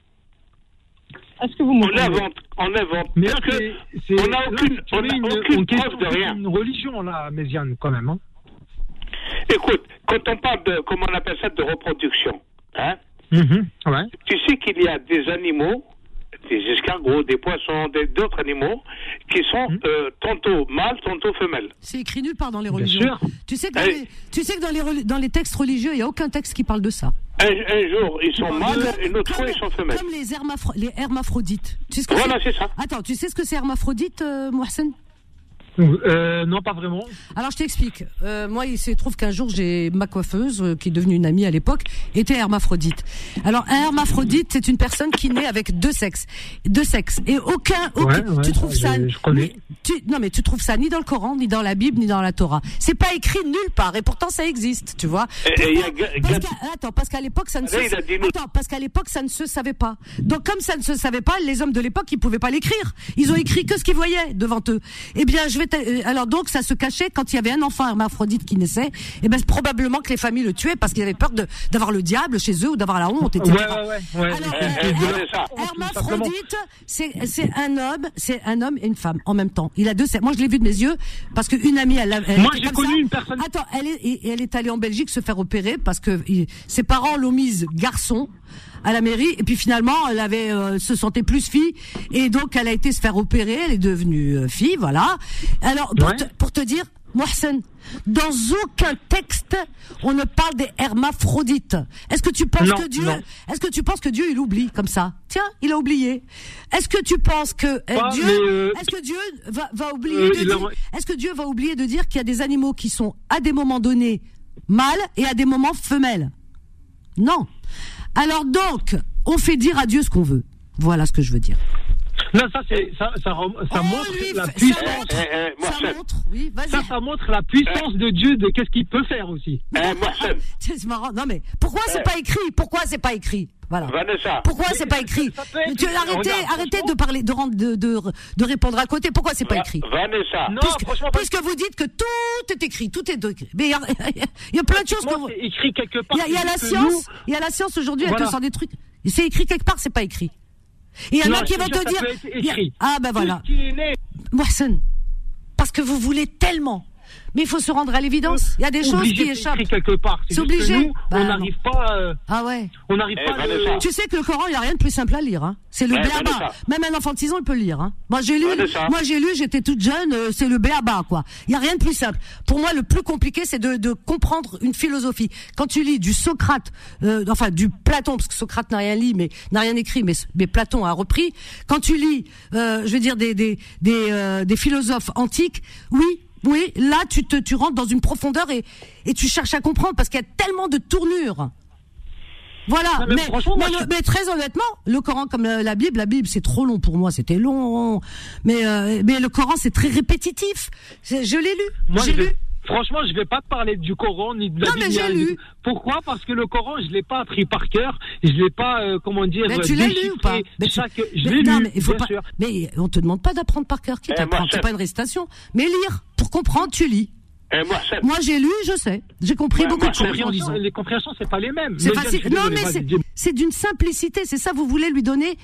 Est-ce que vous On invente, on invente. Mais là, Parce que c'est- c'est- on n'a là, aucune, tu on n'a une, aucune question preuve de rien. une religion, là, Méziane, quand même. Hein. Écoute, quand on parle de, comment on appelle ça, de reproduction, hein, Mhm, Ouais. tu sais qu'il y a des animaux, des escargots, des poissons, d'autres animaux, qui sont Mhm. euh, tantôt mâles, tantôt femelles. c'est écrit nulle part dans les Bien religions sûr. tu sais que dans Allez. les, tu sais que dans les dans les textes religieux il y a aucun texte qui parle de ça Un, un jour, ils sont mâles, et l'autre fois, ils sont femelles. Comme les, hermaphrodites. Tu sais ce que Voilà, c'est c'est ça. Attends, tu sais ce que c'est hermaphrodite, euh, Mohsen? Euh, non, pas vraiment. Alors je t'explique. Euh, moi, il se trouve qu'un jour, j'ai ma coiffeuse, euh, qui est devenue une amie à l'époque, était hermaphrodite. Alors un hermaphrodite, c'est une personne qui naît avec deux sexes, deux sexes, et aucun, aucun- Ouais, ouais, tu trouves ça, je- je connais. ni- tu, non mais tu trouves ça ni dans le Coran, ni dans la Bible, ni dans la Torah. C'est pas écrit nulle part, et pourtant ça existe, tu vois. Et- et y a parce attends, parce qu'à l'époque, ça ne se, attends, parce qu'à l'époque, ça ne se savait pas. Donc comme ça ne se savait pas, les hommes de l'époque, ils pouvaient pas l'écrire. Ils ont écrit que ce qu'ils voyaient devant eux. Eh bien, je vais, te- euh, alors donc ça se cachait quand il y avait un enfant hermaphrodite qui naissait. Eh ben, probablement que les familles le tuaient parce qu'ils avaient peur d'avoir le diable chez eux ou d'avoir la honte, etc. Ouais, ouais, ouais. Alors, Eh, euh, eh, ça. hermaphrodite, c'est un homme, c'est un homme et une femme en même temps. Il a deux. sexes. Moi, je l'ai vu de mes yeux parce qu'une amie, elle, elle Moi, était j'ai connu ça. une personne- Attends, elle est, et- et elle est allée en Belgique se faire opérer parce que ses parents l'ont mise garçon à la mairie. Et puis finalement elle avait euh, se sentait plus fille. Et donc elle a été se faire opérer. Elle est devenue euh, fille voilà. Alors pour, Ouais. te, pour te dire Mohsen dans aucun texte on ne parle des hermaphrodites. Est-ce que tu penses Non, que Dieu est-ce que tu penses que Dieu il oublie comme ça? Tiens il a oublié. Est-ce que tu penses que euh, Dieu euh, est-ce que Dieu va, va oublier Euh, de a- est-ce que Dieu va oublier de dire qu'il y a des animaux qui sont à des moments donnés mâles et à des moments femelles? Non. Alors donc, on fait dire à Dieu ce qu'on veut. Voilà ce que je veux dire. Non, ça, c'est, ça, ça, ça Oh, montre lui, la ça puissance. montre, Eh, eh, moi, ça montre, oui, vas-y. Ça, ça montre la puissance de Dieu, de qu'est-ce qu'il peut faire aussi. Eh, ça- C'est marrant. Non mais pourquoi c'est Eh. pas écrit? Pourquoi c'est pas écrit? Voilà. Vanessa, Pourquoi c'est pas écrit? Tu arrêtez, Regarde, arrêtez de parler, de, rendre- de, de, de répondre à côté. Pourquoi c'est pas écrit? Vanessa, Non, puisque, franchement, puisque vous dites que tout est écrit, tout est écrit. Mais il y a, il y a plein de choses que vous... écrit quelque part. Il y y a la science, il y a la science aujourd'hui, elle te sort des trucs. C'est écrit quelque part, c'est pas écrit. Il y en a qui vont te dire. Ah ben voilà. Parce que vous voulez tellement. Mais il faut se rendre à l'évidence. Il y a des choses qui échappent. quelque part. C'est C'est juste que obligé. Nous, Bah, on non. n'arrive pas, euh, Ah ouais. on n'arrive Eh, pas. à le- Vanessa. Tu sais que le Coran, il n'y a rien de plus simple à lire. Hein. C'est le Ouais, béaba. Même un enfant de 6 ans, il peut lire. Hein. Moi, j'ai lu, moi, j'ai lu, j'étais toute jeune, euh, c'est le béaba, quoi. Il n'y a rien de plus simple. Pour moi, le plus compliqué, c'est de, de comprendre une philosophie. Quand tu lis du Socrate, euh, enfin, du Platon, parce que Socrate n'a rien lu, mais n'a rien écrit, mais, mais Platon a repris. Quand tu lis, euh, je veux dire, des, des, des, euh, des philosophes antiques, oui, oui, là, tu te, tu rentres dans une profondeur et, et tu cherches à comprendre parce qu'il y a tellement de tournures. Voilà, Non, mais mais, franchement, moi, mais- je- mais très honnêtement, le Coran comme la Bible, la Bible c'est trop long pour moi, c'était long. Mais euh, mais le Coran c'est très répétitif. Je l'ai lu, Moi, j'ai lu. Franchement, je vais pas te parler du Coran ni de la Non, Bible. mais j'ai lu. Pourquoi? Parce que le Coran, je l'ai pas appris par cœur. Je l'ai pas, euh, comment dire, Mais tu l'as lu ou pas? mais tu- chaque- Je l'ai lu, mais il faut bien pas. sûr. Mais on te demande pas d'apprendre par cœur. Qui Eh, t'apprend moi, C'est pas une récitation. Mais lire pour comprendre, tu lis. eh, moi, j'ai lu, je sais. J'ai compris Ouais, beaucoup moi, de choses en compréhensions, les compréhensions, c'est pas les mêmes. C'est facile. Non, mais c'est- d'une simplicité. C'est ça, vous voulez lui donner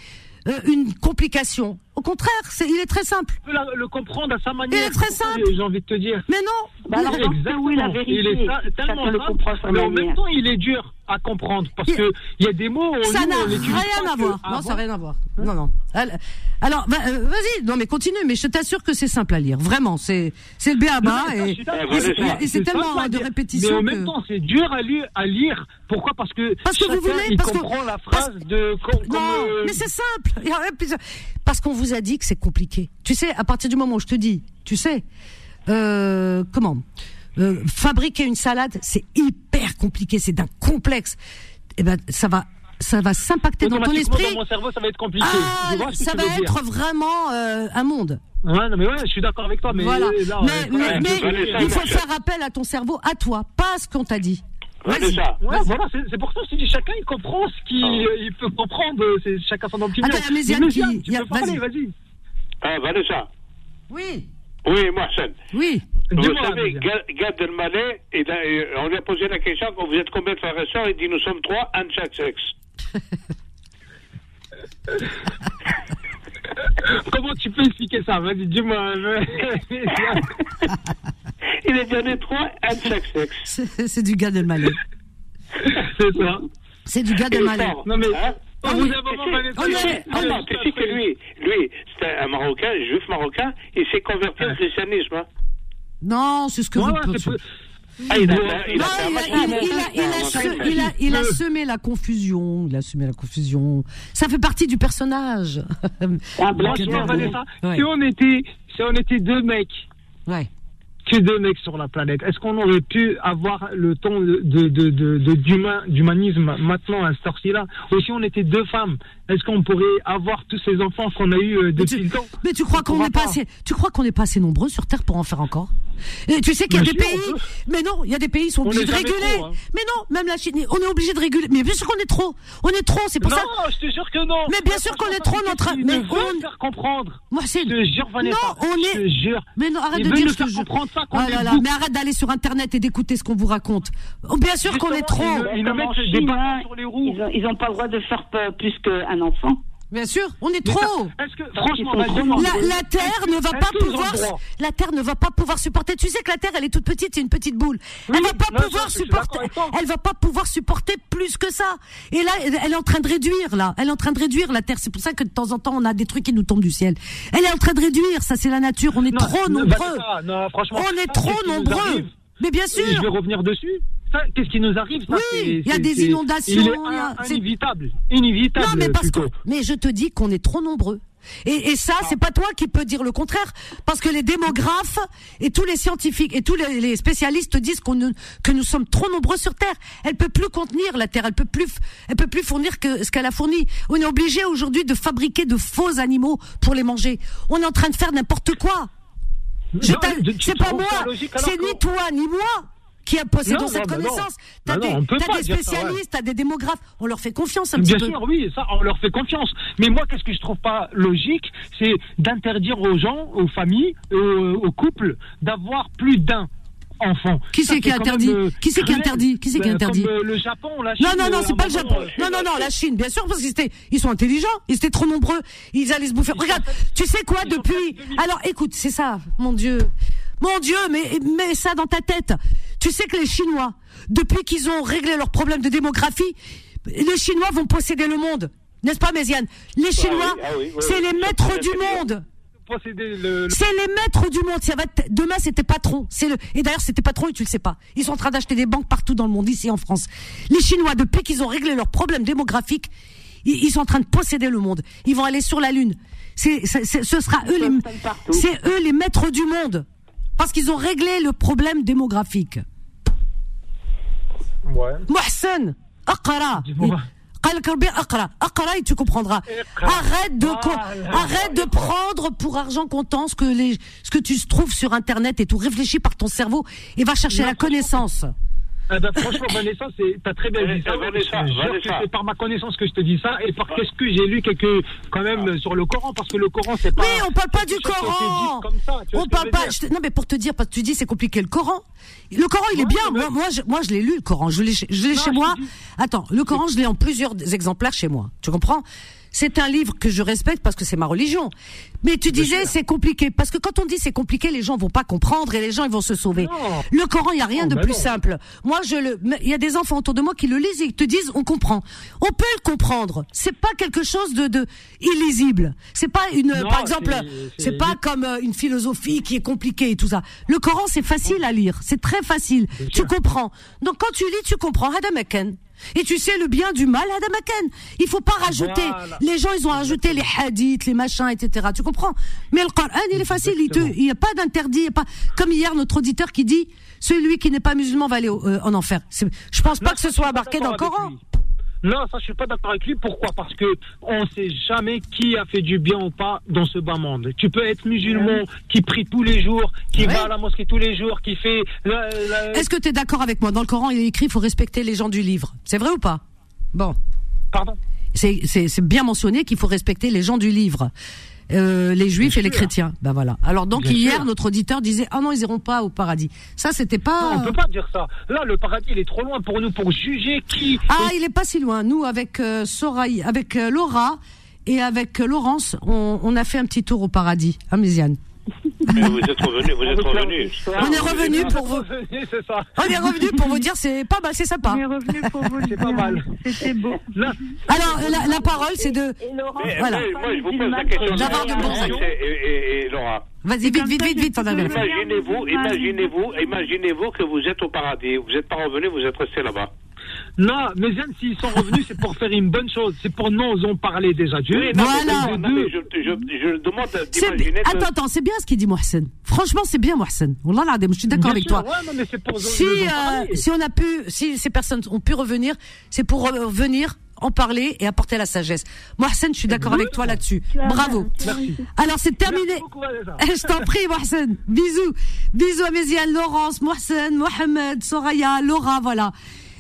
une complication. Au contraire, c'est, il est très simple. Tu peux la- le comprendre à sa manière. Il est très simple. J'ai envie de te dire. Mais non. Bah alors, cas, oui, la Il est vérité, tellement simple, mais en même temps, il est dur à comprendre parce que il y a des mots. Ça n'a rien à voir. Non, ça n'a rien à voir. Non, non. Al- Alors, euh, vas-y. Non, mais continue. Mais je t'assure que c'est simple à lire. Vraiment, c'est c'est le je et, c'est- tellement de répétition Mais en même temps, c'est dur à lire. À lire. Pourquoi? Parce que Parce que vous voulez- parce que- comprend la phrase de. Non, euh, mais c'est simple. Parce qu'on vous a dit que c'est compliqué. Tu sais, à partir du moment où je te dis, tu sais, euh, comment? Euh, fabriquer une salade, c'est hyper compliqué, c'est d'un complexe. Et ben, ça va, ça va s'impacter dans ton esprit. Dans mon cerveau, ça va être compliqué. Ah, vois ça va être vraiment euh, un monde. Ouais, non, mais ouais, je suis d'accord avec toi. Mais voilà. là, mais euh, mais, ouais, mais il faut faire appel à ton cerveau, à toi, pas à ce qu'on t'a dit. Vas-y. Vanessa, Ouais, voilà, c'est pour ça que dis chacun il comprend ce qu'il il peut comprendre, c'est chacun son opinion. Attends, il y a Méziane Mais Méziane, qui- vas-y. vas-y. ah, Vanessa. Oui, Oui, Mohsen. oui. Vous savez, Gad Elmaleh, il a- euh, on lui a posé la question vous êtes combien de frères et sœurs Il dit nous sommes trois, un de chaque sexe. Comment tu peux expliquer ça? Vas-y, dis-moi. Il a donné trois, un de chaque sexe. C'est du gars de Malais. c'est ça. C'est du gars de Et Malais. fort, Non, mais- hein? D'un moment, Tu sais- que lui, lui, c'est un Marocain, juif marocain, il s'est converti au christianisme. hein. Non, c'est ce que vous Ah, il a, un Ah, semé la confusion. Il a semé la confusion. Ça fait partie du personnage. Un blanc si on était, si on était deux mecs, Ouais. Que deux mecs sur la planète, est-ce qu'on aurait pu avoir le ton de, d'humain- d'humanisme maintenant à cette heure-ci-là? Ou si on était deux femmes, est-ce qu'on pourrait avoir tous ces enfants qu'on a eu euh, Mais depuis tu, le temps mais tu crois On qu'on n'est pas pas. assez, tu crois qu'on n'est pas assez nombreux sur Terre pour en faire encore? Et Tu sais qu'il y a Bien des sûr, pays, mais non, il y a des pays qui sont On obligés est de réguler. trop, hein. Mais non, même la Chine, on est obligé de réguler. Mais bien sûr qu'on est trop, on est trop. C'est pour non, ça. je te jure que non. Mais bien sûr qu'on est trop, notre- mais veut on- faire comprendre. Moi, c'est. Je te jure, Vanessa. Non, on Je te est- jure. Mais non, arrête de dire nous ce que faire je. comprendre ça qu'on Oh est là là, beaucoup. mais arrête d'aller sur Internet et d'écouter ce qu'on vous raconte. Oh, bien sûr qu'on est trop. Ils en mettent des sur les roues. Ils ont, ils ont pas le droit de faire pe- plus qu'un enfant. Bien sûr, on est trop. Est-ce que, franchement. La, la Terre ne va pas pouvoir, le droit la Terre ne va pas pouvoir supporter. Tu sais que la Terre, elle est toute petite, c'est une petite boule. Oui, elle va pas non, pouvoir ça, supporter. Elle va pas pouvoir supporter plus que ça. Et là, elle est en train de réduire là. Elle est en train de réduire la Terre. C'est pour ça que de temps en temps, on a des trucs qui nous tombent du ciel. Elle est en train de réduire. Ça, c'est la nature. On est Non, trop non, nombreux. Vanessa, non, franchement, On est ça, trop nombreux. Mais bien Et je vais sûr. revenir dessus. Ça, qu'est-ce qui nous arrive ça, Oui, il y a des inondations, Il est un- c'est- inévitable. Inévitable. Non, mais parce que, mais je te dis qu'on est trop nombreux. Et, et ça, Ah. c'est pas toi qui peux dire le contraire, parce que les démographes et tous les scientifiques et tous les, les spécialistes disent qu'on que nous sommes trop nombreux sur Terre. Elle peut plus contenir la Terre, elle peut plus, elle peut plus fournir que ce qu'elle a fourni. On est obligé aujourd'hui de fabriquer de faux animaux pour les manger. On est en train de faire n'importe quoi. C'est pas moi, c'est ni toi ni moi qui a possédé Non, cette non, connaissance. T'as Bah des, pas des spécialistes, t'as des démographes. On leur fait confiance un petit Bien peu. sûr, oui, ça, on leur fait confiance. Mais moi, qu'est-ce que je trouve pas logique, c'est d'interdire aux gens, aux familles, euh, aux couples, d'avoir plus d'un enfant. Qui c'est qui interdit Qui c'est qui cruel. interdit Qui c'est qui Ben, interdit le Japon, la Chine. Non, non, non, euh, c'est pas le Japon. euh, Non, non, non, la Chine, bien sûr, parce qu'ils étaient, ils sont intelligents, ils étaient trop nombreux, ils allaient se bouffer. Regarde, tu sais quoi, depuis, presque 2000. alors écoute, c'est ça, mon Dieu, mon Dieu, mais mets ça dans ta tête. Tu sais que les Chinois, depuis qu'ils ont réglé leurs problèmes de démographie, les Chinois vont posséder le monde. N'est-ce pas, Méziane? Les Chinois, oui, ah oui, oui, c'est les maîtres du monde. C'est les maîtres du monde. Ça va être- demain, c'était patron. C'est le, et d'ailleurs, c'était patron et tu le sais pas. Ils sont en train d'acheter des banques partout dans le monde, ici en France. Les Chinois, depuis qu'ils ont réglé leurs problèmes démographiques, ils, ils sont en train de posséder le monde. Ils vont aller sur la Lune. C'est, ce sera eux les, c'est eux les maîtres du monde. Parce qu'ils ont réglé le problème démographique. Ouais. Mohsen, Akara. Akara, tu comprendras. Arrête de, arrête de prendre pour argent comptant ce que, les, ce que tu trouves sur Internet et tout. Réfléchis par ton cerveau et va chercher la connaissance. Ah ben, franchement, Vanessa, c'est- t'as très bien dit ça. Vanessa, Vanessa. c'est par ma connaissance que je te dis ça et par qu'est-ce que j'ai lu quelques, quand même, sur le Coran, parce que le Coran, c'est pas. oui on parle pas du quelque Coran. dit Comme ça, tu vois on parle pas dire. je te- non mais pour te dire parce que tu dis c'est compliqué le Coran. Le Coran il est bien. mais- moi moi je, moi je l'ai lu le Coran. Je l'ai chez- je l'ai chez moi. attends le Coran je l'ai en plusieurs exemplaires chez moi. Tu comprends? C'est un livre que je respecte parce que c'est ma religion. Mais tu disais c'est compliqué parce que quand on dit c'est compliqué, les gens vont pas comprendre et les gens ils vont se sauver. Non. Le Coran, il y a rien Non, de bah plus non. simple. Moi, je le, il y a des enfants autour de moi qui le lisent et qui te disent on comprend. On peut le comprendre. C'est pas quelque chose de, de illisible. C'est pas une, par exemple, c'est- pas comme euh, une philosophie qui est compliquée et tout ça. Le Coran, c'est facile à lire. C'est très facile. Tu comprends. Donc quand tu lis, tu comprends. Et tu sais le bien du mal, Hadamakan. Il faut pas rajouter. Voilà. Les gens, ils ont rajouté les hadiths, les machins, etc. Tu comprends? Mais le Coran, il est facile. Il n'y a pas d'interdit. pas Comme hier, notre auditeur qui dit celui qui n'est pas musulman va aller au- euh, en enfer. Je pense pas que ce soit marqué dans le Coran. lui. Non, ça, je suis pas d'accord avec lui. Pourquoi? Parce que on sait jamais qui a fait du bien ou pas dans ce bas monde. Tu peux être musulman, qui prie tous les jours, qui Ouais. va à la mosquée tous les jours, qui fait. la- Est-ce que tu es d'accord avec moi? Dans le Coran, il est écrit il faut respecter les gens du livre. C'est vrai ou pas? Bon. Pardon? C'est bien mentionné qu'il faut respecter les gens du livre. Euh, les juifs Bien et les chrétiens. Ben voilà. Alors donc Bien hier sûr. notre auditeur disait ah non ils iront pas au paradis. Ça c'était Non, pas. on peut pas dire ça. Là, le paradis, il est trop loin pour nous pour juger qui. Ah il est pas si loin. Nous avec euh, Soraï, avec euh, Laura et avec euh, Laurence, on, on a fait un petit tour au paradis à Méziane. Mais vous êtes revenu, vous êtes revenu. On est revenu pour vous. On est revenu pour vous dire c'est pas mal, c'est sympa. On est revenu pour vous le C'est pas dire. mal. C'était beau. Là, Alors la, la parole c'est de. Et Laurent, Mais, Voilà. mais moi, je vous pose la question. De bons Et, et, et, et Laura, Vas-y vite vite vite vite. on a imaginez-vous, imaginez-vous, imaginez-vous que vous êtes au paradis. Vous n'êtes pas revenu, vous êtes resté là-bas. Non, mais Yann, s'ils sont revenus, c'est pour faire une bonne chose. C'est pour nous en parler déjà. Dieu. Oui, non, Voilà. mais, non, mais je, je, je demande que- Attends attends c'est bien ce qu'il dit Mohsen. Franchement c'est bien Mohsen. Wallah je suis d'accord avec sûr, toi. Ouais, non, mais c'est pour si, nous en euh, si on a pu, si ces personnes ont pu revenir, c'est pour euh, revenir, en parler et apporter la sagesse. Mohsen, je suis d'accord avec toi là-dessus. Bravo. as- Alors c'est terminé. Merci beaucoup. Je t'en prie, Mohsen. Bisous. Bisous à Méziane, Laurence, Mohsen, Mohamed, Soraya, Laura, voilà.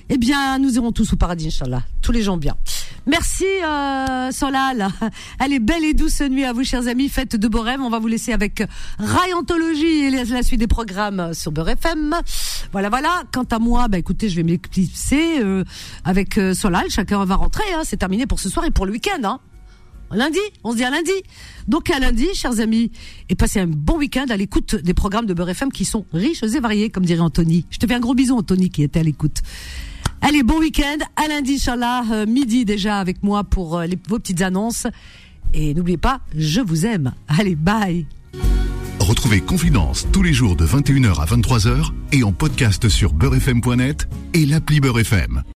Eh bien, nous irons tous au paradis, Inch'Allah. Tous les gens bien. Merci, euh, Solal. Allez, belle et douce nuit à vous, chers amis. Faites de beaux rêves. On va vous laisser avec Rayontologie et la suite des programmes sur Beurre FM. Voilà, voilà. Quant à moi, bah, écoutez, je vais m'éclipser euh, avec euh, Solal. Chacun va rentrer. Hein. C'est terminé pour ce soir et pour le week-end. Hein. Lundi, on se dit à lundi. Donc à lundi, chers amis, et passez un bon week-end à l'écoute des programmes de Beurre FM qui sont riches et variés, comme dirait Anthony. Je te fais un gros bisou, Anthony, qui était à l'écoute. Allez, bon week-end. À lundi, Inch'Allah, euh, midi déjà avec moi pour euh, vos petites annonces. Et n'oubliez pas, je vous aime. Allez, bye. Retrouvez Confidence tous les jours de 21h à 23h et en podcast sur beurrefm.net et l'appli Beurre FM.